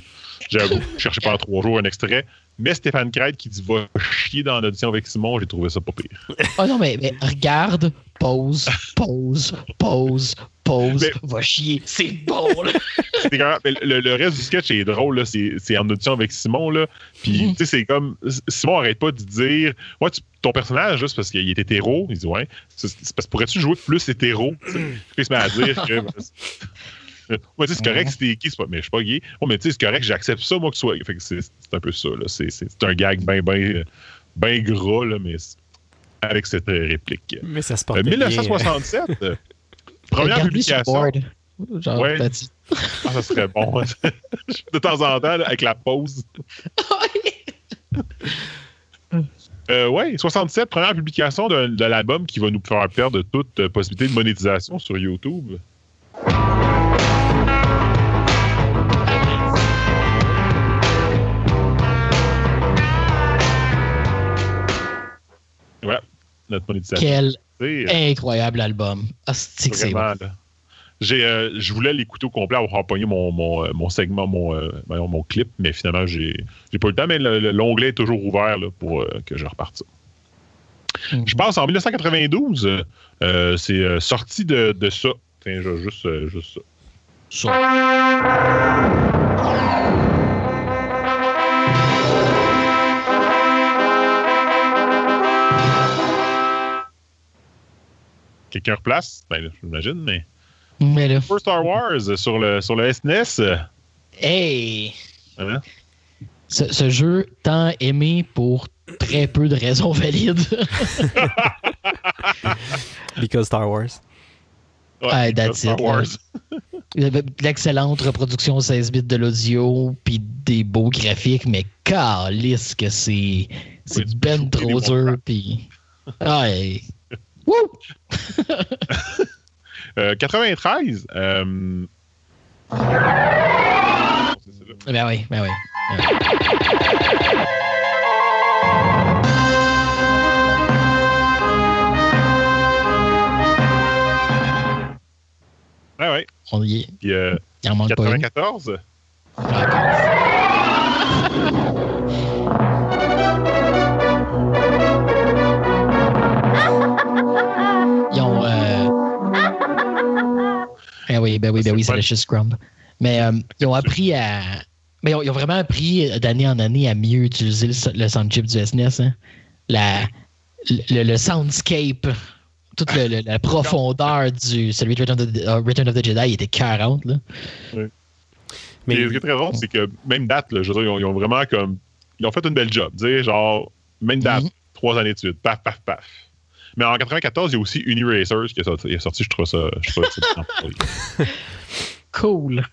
S2: J'avoue, je cherchais pas trois jours un extrait. Mais Stéphane Crête qui dit va chier dans l'audition avec Simon, j'ai trouvé ça pas pire.
S1: Oh non, mais, mais regarde pause, pause, pause, pause.
S2: Mais-
S1: Va chier. C'est bon, là.
S2: C'est même- mais le, le reste du sketch est drôle, là. C'est, c'est en audition avec Simon, là. Puis,
S1: Mhm.
S2: tu sais, c'est comme. Simon arrête pas de dire Ouais, tu- ton personnage, juste parce qu'il est hétéro, il dit Ouais, c'est, c'est parce que pourrais-tu jouer plus hétéro? Puis il se met à dire que. Ouais, tu sais, c'est correct si t'es gay, c'est pas, mais je suis pas gay. Ouais, mais tu sais, c'est correct, j'accepte ça, moi, que ce soit. Fait que c'est, un peu ça, là. C'est, un gag bien, bien, bien gras, là, mais avec cette euh, réplique.
S3: Mais ça se
S2: Euh,
S3: porte bien.
S2: 1967, euh, première publication.
S1: Genre,
S2: Ouais.
S1: that's it.
S2: Ah, ça serait bon. de temps en temps, là, avec la pause. Euh, ouais, 67, première publication de, de l'album qui va nous faire perdre toute euh, possibilité de monétisation sur YouTube. Voilà, notre monétisation.
S1: Quel
S2: euh,
S1: incroyable album. Ah, c'est bon.
S2: J'ai, euh, je voulais l'écouter au complet, avoir pogné mon, mon, euh, mon segment, mon, euh, clip, mais finalement, j'ai, j'ai pas eu le temps, mais le- le- l'onglet est toujours ouvert là, pour euh, que je reparte ça.
S1: Mhm.
S2: Je pense en 1992, euh, euh, c'est sorti de, de ça. Tiens, je, juste, juste ça.
S1: Ça.
S2: Quelqu'un replace? Ben, j'imagine, mais.
S1: Mais là,
S2: First Star Wars euh, sur le, sur le SNES. euh,
S1: hey!
S2: hein?
S1: Ce, ce jeu tant aimé pour très peu de raisons valides.
S3: Because Star Wars.
S2: Ouais,
S1: Ah, that's
S2: Star
S1: it,
S2: Wars.
S1: Il y avait de L'excellente reproduction 16 bits de l'audio, puis des beaux graphiques, mais calisse que c'est c'est
S2: Oui,
S1: ben trop dur, puis... Ah!
S2: Euh, 93. euh.
S1: Ben oui, ben oui. ben oui.
S2: Ouais, ouais.
S1: On y est.
S2: Puis, euh,
S1: Il en manque pas une. Oui, ben oui, ben oui, c'est le shit Scrum. Mais euh, ils ont appris à. Mais ils ont, vraiment appris d'année en année à mieux utiliser le, le sound chip du SNES. hein. La, le, le soundscape, toute le- le- la profondeur du celui de Return of the, euh, Return of the Jedi était 40. Là.
S3: Mais
S2: Et ce qui est très drôle, c'est que même date, là, je veux dire, ils ont, ils ont vraiment comme. Ils ont fait une belle job. Dire, genre, même date,
S1: Mhm.
S2: trois années de suite. Paf, paf, paf. Mais en 94, il y a aussi Uniracers qui est sorti. Il est sorti je trouve ça. Je trouve ça
S1: Cool.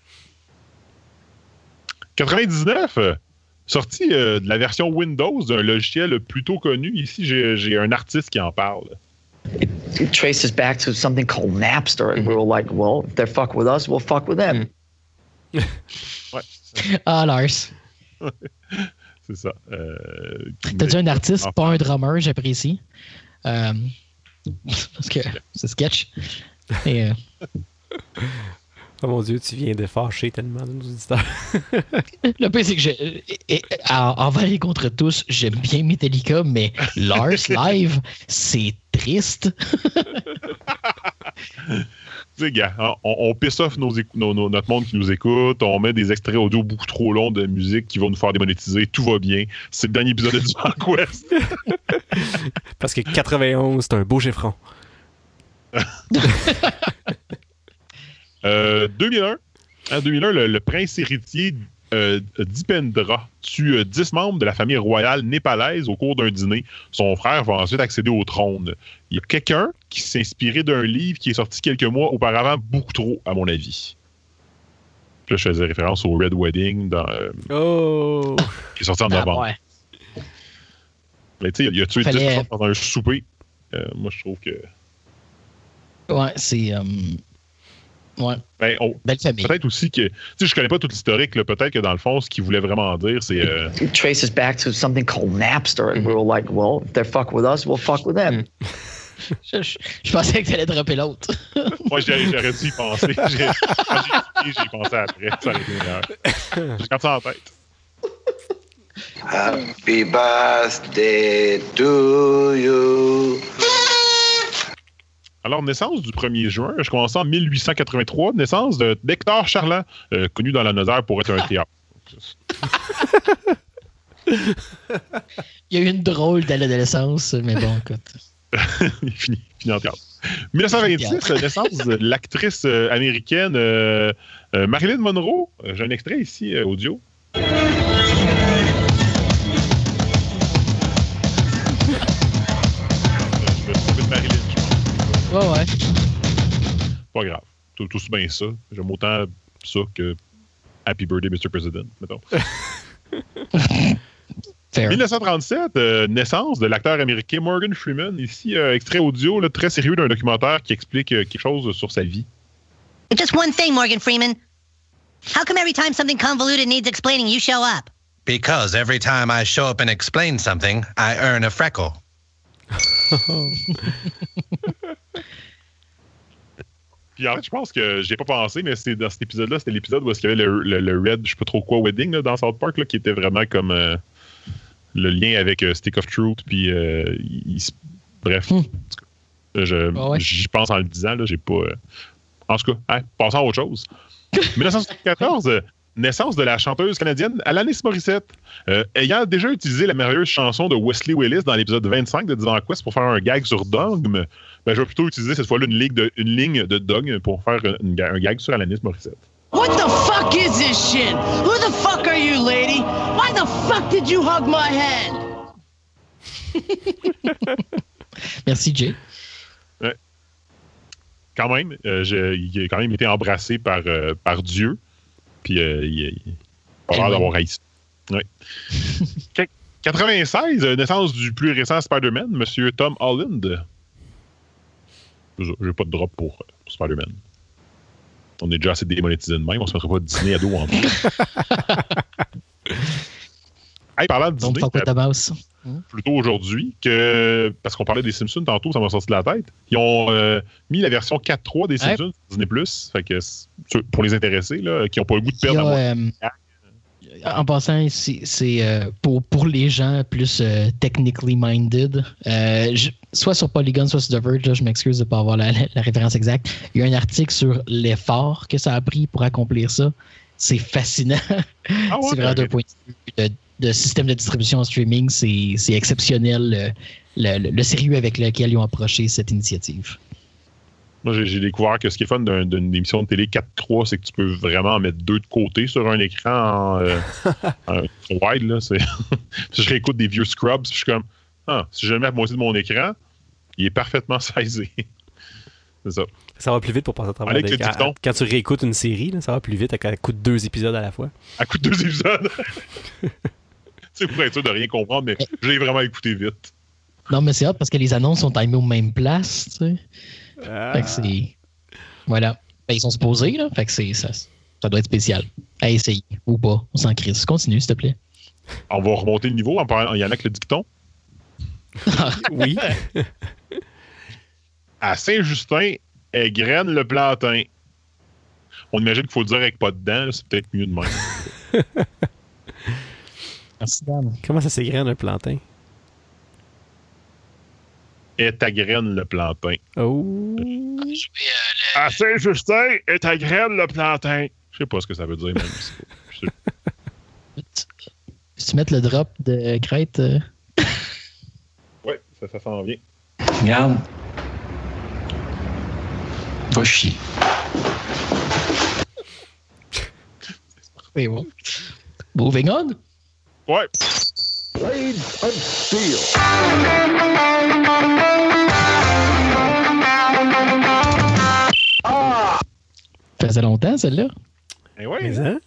S2: 99, euh, sorti euh, de la version Windows d'un logiciel plutôt connu. Ici, j'ai un artiste qui en parle.
S8: it traces back to something called Napster, and we were like, well, if they fuck with us, we'll fuck with them.
S1: Ah, Lars.
S2: C'est ça. Euh,
S1: T'as dit un artiste, pas un drummer, j'apprécie. Euh, parce que c'est sketch. Et, euh,
S3: Oh mon Dieu, tu viens de fâcher tellement de nos auditeurs.
S1: Le pire, c'est que en- envers et contre tous, j'aime bien Metallica, mais Lars live, c'est triste.
S2: Sais, gars, hein, on, on piss off nos écou- nos- nos- notre monde qui nous écoute, on met des extraits audio beaucoup trop longs de musique qui vont nous faire démonétiser, tout va bien. C'est le dernier épisode de Divan Quest.
S3: Parce que 91, c'est un beau chiffron.
S2: Euh, 2001, en 2001, le, le prince héritier euh, Dipendra tue euh, 10 membres de la famille royale népalaise au cours d'un dîner. Son frère va ensuite accéder au trône. Il y a quelqu'un qui s'est inspiré d'un livre qui est sorti quelques mois auparavant, beaucoup trop, à mon avis. Puis Là, je faisais référence au Red Wedding dans, euh,
S3: Oh!
S2: qui est sorti en
S1: Ah,
S2: novembre.
S1: ouais.
S2: Mais tu sais, il a tué 10
S1: Fallait-
S2: personnes pendant un souper. Euh, moi, je trouve que.
S1: Ouais, c'est. euh, ouais,
S2: Ben, on-
S1: belle famille.
S2: Peut-être aussi que. Tu sais, je connais pas tout l'historique. là. Peut-être que dans le fond, ce qu'il voulait vraiment dire, c'est. euh,
S8: It traces back to something called Napster, and we were like, well, if they fuck with us, we'll fuck with them.
S1: Je, je- je pensais que t'allais dropper l'autre.
S2: Moi, j'ai- j'aurais dû y penser. J'ai- Quand j'ai écouté, j'y pensé après. Ça aurait été meilleur. J'ai comme ça en tête.
S5: Happy birthday to you.
S2: Alors, naissance du 1er juin, je commence en 1883, naissance de d'Hector Charland, euh, connu dans la Nodère pour être un théâtre.
S1: Il y a eu une drôle d'adolescence, mais bon, écoute.
S2: Il est fini, fini en théâtre. 1926, naissance de l'actrice euh, américaine euh, euh, Marilyn Monroe. J'ai un extrait ici, audio.
S1: Ouais, ouais.
S2: Pas grave. Tout, tout bien ça. J'aime autant ça que Happy Birthday, Mr. President, mettons.
S1: Fair.
S2: 1937, euh, naissance de l'acteur américain Morgan Freeman. Ici, euh, extrait audio là, très sérieux d'un documentaire qui explique euh, quelque chose sur sa vie.
S9: Just one thing, Morgan Freeman. How come every time something convoluted needs explaining, you show up?
S10: Because every time I show up and explain something, I earn a freckle.
S2: Puis en fait, je pense que j'ai pas pensé, mais c'était dans cet épisode-là, c'était l'épisode où est-ce qu'il y avait le, le- le Red, je sais pas trop quoi, Wedding là, dans South Park, là, qui était vraiment comme euh, le lien avec euh, Stick of Truth. Puis, euh, il- il se- bref,
S1: Hmm.
S2: je-
S1: Ah ouais.
S2: j'y pense en le disant, là, j'ai pas. en tout cas, hein, passons à autre chose. 1974, euh, naissance de la chanteuse canadienne Alanis Morissette. Euh, ayant déjà utilisé la merveilleuse chanson de Wesley Willis dans l'épisode 25 de Divan Quest pour faire un gag sur Dogme, ben, je vais plutôt utiliser cette fois-là une, ligne de, une ligne de Dogme pour faire une un gag sur Alanis Morissette.
S11: What the fuck is this shit? Who the fuck are you, lady? Why the fuck did you hug my head?
S1: Merci, Jay.
S2: Quand même, euh, je- il a quand même été embrassé par, euh, par Dieu. Puis euh, il, il a l'air d'avoir haï ça. Ouais. Qu- 96, euh, naissance du plus récent Spider-Man, Monsieur Tom Holland. Je J'ai pas de drop pour, euh, pour Spider-Man. On est déjà assez démonétisé de même, on se mettrait pas dîner à dos en plus. Hey, parlant de dîner, plutôt aujourd'hui que parce qu'on parlait des Simpsons tantôt, ça m'a sorti de la tête. Ils ont euh, mis la version 4.3 des Simpsons sur Disney Plus, fait que pour les intéressés là, qui n'ont pas le goût de perdre.
S1: a,
S2: à moi.
S1: euh, en passant, c'est euh, pour, pour les gens plus technically minded, je- soit sur Polygon, soit sur The Verge, là, je m'excuse de ne pas avoir la, référence exacte. Il y a un article sur l'effort que ça a pris pour accomplir ça. C'est fascinant.
S2: Ah ouais,
S1: c'est vraiment d'un point de vue de, système de distribution en streaming, c'est exceptionnel le, le- le sérieux avec lequel ils ont approché cette initiative.
S2: Moi, j'ai- découvert que ce qui est fun d'un- d'une émission de télé 4.3, c'est que tu peux vraiment en mettre deux de côté sur un écran en, euh, en wide. Là, je réécoute des vieux Scrubs, puis je suis comme, ah, si je le mets à moitié de mon écran, il est parfaitement saisi. c'est ça.
S3: Ça va plus vite pour passer à travers.
S2: Avec
S3: des-
S2: le
S3: quand, tu réécoutes une série, là, ça va plus vite à coup de deux épisodes à la fois.
S2: À coup de deux épisodes. C'est pour être sûr de rien comprendre, mais je l'ai vraiment écouté vite.
S1: Non, mais c'est hot parce que les annonces sont timées aux mêmes places, tu sais.
S3: Ah.
S1: Fait que c'est. Voilà. Ben, ils sont supposés, là. Fait que c'est, ça, ça doit être spécial. À essayer. Ou pas. On s'en crise. Continue, s'il te plaît.
S2: On va remonter le niveau en parlant. Il y en a que le dicton?
S3: oui.
S2: À Saint-Justin, elle graine le plantain. On imagine qu'il faut le dire avec pas de dents, c'est peut-être mieux de même.
S1: Merci, Dan.
S3: Comment ça s'égrène un plantain?
S2: Et ta graine le plantain.
S3: Oh.
S2: À Saint-Justin, et ta graine le plantain. Je sais pas ce que ça veut dire, même.
S1: Tu mets le drop de crête. euh,
S2: Ouais, ça, ça s'en vient.
S7: Regarde. Va chier.
S1: c'est bon. Moving on.
S2: Ouais.
S1: Ça faisait longtemps, celle-là.
S2: Eh ouais.
S3: Mais hein?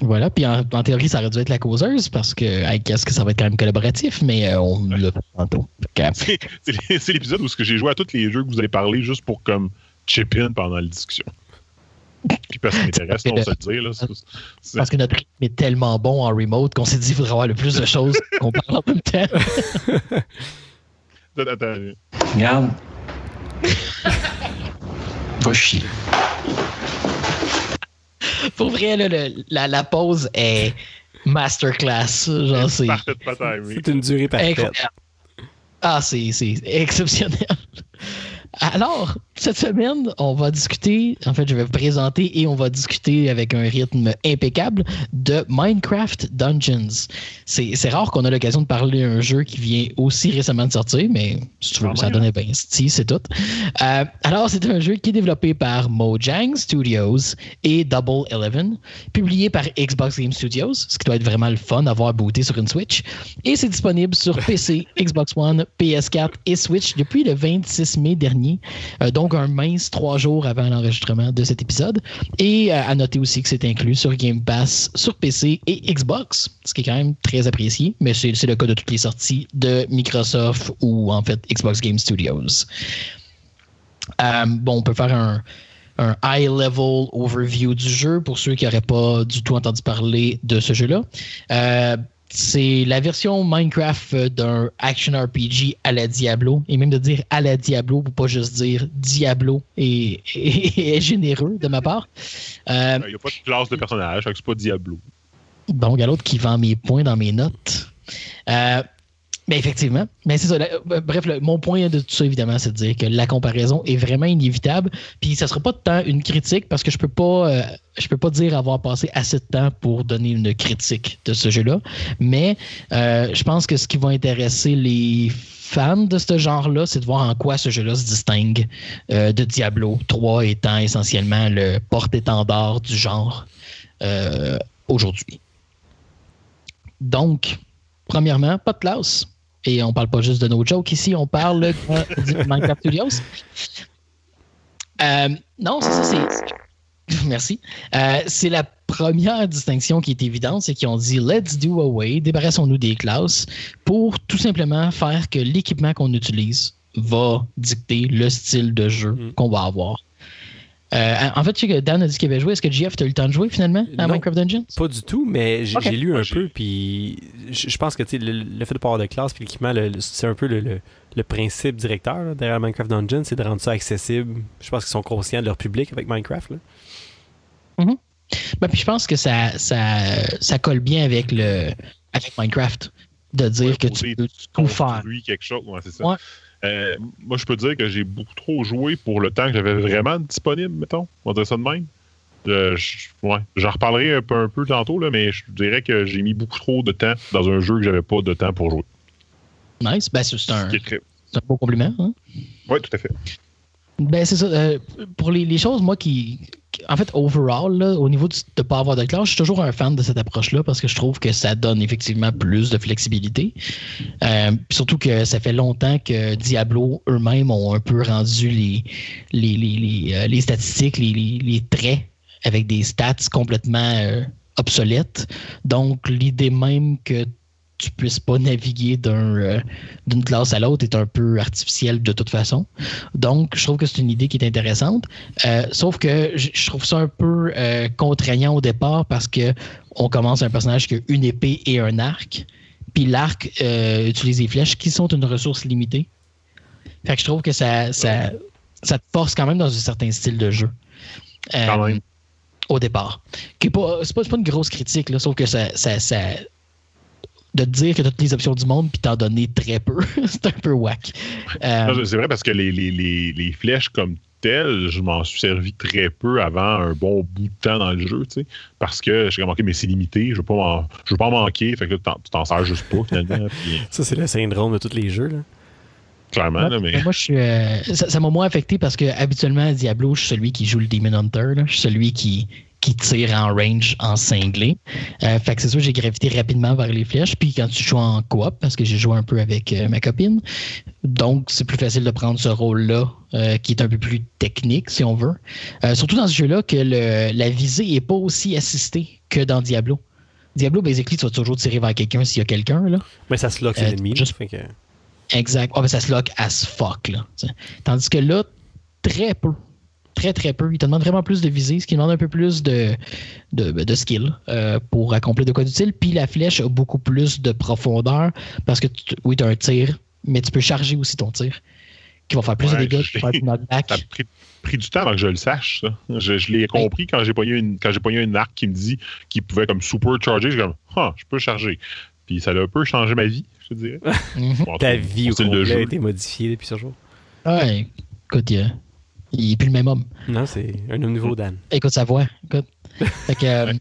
S1: Voilà. Puis en, en théorie, ça aurait dû être la causeuse parce que, I guess que ça va être quand même collaboratif, mais euh, on l'a fait tantôt.
S2: C'est c'est l'é- c'est l'épisode où ce que j'ai joué à tous les jeux que vous avez parlé juste pour comme chip in pendant la discussion. Puis parce que ça m'intéresse, on se le dire. Là,
S1: Parce que notre rythme est tellement bon en remote qu'on s'est dit qu'il faudrait avoir le plus de choses qu'on parle en même temps.
S2: Attends, attends.
S7: Regarde. Va chier.
S1: Pour vrai, là, le- la, la pause est masterclass. Genre, c'est.
S3: C'est une durée parfaite.
S1: incroyable. Ah, c'est exceptionnel. Alors, cette semaine, on va discuter, en fait, je vais vous présenter et on va discuter avec un rythme impeccable de Minecraft Dungeons. C'est rare qu'on a l'occasion de parler d'un jeu qui vient aussi récemment de sortir, mais si tu veux, ça donnait bien style, c'est tout. Euh, alors, c'est un jeu qui est développé par Mojang Studios et Double Eleven, publié par Xbox Game Studios, ce qui doit être vraiment le fun à voir booté sur une Switch. Et c'est disponible sur PC, Xbox One, PS4 et Switch depuis le 26 mai dernier. Euh, donc, un mince trois jours avant l'enregistrement de cet épisode. Et euh, à noter aussi que c'est inclus sur Game Pass, sur PC et Xbox, ce qui est quand même très apprécié, mais c'est le cas de toutes les sorties de Microsoft ou en fait Xbox Game Studios. Euh, bon, on peut faire un, un high-level overview du jeu pour ceux qui n'auraient pas du tout entendu parler de ce jeu-là. Euh, c'est la version Minecraft euh, d'un action RPG à la Diablo, et même de dire à la Diablo pour pas juste dire Diablo est, est, généreux de ma part.
S2: Euh, Il n'y a pas de classe de personnage, c'est pas Diablo.
S1: Donc, il y a l'autre qui vend mes points dans mes notes. Euh, mais effectivement. Mais c'est ça. Euh, bref, mon point de tout ça, évidemment, c'est de dire que la comparaison est vraiment inévitable. Puis ça sera pas de temps une critique parce que je peux pas euh, je peux pas dire avoir passé assez de temps pour donner une critique de ce jeu-là. Mais euh, je pense que ce qui va intéresser les fans de ce genre-là, c'est de voir en quoi ce jeu-là se distingue de Diablo 3 étant essentiellement le porte-étendard du genre aujourd'hui. Donc, premièrement, pas de classe. Et on parle pas juste de nos jokes ici, on parle de Minecraft Studios. Euh, non, c'est ça, c'est. Merci. Euh, c'est la première distinction qui est évidente, c'est qu'ils ont dit let's do away, débarrassons-nous des classes pour tout simplement faire que l'équipement qu'on utilise va dicter le style de jeu mm. qu'on va avoir. Euh, en fait, tu sais que Dan a dit qu'il avait joué. Est-ce que GF, tu as eu le temps de jouer finalement à Minecraft Dungeons?
S3: Pas du tout, mais j'ai lu un peu. Puis je pense que le, le fait de pas avoir de classe, puis l'équipement, c'est un peu le, principe directeur derrière Minecraft Dungeons, c'est de rendre ça accessible. Je pense qu'ils sont conscients de leur public avec Minecraft. Là.
S1: Mm-hmm. Ben, puis je pense que ça, ça, ça colle bien avec, le, avec Minecraft. De dire que tu peux tout faire.
S2: quelque chose, ouais, c'est ça. Euh, moi, je peux dire que j'ai beaucoup trop joué pour le temps que j'avais vraiment disponible, mettons. On dire ça de même. Euh, ouais, j'en reparlerai un peu, un peu tantôt, là, mais je dirais que j'ai mis beaucoup trop de temps dans un jeu que j'avais pas de temps pour jouer.
S1: Nice. Ben, c'est un, un beau compliment. Hein?
S2: Oui, tout à fait.
S1: Ben, c'est ça. Euh, pour les, les, choses, moi, qui, en fait, overall, au niveau de ne pas avoir de classe, je suis toujours un fan de cette approche-là parce que je trouve que ça donne effectivement plus de flexibilité. Euh, surtout que ça fait longtemps que Diablo eux-mêmes ont un peu rendu les, les, les, euh, les statistiques, les, traits avec des stats complètement euh, obsolètes. Donc, l'idée même que tu puisses pas naviguer euh, d'une classe à l'autre est un peu artificiel de toute façon. Donc, je trouve que c'est une idée qui est intéressante. Euh, sauf que je, trouve ça un peu euh, contraignant au départ parce que on commence un personnage qui a une épée et un arc. Puis l'arc utilise des flèches qui sont une ressource limitée. Fait que je trouve que ça, ça, ça te force quand même dans un certain style de jeu.
S2: quand même.
S1: Au départ. C'est pas, pas, pas, une grosse critique, là, sauf que ça, ça, ça de te dire que tu as toutes les options du monde puis t'en donner très peu. c'est un peu whack.
S2: Euh, c'est vrai parce que les, les, les, les, flèches comme telles, je m'en suis servi très peu avant un bon bout de temps dans le jeu, tu sais, parce que j'ai remarqué, mais c'est limité, je veux pas je veux pas manquer, fait que tu t'en sers juste pas finalement.
S3: Ça, c'est le syndrome de tous les jeux, là.
S2: Clairement, là, mais...
S1: Moi, je suis, euh, ça m'a moins affecté parce que habituellement, Diablo, je suis celui qui joue le Demon Hunter. Là. Je suis celui qui, qui tire en range en cinglé. Euh, fait que c'est sûr, j'ai gravité rapidement vers les flèches. Puis quand tu joues en coop, parce que j'ai joué un peu avec euh, ma copine, donc c'est plus facile de prendre ce rôle-là, euh, qui est un peu plus technique, si on veut. surtout dans ce jeu-là, que la visée n'est pas aussi assistée que dans Diablo. Diablo, basically, tu vas toujours tirer vers quelqu'un s'il y a quelqu'un. là.
S3: Mais ça se lock sur l'ennemi. Juste...
S1: Exact. Oh, mais ça se lock as fuck. Là, Tandis que là, très peu très très peu. Il te demande vraiment plus de visée, ce qui demande un peu plus de, de, skill euh, pour accomplir de quoi d'utile. Puis la flèche a beaucoup plus de profondeur parce que oui, tu as un tir, mais tu peux charger aussi ton tir qui va faire plus de dégâts, qui va faire du knockback.
S2: Ça a pris, du temps avant que je le sache, ça. Je, l'ai compris quand j'ai pogné une quand j'ai pogné une arc qui me dit qu'il pouvait comme supercharger. J'ai comme ah, je peux charger. Puis ça a un peu changé ma vie, je te dirais.
S3: Ta vie au complet a été modifiée depuis ce jour.
S1: Ouais. écoute, il, il est plus le même homme.
S3: Non, c'est un homme nouveau, Dan.
S1: Écoute sa voix. Écoute. Fait que, euh,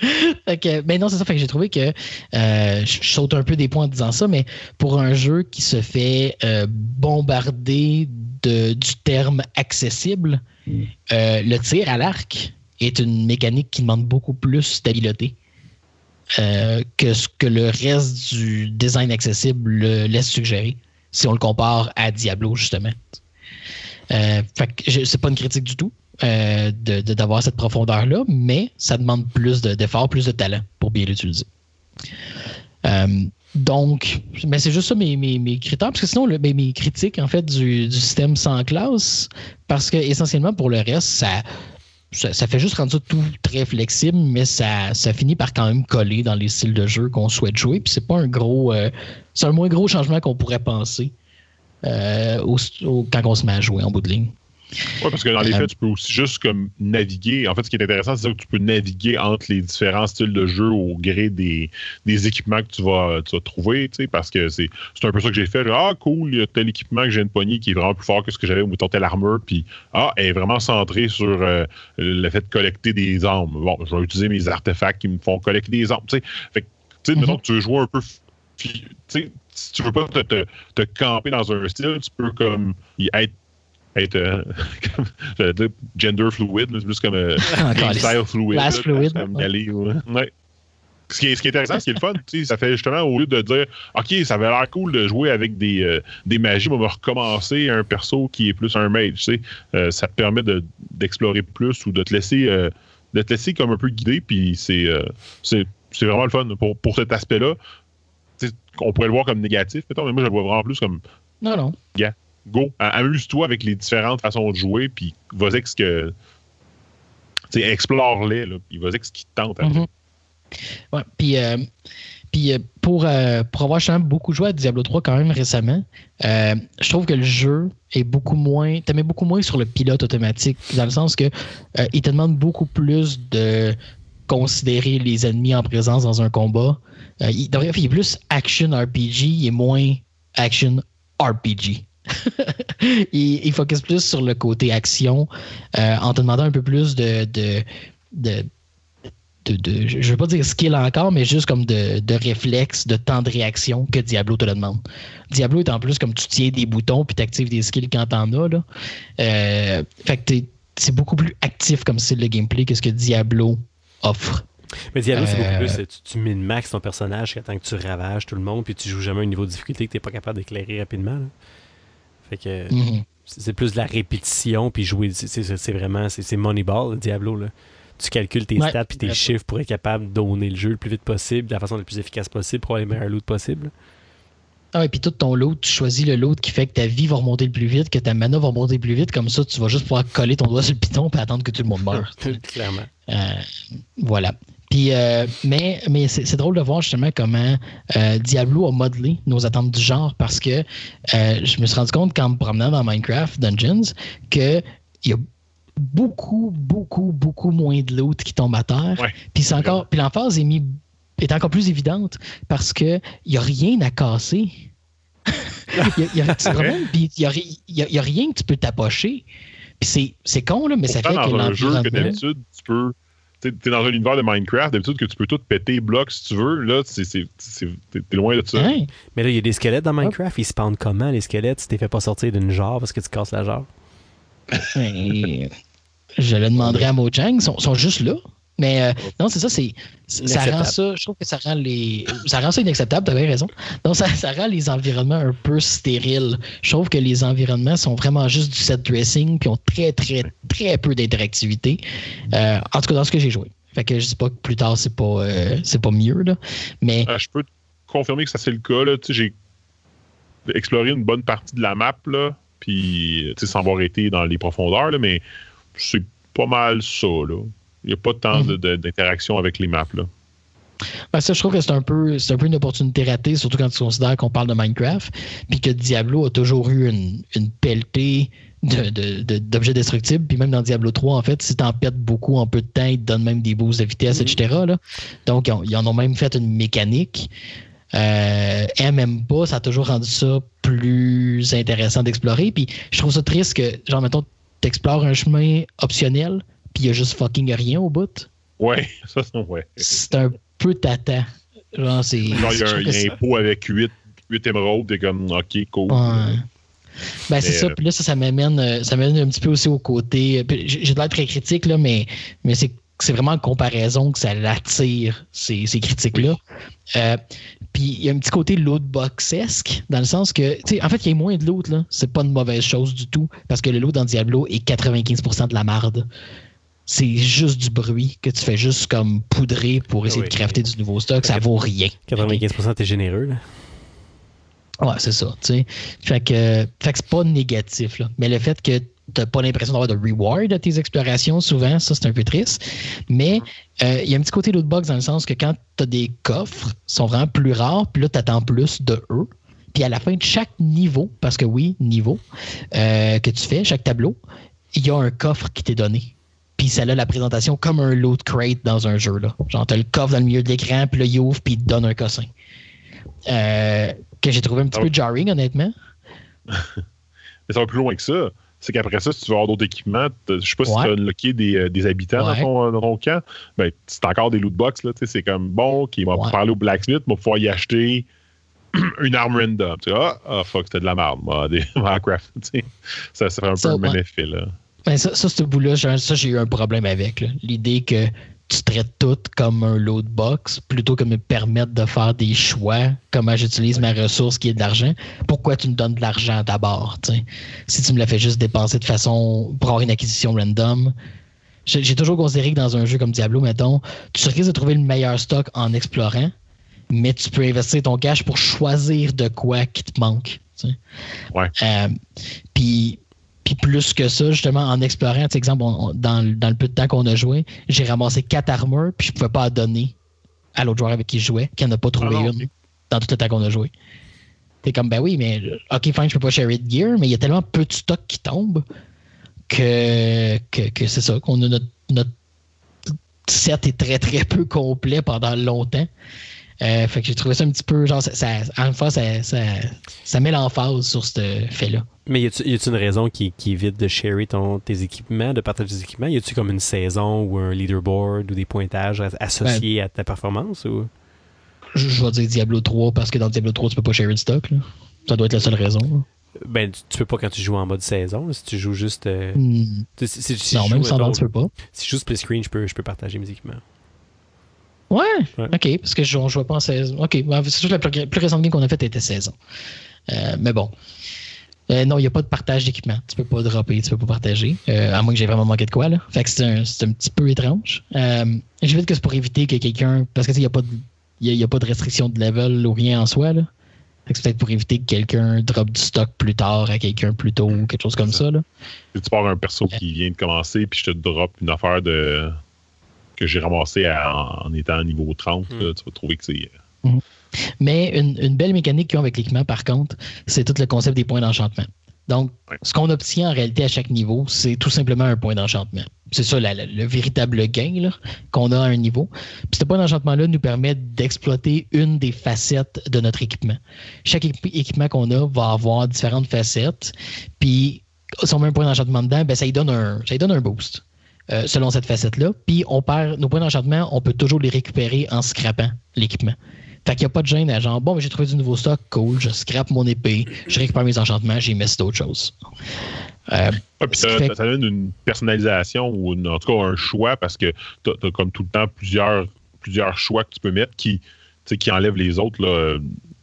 S1: fait que, mais non, c'est ça. Fait que j'ai trouvé que euh, je saute un peu des points en disant ça, mais pour un jeu qui se fait euh, bombarder de, du terme accessible, euh, le tir à l'arc est une mécanique qui demande beaucoup plus d'habileté euh, que ce que le reste du design accessible le laisse suggérer, si on le compare à Diablo, justement. Euh, fait que c'est pas une critique du tout euh, de- d'avoir cette profondeur-là, mais ça demande plus de- d'efforts, plus de talent pour bien l'utiliser. Euh, donc, mais c'est juste ça mes, mes, mes critères, parce que sinon, mes, mes critiques en fait du, du système sans classe, parce que essentiellement pour le reste, ça, ça, fait juste rendre ça tout très flexible, mais ça, ça finit par quand même coller dans les styles de jeu qu'on souhaite jouer. Puis c'est pas un gros, euh, c'est un moins gros changement qu'on pourrait penser euh, quand on se met à jouer en bout de ligne.
S2: Oui, parce que dans les
S1: Euh,
S2: faits, tu peux aussi juste comme naviguer. En fait, ce qui est intéressant, c'est que tu peux naviguer entre les différents styles de jeu au gré des, des équipements que tu vas, tu vas trouver, tu sais, parce que c'est c'est un peu ça que j'ai fait. Genre, ah, cool, il y a tel équipement que j'ai une poignée qui est vraiment plus fort que ce que j'avais, ou telle armure, puis ah, elle est vraiment centrée sur euh, le fait de collecter des armes. Bon, je vais utiliser mes artefacts qui me font collecter des armes, tu sais. Fait que, tu sais, que tu veux jouer un peu. sais, si tu veux pas te, te, te camper dans un style, tu peux comme y être être euh, comme, j'allais dire gender fluid, c'est plus comme euh, style fluid. là,
S1: fluid, ouais.
S2: aller, ouais. Ouais. Ce qui, est, ce qui est intéressant, ce qui est le fun, ça fait justement au lieu de dire OK, ça avait l'air cool de jouer avec des, euh, des magies, on va recommencer un perso qui est plus un mage. Tu sais, Euh, ça te permet de- d'explorer plus ou de te laisser euh, de te laisser comme un peu guider, puis c'est c'est c'est vraiment le fun pour, pour cet aspect-là. On pourrait le voir comme négatif, mettons, mais moi je le vois vraiment plus comme
S1: Non, non.
S2: gars, go, amuse-toi avec les différentes façons de jouer, puis vas-y ce que. Tu explore-les, puis vas-y ce qui te tente. après.
S1: Mhm. Ouais, puis, euh, puis euh, pour, euh, pour avoir justement beaucoup joué à Diablo 3 quand même récemment, je trouve que le jeu est beaucoup moins. Tu beaucoup moins sur le pilote automatique, dans le sens que il te demande beaucoup plus de considérer les ennemis en présence dans un combat. Il, fond, il est plus action RPG et moins action RPG. il, il focus plus sur le côté action euh, en te demandant un peu plus de, de, de, de- de- je ne veux pas dire skill encore, mais juste comme de, de réflexe, de temps de réaction que Diablo te le demande. Diablo est en plus comme tu tiens des boutons puis tu actives des skills quand t'en as. Là. Euh, fait que c'est beaucoup plus actif comme style de gameplay que ce que Diablo offre.
S3: Mais Diablo, c'est
S1: Euh,
S3: beaucoup plus. Tu, tu min-max ton personnage temps que tu ravages tout le monde, puis tu joues jamais un niveau de difficulté que tu n'es pas capable d'éclairer rapidement. là. Fait que
S1: Mhm.
S3: c'est c'est plus de la répétition, puis jouer. c'est- C'est c'est vraiment. C'est c'est Moneyball, le Diablo. Là. Tu calcules tes
S1: Ouais.
S3: stats puis tes chiffres pour être capable de donner le jeu le plus vite possible, de la façon la plus efficace possible pour avoir les meilleurs loot possible.
S1: Ah et puis tout ton loot, tu choisis le loot qui fait que ta vie va remonter le plus vite, que ta mana va remonter plus vite, comme ça tu vas juste pouvoir coller ton doigt sur le piton et attendre que tout le monde meure.
S3: Clairement.
S1: Euh, voilà. Puis, euh, mais mais c'est c'est drôle de voir justement comment euh, Diablo a modelé nos attentes du genre parce que euh, je me suis rendu compte qu'en me promenant dans Minecraft Dungeons qu'il y a beaucoup, beaucoup, beaucoup moins de loot qui tombe à terre.
S2: Ouais.
S1: Puis c'est encore, puis l'emphase est, mis, est encore plus évidente parce qu'il n'y a rien à casser. Il y a- rien que tu peux t'approcher. Puis c'est- c'est con, là, mais ça fait que
S2: dans un jeu que d'habitude, tu peux. Tu es dans un univers de Minecraft, d'habitude que tu peux tout péter bloc si tu veux. Là, c'est- c'est- c'est- t'es t'es loin de ça.
S1: Hein?
S3: Mais là, il y a des squelettes dans Minecraft. Ils se pendent comment, les squelettes, si t'es fait pas sortir d'une jarre parce que tu casses la jarre?
S1: Ben, je le demanderai à Mojang. Ils sont, sont juste là. Mais euh, non, c'est ça, c'est ça rend ça, je trouve que ça rend les ça rend ça inacceptable, bien raison. Donc ça, ça rend les environnements un peu stériles. Je trouve que les environnements sont vraiment juste du set dressing puis ont très très très peu d'interactivité. Euh, en tout cas dans ce que j'ai joué. Fait que je dis pas que plus tard c'est pas euh, c'est pas mieux là, mais
S2: Euh, je peux te confirmer que ça c'est le cas. là. Tu sais, J'ai exploré une bonne partie de la map, là, puis tu sais, sans avoir été dans les profondeurs, là, mais c'est pas mal ça. Là. Il n'y a pas tant de- de- d'interaction avec les maps. Là.
S1: Ben, ça, je trouve que c'est un peu c'est un peu une opportunité ratée, surtout quand tu considères qu'on parle de Minecraft, puis que Diablo a toujours eu une, une pelletée de- de- de- d'objets destructibles, puis même dans Diablo 3, en fait, si t'en pètes beaucoup en peu de temps, ils te donnent même des boosts de vitesse, etc. là. Donc, ils, ont- ils en ont même fait une mécanique. euh, pas, ça a toujours rendu ça plus intéressant d'explorer. Puis je trouve ça triste que, genre, mettons, t'explores un chemin optionnel, puis il y a juste fucking rien au bout.
S2: Ouais, ça, c'est ouais.
S1: C'est un peu tata. Genre, c'est.
S2: Il y a un, y a pot avec 8, 8 émeraudes, t'es comme, ok, cool.
S1: Ouais. Ben, c'est ça.
S2: euh,
S1: Puis là, ça, ça m'amène, euh, ça m'amène un petit peu aussi au côté. puis J'ai de l'air très critique, là, mais, mais c'est c'est vraiment en comparaison que ça l'attire, ces, ces critiques-là. Euh, puis il y a un petit côté loot boxesque, dans le sens que, tu sais, en fait, il y a moins de loot, là. C'est pas une mauvaise chose du tout, parce que le loot dans Diablo est 95% de la marde. C'est juste du bruit que tu fais juste comme poudrer pour essayer
S3: Oui.
S1: de crafter du nouveau stock. Ça vaut rien.
S3: 95% t'es généreux. Là.
S1: Ouais, c'est ça, tu sais. Fait que, fait que c'est pas négatif, là. Mais le fait que t'as pas l'impression d'avoir de reward à tes explorations, souvent, ça, c'est un peu triste. Mais euh, il y a un petit côté lootbox dans le sens que quand t'as des coffres, ils sont vraiment plus rares, puis là, t'attends plus de eux. Puis à la fin de chaque niveau, parce que oui, niveau, euh, que tu fais, chaque tableau, il y a un coffre qui t'est donné. Puis ça a la présentation comme un loot crate dans un jeu. Là. Genre, t'as le coffre dans le milieu de l'écran, puis là, il ouvre, puis il te donne un cossin. Euh, que j'ai trouvé un petit peu jarring, honnêtement.
S2: Mais ça va plus loin que ça. C'est qu'après ça, si tu veux avoir d'autres équipements, je sais pas si tu as unlocké des, euh, des habitants
S1: Ouais.
S2: dans, ton, dans ton camp, ben, c'est encore des loot box. Là, tu sais, c'est comme bon, OK, on va
S1: Ouais.
S2: parler au blacksmith, on va pouvoir y acheter une arme random. Tu ah, ah, fuck, c'était de la merde. Moi, des Minecraft. Ça, ça fait un peu le même effet. Là.
S1: Ben ça, ça ce bout-là, j'ai- ça, j'ai eu un problème avec. L'idée que tu traites tout comme un load box plutôt que me permettre de faire des choix, comment j'utilise ma ressource qui est de l'argent. Pourquoi tu me donnes de l'argent d'abord? Si tu me la fais juste dépenser de façon pour avoir une acquisition random. J'ai toujours considéré que dans un jeu comme Diablo, mettons, tu risques de trouver le meilleur stock en explorant, mais tu peux investir ton cash pour choisir de quoi qui te manque. tu sais?
S2: Ouais.
S1: Euh, puis, puis plus que ça, justement, en explorant, exemple, on- on- dans, le- dans le peu de temps qu'on a joué, j'ai ramassé quatre armures, puis je pouvais pas donner à l'autre joueur avec qui je jouais, qui n'en a pas trouvé
S2: Ah non,
S1: une dans tout le temps qu'on a joué. T'es comme, ben oui, mais ok, fine, je peux pas share de gear, mais il y a tellement peu de stock qui tombe que, que, que c'est ça, qu'on a notre, notre set est très très peu complet pendant longtemps. Euh, fait que j'ai trouvé ça un petit peu, genre, ça, ça, en fois, ça, ça, ça met l'emphase sur ce fait-là.
S3: Mais y a-tu une raison qui, qui évite de sharer ton, tes équipements, de partager tes équipements? Y a-tu comme une saison ou un leaderboard ou des pointages as- associés à ta performance? Ou...
S1: Je, je vais dire Diablo 3 parce que dans Diablo 3, tu peux pas share de stock. là. Ça doit être la seule raison. là.
S3: Ben, tu, tu peux pas quand tu joues en mode saison. là. Si tu joues juste. euh,
S1: Hmm.
S3: tu- si-
S1: non, même sans tu peux pas.
S3: Si je joue split screen, je peux, je peux partager mes équipements.
S1: Ouais,
S3: Ouais.
S1: ok, parce que je ne jouais pas en saison. Ok, ben, c'est sûr que la plus, plus récente game qu'on a faite était saison. Euh, mais bon. Euh, non, il n'y a pas de partage d'équipement. Tu peux pas dropper, tu peux pas partager. Euh, à moins que j'ai vraiment manqué de quoi, là. Fait que c'est un, c'est un petit peu étrange. Euh, J'évite que c'est pour éviter que quelqu'un. Parce que tu sais, il n'y a, pas de- y a- il y a pas de restriction de level ou rien en soi, là. Fait que c'est peut-être pour éviter que quelqu'un drop du stock plus tard à quelqu'un plus tôt ou quelque chose comme ça, là.
S2: Tu pars un perso qui vient de commencer, puis je te drop une affaire de que j'ai ramassé à- en, en étant à niveau 30, là, tu vas trouver que c'est.
S1: Mais une, une belle mécanique qu'ils ont avec l'équipement, par contre, c'est tout le concept des points d'enchantement. Donc,
S2: Ouais.
S1: ce qu'on obtient en réalité à chaque niveau, c'est tout simplement un point d'enchantement. C'est ça la- la- le véritable gain là, qu'on a à un niveau. Puis ce point d'enchantement-là nous permet d'exploiter une des facettes de notre équipement. Chaque équi- équipement qu'on a va avoir différentes facettes. Puis, si on met un point d'enchantement dedans, ben, ça, lui donne un, ça lui donne un boost. Euh, selon cette facette-là. Puis on perd nos points d'enchantement, on peut toujours les récupérer en scrapant l'équipement. Fait qu'il n'y a pas de gêne à genre, bon, ben, j'ai trouvé du nouveau stock, cool, je scrape mon épée, je récupère mes enchantements, j'y mets d'autres choses. Euh,
S2: Ah, puis ça,
S1: fait-
S2: ça donne une personnalisation ou une- en tout cas un choix parce que tu as, comme tout le temps plusieurs, plusieurs choix que tu peux mettre qui, qui enlèvent les autres. Là,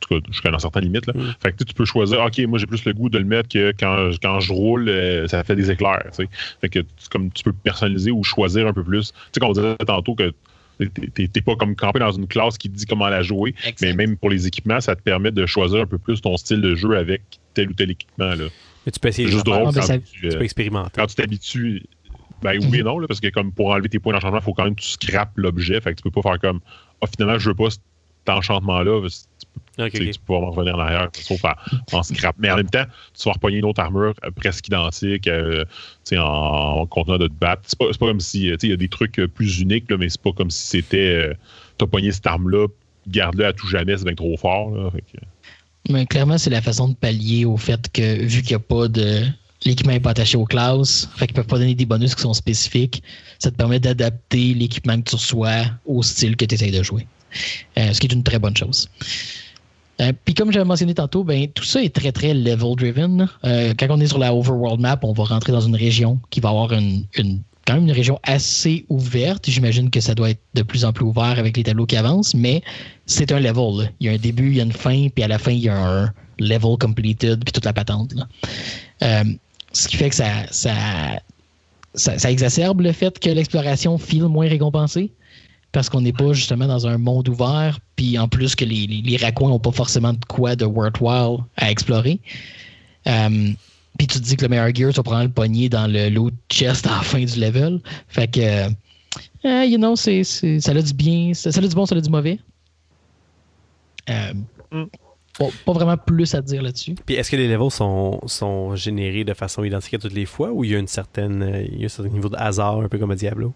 S2: tout cas, jusqu'à une certaine limite. Là.
S3: Mm.
S2: Fait que tu sais, tu peux choisir, OK, moi j'ai plus le goût de le mettre que quand, quand je roule, euh, ça fait des éclairs. tu sais. Fait que tu- comme tu peux personnaliser ou choisir un peu plus. Tu sais, comme on disait tantôt que t'es- pas comme campé dans une classe qui te dit comment la jouer,
S1: Exact.
S2: mais même pour les équipements, ça te permet de choisir un peu plus ton style de jeu avec tel ou tel équipement. Là.
S3: Mais tu peux essayer
S2: juste drôle quand,
S1: ça-
S2: tu, euh,
S3: Tu peux expérimenter.
S2: quand tu t'habitues. Ben oui et non, là, parce que comme pour enlever tes points d'enchantement, il faut quand même que tu scrapes l'objet. Fait que tu peux pas faire comme Ah, finalement, je veux pas enchantement-là. Tu, peux- tu pas revenir en arrière, sauf en, en scrap. Mais en même temps, tu vas repogner une autre armure euh, presque identique euh, tu sais, en, en continuant de te battre. C'est pas, pas comme si euh, tu sais, il y a des trucs plus uniques, là, mais c'est pas comme si c'était euh, t'as pogné cette arme-là, garde-le à tout jamais, c'est bien trop fort. Là, fait que-
S1: Mais clairement, c'est la façon de pallier au fait que, vu qu'il n'y a pas de. L'équipement n'est pas attaché aux classes, fait qu'ils peuvent pas donner des bonus qui sont spécifiques. Ça te permet d'adapter l'équipement que tu reçois au style que tu essayes de jouer. Euh, ce qui est une très bonne chose. Euh, Puis comme j'avais mentionné tantôt, ben, tout ça est très très level driven. Euh, quand on est sur la overworld map, on va rentrer dans une région qui va avoir une, quand même une région assez ouverte. J'imagine que ça doit être de plus en plus ouvert avec les tableaux qui avancent, mais c'est un level. Il y a un début, il y a une fin, puis à la fin, il y a un level completed, puis toute la patente. ce qui fait que ça, ça, ça exacerbe le fait que l'exploration file moins récompensée parce qu'on n'est pas justement dans un monde ouvert, puis en plus que les, les, les raccoins n'ont pas forcément de quoi de worthwhile à explorer. Euh, puis tu te dis que le meilleur gear, tu vas prendre le poignet dans le loot chest à la fin du level. Fait que, euh, you know, ça a du bien, ça, ça a du bon, ça a du mauvais. Euh, bon, pas vraiment plus à dire là-dessus.
S3: Puis est-ce que les levels sont, sont générés de façon identique à toutes les fois ou il y a une certaine, euh, il y a un certain niveau de hasard, un peu comme à Diablo?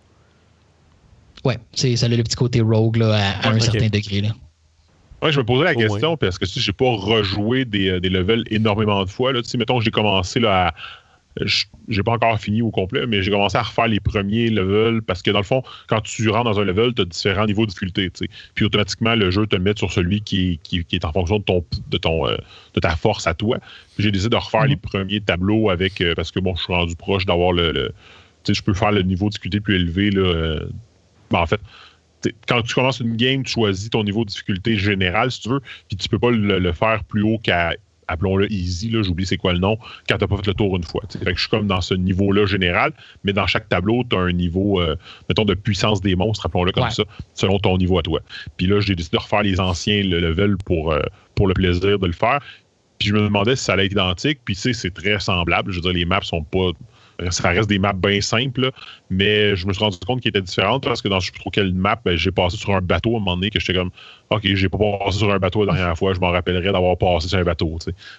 S1: Ouais, c'est, ça a le petit côté rogue là, à, à
S2: Ouais,
S1: un certain degré. Là.
S2: Ouais, je me posais la question parce que si j'ai pas rejoué des, euh, des levels énormément de fois, là, tu sais, mettons que j'ai commencé là, à. je- J'ai pas encore fini au complet, mais j'ai commencé à refaire les premiers levels parce que dans le fond, quand tu rentres dans un level, tu as différents niveaux de difficulté. tu sais. Puis automatiquement, le jeu te met sur celui qui est, qui, qui est en fonction de ton de ton euh, de ta force à toi. Puis J'ai décidé de refaire
S1: Mhm.
S2: les premiers tableaux avec euh, parce que bon, je suis rendu proche d'avoir le, le- tu sais, je peux faire le niveau de difficulté plus élevé là. Ben, en fait, quand tu commences une game, tu choisis ton niveau de difficulté général, si tu veux, puis tu peux pas le, le faire plus haut qu'à, appelons-le easy, là, j'oublie c'est quoi le nom, quand t'as pas fait le tour une fois. t'sais. Fait que je suis comme dans ce niveau-là général, mais dans chaque tableau, tu as un niveau, euh, mettons, de puissance des monstres, appelons-le comme
S1: Ouais.
S2: ça, selon ton niveau à toi. Puis là, j'ai décidé de refaire les anciens le level pour, euh, pour le plaisir de le faire. Puis je me demandais si ça allait être identique, puis tu sais, c'est très semblable. Je veux dire, les maps sont pas ça reste des maps bien simples, là, mais je me suis rendu compte qu'ils étaient différentes parce que dans je sais trop quelle map, ben, j'ai passé sur un bateau à un moment donné que j'étais comme OK, j'ai pas passé sur un bateau la dernière fois, je m'en rappellerai d'avoir passé sur un bateau.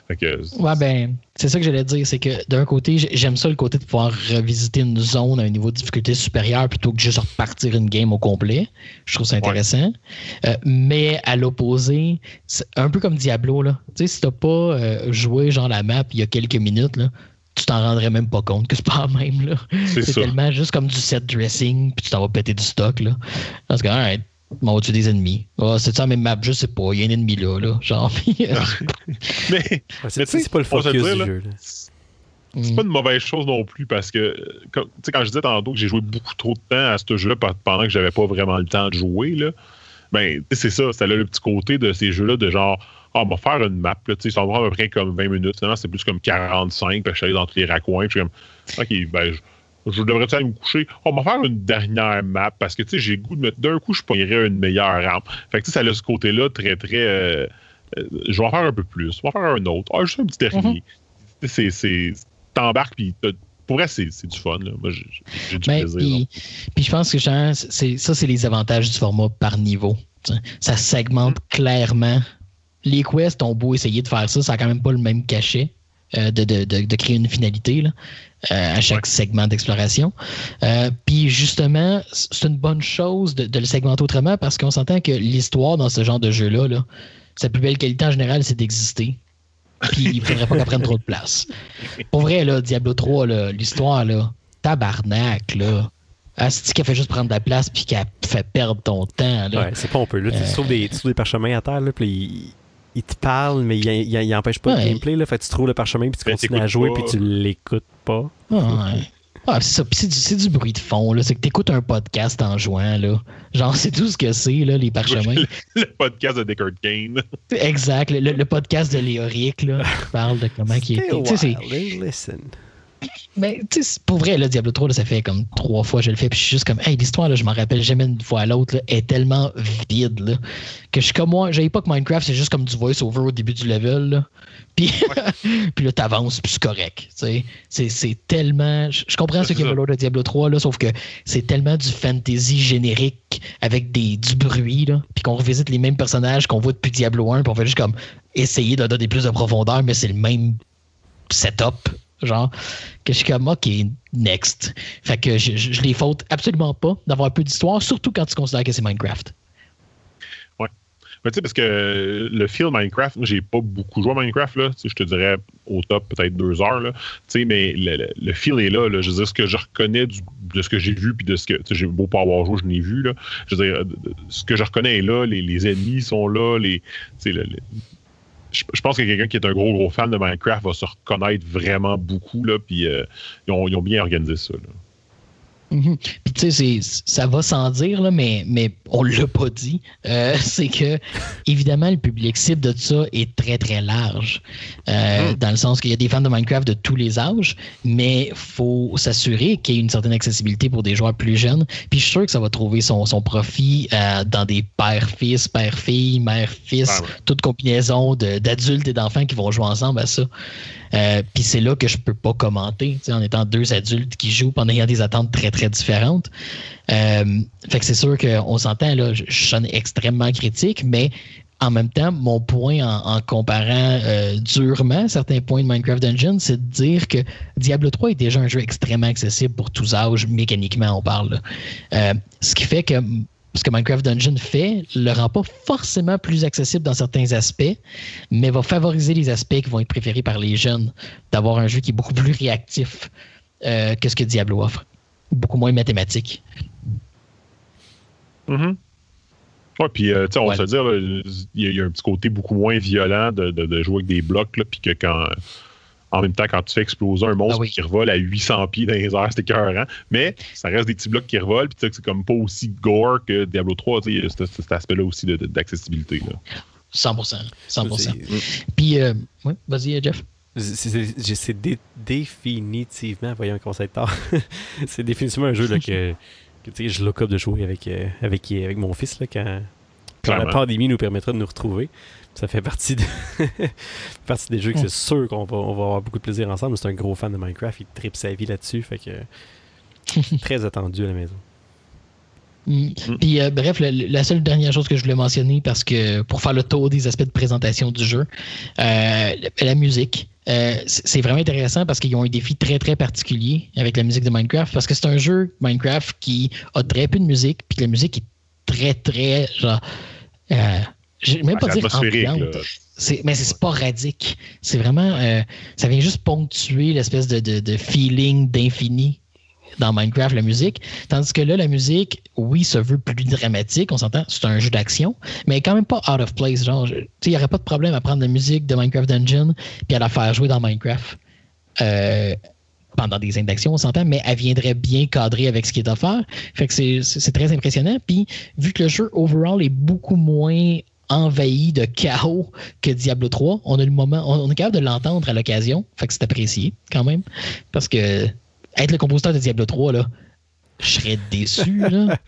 S2: Fait que,
S1: Ouais, ben, c'est ça que j'allais dire. C'est que d'un côté, j'ai- j'aime ça le côté de pouvoir revisiter une zone à un niveau de difficulté supérieur plutôt que juste repartir une game au complet. Je trouve ça intéressant. Euh, mais à l'opposé, c'est un peu comme Diablo, là. Tu sais, si t'as pas euh, joué genre la map il y a quelques minutes, là, tu t'en rendrais même pas compte que c'est pas la même, là.
S2: C'est ça.
S1: tellement juste comme du set dressing, puis tu t'en vas péter du stock, là. Parce que, alright, on va tuer des ennemis. Ah, c'est ça même map, je sais pas, il y a un ennemi là, là. Genre, euh,
S2: mais
S3: c'est
S2: tu sais,
S3: c'est pas le focus
S2: dire,
S3: du
S2: là,
S3: jeu. là.
S2: c'est pas une mauvaise chose non plus parce que, tu sais, quand je disais tantôt que j'ai joué beaucoup trop de temps à ce jeu-là pe- pendant que j'avais pas vraiment le temps de jouer, là, ben, tu sais, c'est ça. C'était là le petit côté de ces jeux-là de genre, ah, on va faire une map, là, ça va prendre à peu près comme 20 minutes. Finalement, c'est plus comme 45, puis je suis allé dans tous les raccoins, puis je suis comme, OK, ben, je, je devrais aller me coucher? On va faire une dernière map parce que, j'ai le goût de mettre, d'un coup, je pognerais une meilleure rampe. Fait que, tu sais, ça a ce côté-là très, très, euh, euh, je vais en faire un peu plus, je vais en faire un autre. Ah, juste un petit dernier. Tu sais, C'est, t'embarques, puis pour vrai, c'est, du fun, là. Moi, j'ai, du
S1: Ben,
S2: plaisir.
S1: puis, je pense que genre, c'est, ça, c'est les avantages du format par niveau. Ça segmente
S2: Mm.
S1: clairement. Les quests ont beau essayer de faire ça, ça n'a quand même pas le même cachet euh, de, de- de- de créer une finalité là, euh, à chaque segment d'exploration. Euh, puis justement, c'est une bonne chose de, le segmenter autrement parce qu'on s'entend que l'histoire dans ce genre de jeu-là, là, sa plus belle qualité en général, c'est d'exister. Puis il ne faudrait pas qu'elle prenne trop de place. Pour vrai, là, Diablo 3, là, l'histoire, là, tabarnak, là. Asti qu'elle fait juste prendre de la place puis qu'elle fait perdre ton temps, là.
S3: Ouais, c'est pas on peut. Là, tu, trouves des, tu trouves des parchemins à terre, là, puis il, te parle, mais il, il, il empêche pas
S1: Ouais.
S3: le gameplay. Là, fait que tu trouves le parchemin, puis tu
S2: Mais
S3: continues à jouer,
S2: pas.
S3: puis tu l'écoutes pas.
S1: Ouais. Ah, c'est ça. C'est du, bruit de fond, là. C'est que t'écoutes un podcast en jouant, là. Genre, c'est tout ce que c'est, là, les parchemins.
S2: le podcast de Deckard Kane.
S1: exact. Le, le podcast de Léoric, là, qui parle de comment il était. Tu sais, Mais tu sais, pour vrai, là, Diablo 3, là, ça fait comme trois fois que je le fais, puis je suis juste comme, hey, l'histoire, là, je m'en rappelle jamais une fois à l'autre, là, est tellement vide, là, que je suis comme moi, j'avais pas que Minecraft, c'est juste comme du voice-over au début du level, là. Puis, puis là, t'avances, puis c'est correct, tu sais. C'est, c'est tellement... Je, comprends ce
S2: c'est
S1: qui est
S2: ça.
S1: valeur de Diablo 3, là, sauf que c'est tellement du fantasy générique avec des, du bruit, là, puis qu'on revisite les mêmes personnages qu'on voit depuis Diablo 1, puis on fait juste comme essayer de donner plus de profondeur, mais c'est le même setup, genre, que je suis comme, OK, next. Fait que je, je, les faute absolument pas d'avoir un peu d'histoire, surtout quand tu considères que c'est Minecraft.
S2: Mais tu sais, parce que le feel Minecraft, j'ai pas beaucoup joué à Minecraft, là. Je te dirais au top peut-être deux heures, là. Tu sais, mais le, le- feel est là. Je veux dire, ce que je reconnais de ce que j'ai vu, puis de ce que, j'ai beau pas avoir joué, je n'ai vu, là. Je veux dire, ce que je reconnais est là, les, les ennemis sont là, les, tu sais, le- je, pense que quelqu'un qui est un gros, gros fan de Minecraft va se reconnaître vraiment beaucoup, là, puis euh, ils, ont, ils bien organisé ça.
S1: Mhm. Puis tu sais, ça va sans dire, là, mais, mais on l'a pas dit. Euh, c'est que, évidemment, le public cible de ça est très, très large. Euh, Dans le sens qu'il y a des fans de Minecraft de tous les âges, mais faut s'assurer qu'il y ait une certaine accessibilité pour des joueurs plus jeunes. Puis je suis sûr que ça va trouver son, son profit euh, dans des pères-fils, pères-filles, mères-fils,
S2: Ah ouais.
S1: toute combinaison d'adultes et d'enfants qui vont jouer ensemble à ça. Euh, Puis c'est là que je peux pas commenter, en étant deux adultes qui jouent en ayant des attentes très très différentes. Euh, fait que c'est sûr qu'on s'entend là, je, sonne extrêmement critique, mais en même temps, mon point en, comparant euh, durement certains points de Minecraft Dungeon, c'est de dire que Diablo 3 est déjà un jeu extrêmement accessible pour tous âges, mécaniquement on parle. ce qui fait que ce que Minecraft Dungeon fait le rend pas forcément plus accessible dans certains aspects, mais va favoriser les aspects qui vont être préférés par les jeunes, d'avoir un jeu qui est beaucoup plus réactif euh, que ce que Diablo offre. Beaucoup moins mathématique.
S2: Mhm. Ouais, puis, euh, on
S1: Ouais.
S2: va se dire, il y, a- il y a un petit côté beaucoup moins violent de, de- de jouer avec des blocs, puis que quand. En même temps, quand tu fais exploser un monstre
S1: Ah oui.
S2: qui revole à 800 pieds dans les airs, c'est écœurant. Mais ça reste des petits blocs qui revolent, puis tu sais que c'est comme pas aussi gore que Diablo 3. tu sais, Il y a cet, aspect-là aussi d'accessibilité. là.
S1: 100%. 100%.
S3: C'est-
S1: Puis, euh, ouais, vas-y, Jeff.
S3: C'est- C'est c'est dé- définitivement, voyons comment ça tard. c'est définitivement un jeu là, que, je look up de jouer avec, euh, avec, avec mon fils là, quand, quand la pandémie nous permettra de nous retrouver. Ça fait partie, de partie des jeux que c'est sûr qu'on va, on va avoir beaucoup de plaisir ensemble. C'est un gros fan de Minecraft, il tripe sa vie là-dessus. Fait que très attendu à la maison.
S1: Mm. Puis, euh, bref, le- la seule dernière chose que je voulais mentionner, parce que pour faire le tour des aspects de présentation du jeu, euh, la, musique. Euh, c'est c'est vraiment intéressant parce qu'ils ont un défi très très particulier avec la musique de Minecraft parce que c'est un jeu Minecraft qui a très peu de musique puis que la musique est très très genre euh, je vais même
S2: Ah,
S1: pas dire ambiante. mais c'est sporadique. C'est vraiment. euh, ça vient juste ponctuer l'espèce de, de, de feeling d'infini dans Minecraft, la musique. Tandis que là, la musique, oui, se veut plus dramatique, on s'entend, c'est un jeu d'action, mais quand même pas out of place. Genre, il n'y aurait pas de problème à prendre la musique de Minecraft Dungeon puis à la faire jouer dans Minecraft. Euh, pendant des scènes d'action, on s'entend, mais elle viendrait bien cadrer avec ce qui est offert. Fait que c'est très impressionnant. Puis, vu que le jeu overall est beaucoup moins envahi de chaos que Diablo 3, on a le moment, on, est capable de l'entendre à l'occasion. Fait que c'est apprécié quand même. Parce que être le compositeur de Diablo 3, là, je serais déçu, là.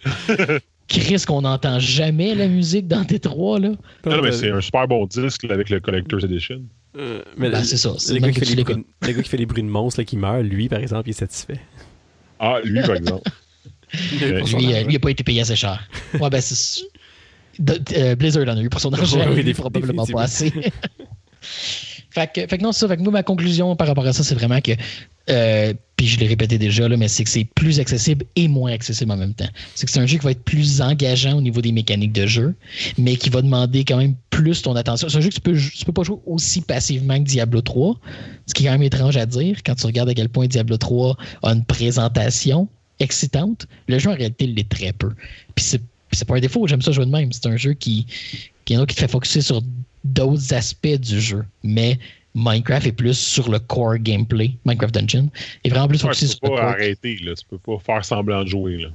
S1: Chris, qu'on n'entend jamais la musique dans T3, là.
S2: Non, non, mais c'est un super bon disque là, avec le Collector's Edition.
S3: Euh, mais
S1: Ben,
S3: le-
S1: c'est ça, c'est
S3: Le gars, qui fait les bruits, le gars qui fait les bruits de monstres là, qui meurt, lui, par exemple, il est satisfait.
S2: Ah, lui, par exemple.
S1: Lui, euh, lui, il n'a pas été payé assez cher. Ouais, ben, c'est. De- euh, Blizzard en a eu pour son argent.
S3: Oui, oui,
S1: probablement pas assez. fait, que, fait que non, c'est ça. Fait que nous, ma conclusion par rapport à ça, c'est vraiment que. euh, puis je l'ai répété déjà, là, mais c'est que c'est plus accessible et moins accessible en même temps. C'est que c'est un jeu qui va être plus engageant au niveau des mécaniques de jeu, mais qui va demander quand même plus ton attention. C'est un jeu que tu peux, tu peux pas jouer aussi passivement que Diablo 3, ce qui est quand même étrange à dire quand tu regardes à quel point Diablo 3 a une présentation excitante. Le jeu, en réalité, il l'est très peu. Puis c'est puis c'est pas un défaut, j'aime ça jouer de même. C'est un jeu qui, qui, qui te fait focuser sur d'autres aspects du jeu. Mais Minecraft est plus sur le core gameplay. Minecraft Dungeon est vraiment plus
S2: Ouais,
S1: focusé
S2: tu
S1: sur
S2: peux
S1: le
S2: pas
S1: core.
S2: arrêter, là. Tu peux pas faire semblant de jouer, là.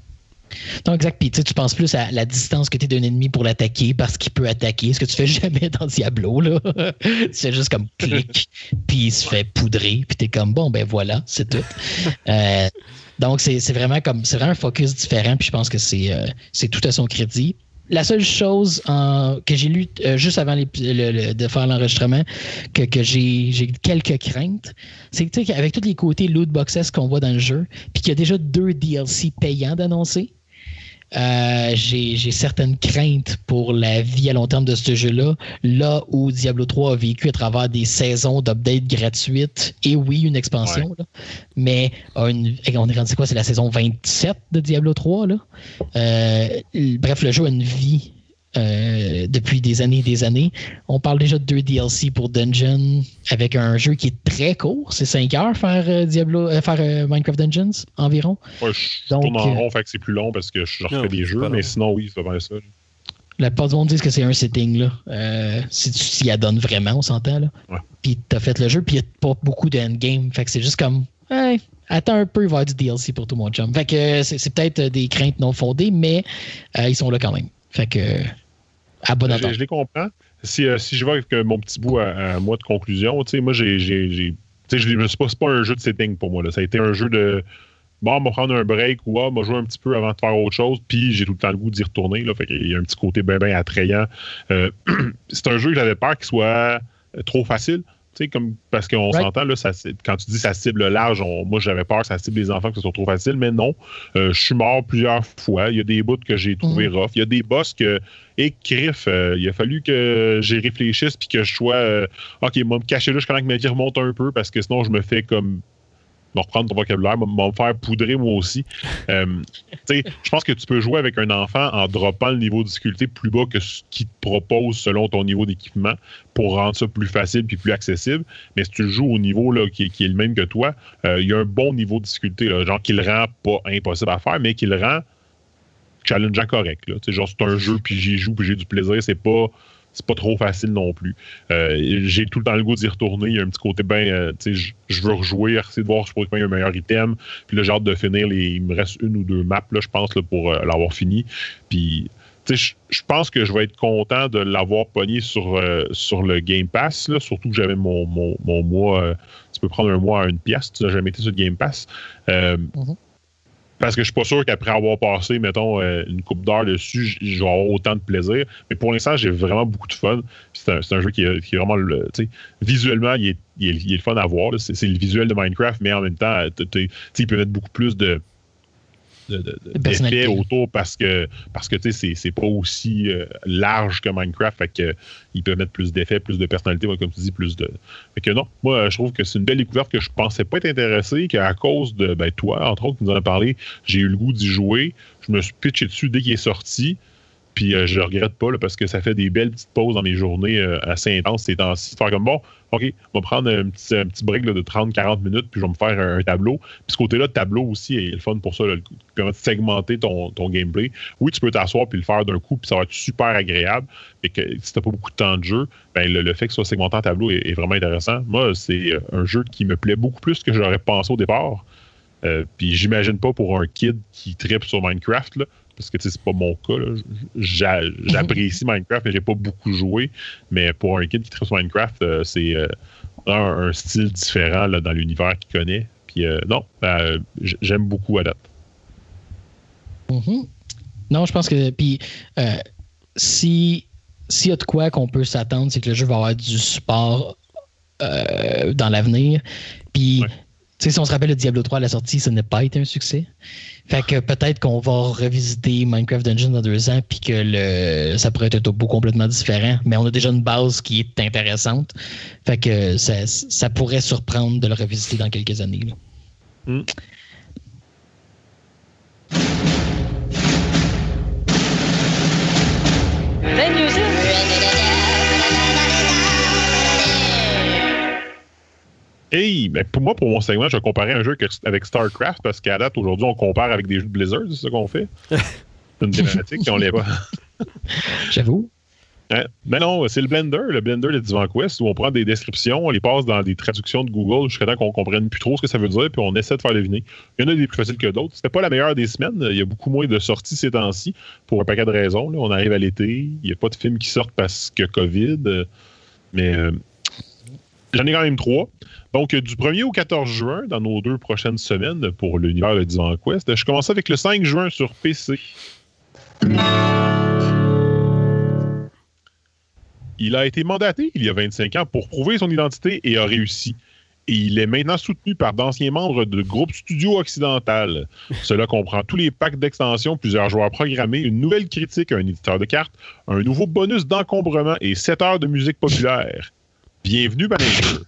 S1: Non, exact. Puis tu sais, tu penses plus à la distance que tu es d'un ennemi pour l'attaquer parce qu'il peut attaquer, ce que tu fais jamais dans Diablo. Là. tu fais juste comme clic, puis il se fait poudrer, puis tu es comme bon, ben voilà, c'est tout. Euh, donc, c'est vraiment comme c'est vraiment un focus différent, puis je pense que c'est euh, tout à son crédit. La seule chose en- que j'ai lu euh, juste avant l'épi- le- le- de faire l'enregistrement, que, que j'ai j'ai quelques craintes, c'est que tu sais, qu'avec tous les côtés loot boxes qu'on voit dans le jeu, puis qu'il y a déjà deux DLC payants d'annoncer, euh, j'ai certaines craintes pour la vie à long terme de ce jeu-là, là où Diablo 3 a vécu à travers des saisons d'updates gratuites, et oui, une expansion, là, mais a une, on est rendu quoi, c'est la saison 27 de Diablo 3, là? Euh, bref, le jeu a une vie euh, depuis des années et des années. On parle déjà de deux DLC pour Dungeon avec un jeu qui est très court. C'est 5 heures faire euh, Diablo, euh, faire euh, Minecraft Dungeons environ.
S2: Ouais, je
S1: Donc,
S2: tourne en rond, fait que c'est plus long parce que je refais
S3: Non,
S2: des jeux, mais
S3: long.
S2: sinon, oui, c'est pas ça.
S1: La plupart du monde disent que c'est un setting, là. Euh, si tu t'y adonnes vraiment, on s'entend, là.
S2: Ouais.
S1: Puis t'as fait le jeu, puis il n'y a pas beaucoup de endgame. Fait que c'est juste comme, hey, attends un peu, il va y avoir du DLC pour tout mon chum. Fait que c'est c'est peut-être des craintes non fondées, mais euh, ils sont là quand même. Fait que, euh, à bon
S2: Je, les comprends. Si, euh, si je vais avec mon petit bout à, à moi de conclusion, moi, j'ai. je me suis pas, c'est pas un jeu de setting pour moi. Là. Ça a été un jeu de. Bon, on va prendre un break ou ah, on va jouer un petit peu avant de faire autre chose, puis j'ai tout le temps le goût d'y retourner. Là, fait qu'il y a un petit côté bien, bien attrayant. Euh, c'est un jeu que j'avais peur qu'il soit euh, trop facile. Comme, parce qu'on
S1: Right.
S2: s'entend, là, ça, quand tu dis ça cible large, on- moi j'avais peur que ça cible les enfants, que ce soit trop facile, mais non. Euh, je suis mort plusieurs fois. Il y a des bouts que j'ai trouvé rough. Il y a des boss que, et euh, il a fallu que j'y réfléchisse puis que je sois, euh, OK, moi, me cacher là, je connais que ma vie remonte un peu parce que sinon, je me fais comme me reprendre ton vocabulaire, me faire poudrer moi aussi. Euh, je pense que tu peux jouer avec un enfant en droppant le niveau de difficulté plus bas que ce qu'il te propose selon ton niveau d'équipement pour rendre ça plus facile puis plus accessible. Mais si tu le joues au niveau là, qui, qui est le même que toi, euh, il y a un bon niveau de difficulté, là, genre qui le rend pas impossible à faire, mais qui le rend challengeant correct. Là. Genre, c'est un jeu, puis j'y joue, puis j'ai du plaisir. C'est pas c'est pas trop facile non plus. Euh, j'ai tout le temps le goût d'y retourner. Il y a un petit côté bien, euh, tu sais, je- veux rejouer, essayer de voir je pourrais trouver un meilleur item. Puis là, j'ai hâte de finir. Les, il me reste une ou deux maps, là, je pense, là, pour euh, l'avoir fini. Puis, tu sais, je- pense que je vais être content de l'avoir pogné sur, sur le Game Pass, là, surtout que j'avais mon, mon, mon mois. tu peux prendre un mois à une pièce, tu n'as jamais été sur le Game Pass. Euh, parce que je suis pas sûr qu'après avoir passé, mettons, euh, une coupe d'heure dessus, je vais avoir autant de plaisir. Mais pour l'instant, j'ai vraiment beaucoup de fun. C'est un, jeu qui est, vraiment, le- visuellement, il est, il, est, il est le fun à voir. C'est le visuel de Minecraft, mais en même temps, euh, il peut mettre beaucoup plus de de- de- autour parce que parce que tu sais c'est- c'est pas aussi euh, large que Minecraft. Fait que il peut mettre plus d'effets plus de personnalité ouais, comme tu dis plus de fait que non. Moi je trouve que c'est une belle découverte que je pensais pas être intéressé qu'à cause de ben, toi entre autres qui nous en a parlé j'ai eu le goût d'y jouer. Je me suis pitché dessus dès qu'il est sorti puis euh, je le regrette pas parce que ça fait des belles petites pauses dans mes journées euh, assez intenses ces temps-ci. Faire comme bon, OK, on va prendre un petit, un petit break de 30-40 minutes, puis je vais me faire un, tableau. Puis ce côté-là de tableau aussi est le fun pour ça, là, de segmenter ton, ton gameplay. Oui, tu peux t'asseoir puis le faire d'un coup, puis ça va être super agréable. Mais que si t'as pas beaucoup de temps de jeu, ben, le, le fait que ce soit segmenté en tableau est, vraiment intéressant. Moi, c'est euh, un jeu qui me plaît beaucoup plus que j'aurais pensé au départ. Puis j'imagine pas pour un kid qui tripe sur Minecraft, là, parce que c'est pas mon cas. J'apprécie Minecraft, mais j'ai pas beaucoup joué. Mais pour un kid qui sur Minecraft, euh, c'est euh, un, un style différent là, dans l'univers qu'il connaît. Puis euh, non, j- j'aime beaucoup à date.
S1: Mhm. Non, je pense que. Puis, si s'il y a de quoi qu'on peut s'attendre, c'est que le jeu va avoir du support dans l'avenir. Puis, si on se rappelle le Diablo 3 à la sortie, ça n'a pas été un succès. Fait que peut-être qu'on va revisiter Minecraft Dungeon dans deux ans, puis que le, ça pourrait être un topo complètement différent. Mais on a déjà une base qui est intéressante. Fait que ça, ça pourrait surprendre de le revisiter dans quelques années.
S2: Hmm. Hey, ben pour moi, pour mon segment, je vais comparer un jeu que- avec StarCraft parce qu'à date, aujourd'hui, on compare avec des jeux de Blizzard, c'est ça qu'on fait? C'est une thématique qu'on l'est pas.
S1: J'avoue.
S2: Hein? Mais non, c'est le Blender, le Blender de Divan Quest, où on prend des descriptions, on les passe dans des traductions de Google jusqu'à temps qu'on comprenne plus trop ce que ça veut dire, puis on essaie de faire deviner. Il y en a des plus faciles que d'autres. C'était pas la meilleure des semaines. Il y a beaucoup moins de sorties ces temps-ci, pour un paquet de raisons. là. On arrive à l'été, il n'y a pas de films qui sortent parce que COVID. euh, Mais euh, j'en ai quand même trois. Donc, du 1er au 14 juin, dans nos deux prochaines semaines pour l'univers de Divan Quest, je commence avec le 5 juin sur PC. Il a été mandaté il y a 25 ans pour prouver son identité et a réussi. Et il est maintenant soutenu par d'anciens membres de groupes studio occidental. Cela comprend tous les packs d'extension, plusieurs joueurs programmés, une nouvelle critique, un éditeur de cartes, un nouveau bonus d'encombrement et 7 heures de musique populaire. Bienvenue, Manager.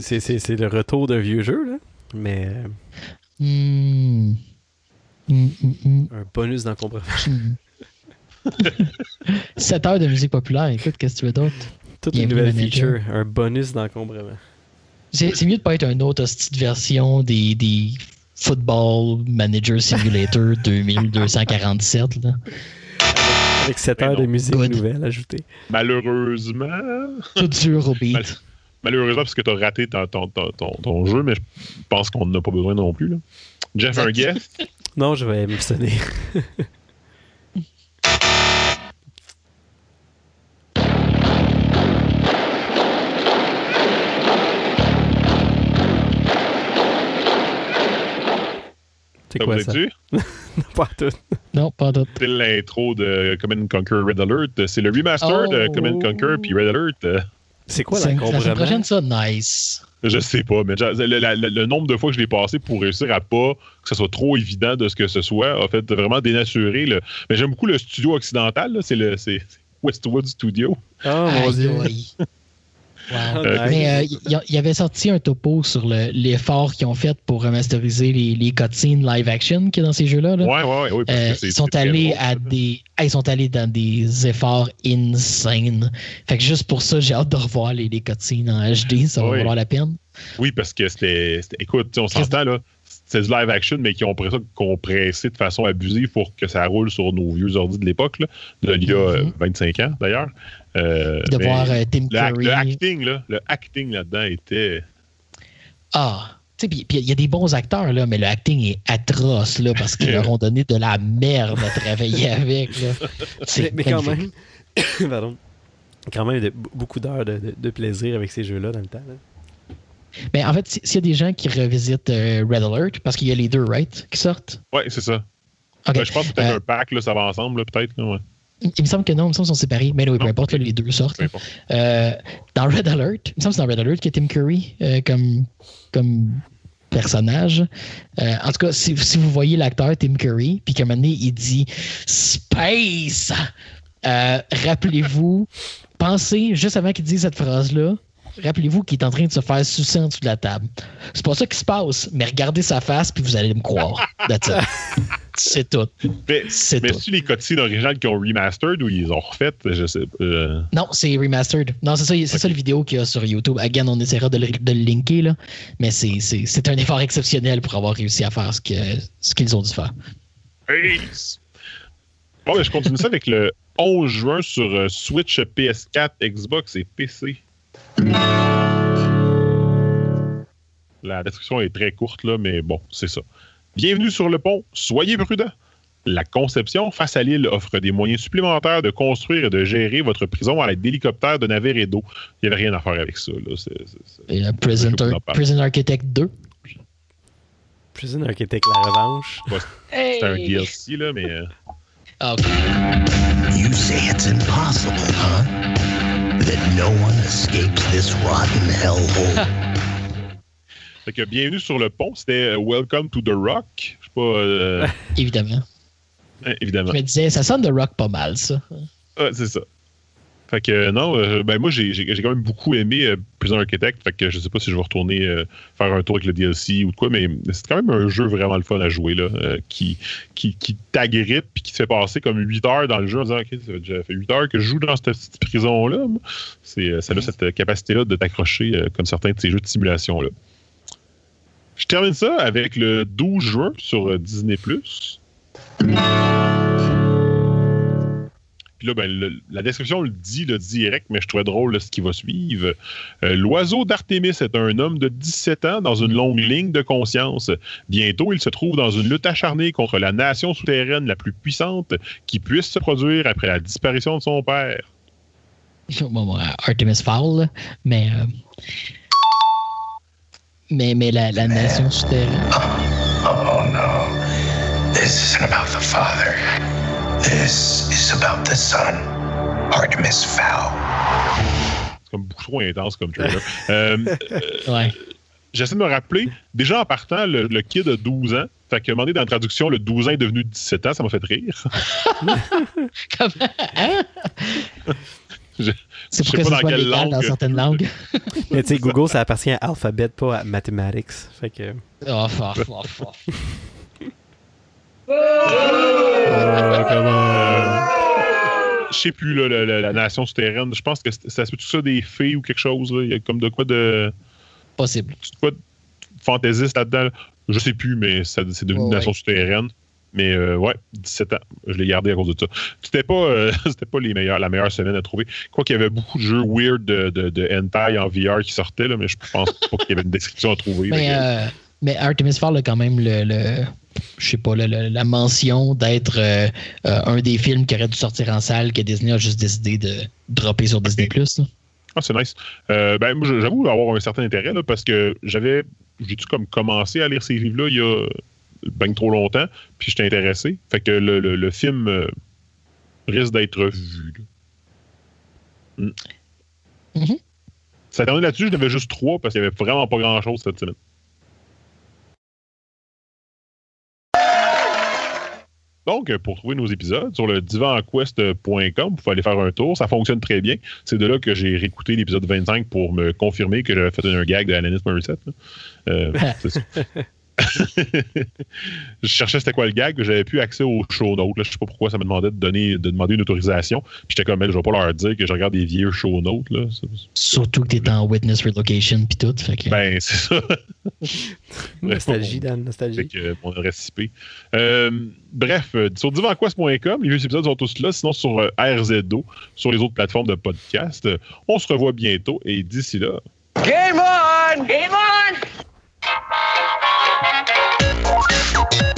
S3: C'est- C'est c'est le retour d'un vieux jeu, là. Mais euh.
S1: Hmm, hmm, hmm.
S3: un bonus d'encombrement.
S1: 7 heures de musique populaire, écoute, qu'est-ce que tu veux d'autre?
S3: Toutes les
S1: un
S3: nouvelles features, un bonus d'encombrement.
S1: C'est c'est mieux de pas être une autre petite version des, des Football Manager Simulator 2247. Là.
S3: Avec 7
S2: Mais
S3: heures de musique
S1: Good.
S3: nouvelle ajoutée.
S2: Malheureusement.
S1: Tout dur au beat.
S2: Mal- Malheureusement, parce que tu as raté ton, ton, ton, ton- ton jeu, mais je pense qu'on n'en a pas besoin non plus. Là. Jeff, un guess?
S3: Non, je vais m'abstenir. C'est quoi ça?
S2: dit?
S3: Pas tout.
S1: Non, pas tout.
S2: C'est l'intro de Command Conquer Red Alert. C'est le remaster de
S1: Oh.
S2: Command Conquer puis Red Alert.
S3: C'est quoi
S1: C'est- La
S3: l'encombrement?
S1: prochaine, ça, nice.
S2: Je sais pas, mais le, la- le- le nombre de fois que je l'ai passé pour réussir à pas que ce soit trop évident de ce que ce soit, a fait vraiment dénaturer. Mais j'aime beaucoup le studio occidental, c'est Westwood Studio.
S3: Oh mon dieu.
S1: Wow.
S2: Euh,
S1: Mais euh, il il y avait sorti un topo sur le- l'effort qu'ils ont fait pour remasteriser les, les cutscenes live action qu'il y a dans ces jeux-là. là.
S2: Ouais, ouais, ouais,
S1: Euh, ils sont allés à des ah, ils sont allés dans des efforts insane. Fait que juste pour ça, j'ai hâte de revoir les, les cutscenes en HD, ça va valoir la peine.
S2: Oui, parce que c'était. Écoute, on s'entend là. C'est du live action, mais qui ont compressé de façon abusive pour que ça roule sur nos vieux ordi de l'époque, l'il y a euh,
S1: Mhm.
S2: 25 ans d'ailleurs. Euh,
S1: De voir euh, Tim
S2: le,
S1: Curry.
S2: le acting, là, le acting là-dedans était.
S1: Ah, tu sais, puis puis il y a des bons acteurs, là, mais le acting est atroce, là, parce qu'ils leur ont donné de la merde à travailler avec, là.
S3: Mais, quand même, pardon, quand même de- beaucoup d'heures de, de- de plaisir avec ces jeux-là dans le temps. là.
S1: Mais en fait, si- s'il y a des gens qui revisitent euh, Red Alert, parce qu'il y a les deux, right, qui sortent?
S2: Ouais, c'est ça. Ben, je pense que peut-être
S1: Euh,
S2: un pack, là, ça va ensemble, peut-être. là, ouais.
S1: Il me semble que non, il me semble qu'ils sont séparés. Mais oui, peu importe, là, les deux sortent. Euh, dans Red Alert, il me semble que c'est dans Red Alert qu'il y a Tim Curry euh, comme, comme personnage. Euh, en tout cas, si, si vous voyez l'acteur Tim Curry, puis qu'à un moment donné, il dit Space, rappelez-vous, pensez, juste avant qu'il dise cette phrase-là, rappelez-vous qu'il est en train de se faire sucer en dessous de la table. C'est pas ça qui se passe, mais regardez sa face, puis vous allez me croire. That's it. C'est tout.
S2: Mais,
S1: C'est
S2: mais si les cutscenes originales qui ont remastered ou ils ont refaites, je sais euh,
S1: Non, c'est remastered. Non, c'est ça, c'est ça le vidéo qu'il y a sur YouTube. Again, on essaiera de le, de le linker, là. Mais c'est, c'est, c'est un effort exceptionnel pour avoir réussi à faire ce, que, ce qu'ils ont dû faire.
S2: Ace! Bon, ben, je continue ça avec le 11 juin sur euh, Switch, PS4, Xbox et PC. La description est très courte, là, mais bon, c'est ça. Bienvenue sur le pont, soyez prudents. La conception face à l'île offre des moyens supplémentaires de construire et de gérer votre prison à l'aide d'hélicoptères, de navires et d'eau. Il n'y avait rien à faire avec ça. Là.
S1: Et, euh, Prison, Architect 2.
S3: Prison Architect, la revanche.
S2: C'est un DLC, là, mais. euh,
S1: Ah.
S12: You say it's impossible, huh? That no one escapes this rotten hellhole.
S2: Fait que bienvenue sur le pont, c'était euh, Welcome to the Rock. Je sais pas. euh,
S1: Évidemment.
S2: évidemment.
S1: Je me disais, ça sonne de rock pas mal, ça.
S2: Ouais, c'est ça. Fait que non, euh, ben moi j'ai quand même beaucoup aimé euh, Prison Architect. Fait que je sais pas si je vais retourner euh, faire un tour avec le DLC ou de quoi, mais c'est quand même un jeu vraiment le fun à jouer là, qui, qui, qui t'agrippe puis qui te fait passer comme 8 heures dans le jeu en disant Ok, ça fait déjà fait 8 heures que je joue dans cette petite. C'est, euh, ça a cette capacité-là de t'accrocher comme certains de ces jeux de simulation-là. Je termine ça avec le 12 juin sur Disney. Puis là, ben, le- la description le dit, le direct, mais je trouvais drôle là, ce qui va suivre. Euh, L'oiseau d'Artémis est un homme de 17 ans dans une longue ligne de conscience. Bientôt, il se trouve dans une lutte acharnée contre la nation souterraine la plus puissante qui puisse se produire après la disparition de son père.
S1: Bon, bon, Artemis Fowl, là. mais. euh, mais, mais la, la nation souterraine.
S12: Oh no. This isn't about the father. This is about the son. Artemis Fowl.
S2: C'est comme beaucoup trop intense comme trailer. Euh, euh,
S1: Ouais.
S2: J'essaie de me rappeler, déjà en partant, le, le kid a 12 ans. Fait que, demandé dans la traduction, le 12 ans est devenu 17 ans, ça m'a fait rire.
S1: Comment? Hein?
S2: Je-
S1: C'est
S2: je sais
S1: que
S2: pas dans quelle
S1: légal dans
S2: langue.
S1: certaines langues.
S3: Mais tu sais, Google, ça appartient à Alphabet, pas à Mathematics. Fait que.
S1: Oh.
S3: Ah, comment-
S2: je sais plus, là, la, la- la nation souterraine. Je pense que ça se peut tout ça des fées ou quelque chose. là. Il y a comme de quoi de.
S1: Possible.
S2: de quoi de fantaisiste là-dedans. là. Je sais plus, mais ça- c'est devenu une
S1: Ouais.
S2: nation souterraine. Mais euh, ouais, 17 ans. Je l'ai gardé à cause de ça. C'était pas, euh, c'était pas les meilleurs, la meilleure semaine à trouver. Quoi qu'il y avait beaucoup de jeux weird de, de, de hentai en VR qui sortaient, là, mais je pense pas qu'il y avait une description à trouver.
S1: Mais, euh, mais Artemis Fowl a quand même le, le- je sais pas, la mention d'être euh, euh, un des films qui aurait dû sortir en salle que Disney a juste décidé de dropper sur Disney+. là.
S2: Ah, c'est nice. Euh, ben, moi, j'avoue avoir un certain intérêt là, parce que j'avais, j'ai-tu comme commencé à lire ces livres-là il y a ben trop longtemps, puis j'étais intéressé. Fait que le, le- le film euh, risque d'être vu. là. Mm.
S1: Mhm.
S2: Cette année là-dessus, je n'avais juste trois parce qu'il n'y avait vraiment pas grand-chose cette semaine. Donc, pour trouver nos épisodes sur le divanquest.com, vous pouvez aller faire un tour. Ça fonctionne très bien. C'est de là que j'ai réécouté l'épisode 25 pour me confirmer que j'avais fait un gag de Alanis Morissette. là. Euh, c'est ça. je cherchais c'était quoi le gag, j'avais plus accès aux show notes. Là. Je sais pas pourquoi ça me demandait de donner de demander une autorisation. Puis j'étais comme, je vais pas leur dire que je regarde des vieux show notes. Là.
S1: Surtout que t'es en witness relocation puis tout. Fait que...
S2: Ben, c'est ça.
S3: Nostalgie, Dan, nostalgie.
S2: Fait que, euh, mon adresse IP. Euh, bref, euh, sur divanquest.com, les vieux épisodes sont tous là. Sinon, sur euh, RZO, sur les autres plateformes de podcast. Euh, on se revoit bientôt. Et d'ici là,
S11: Game on! Game on! thank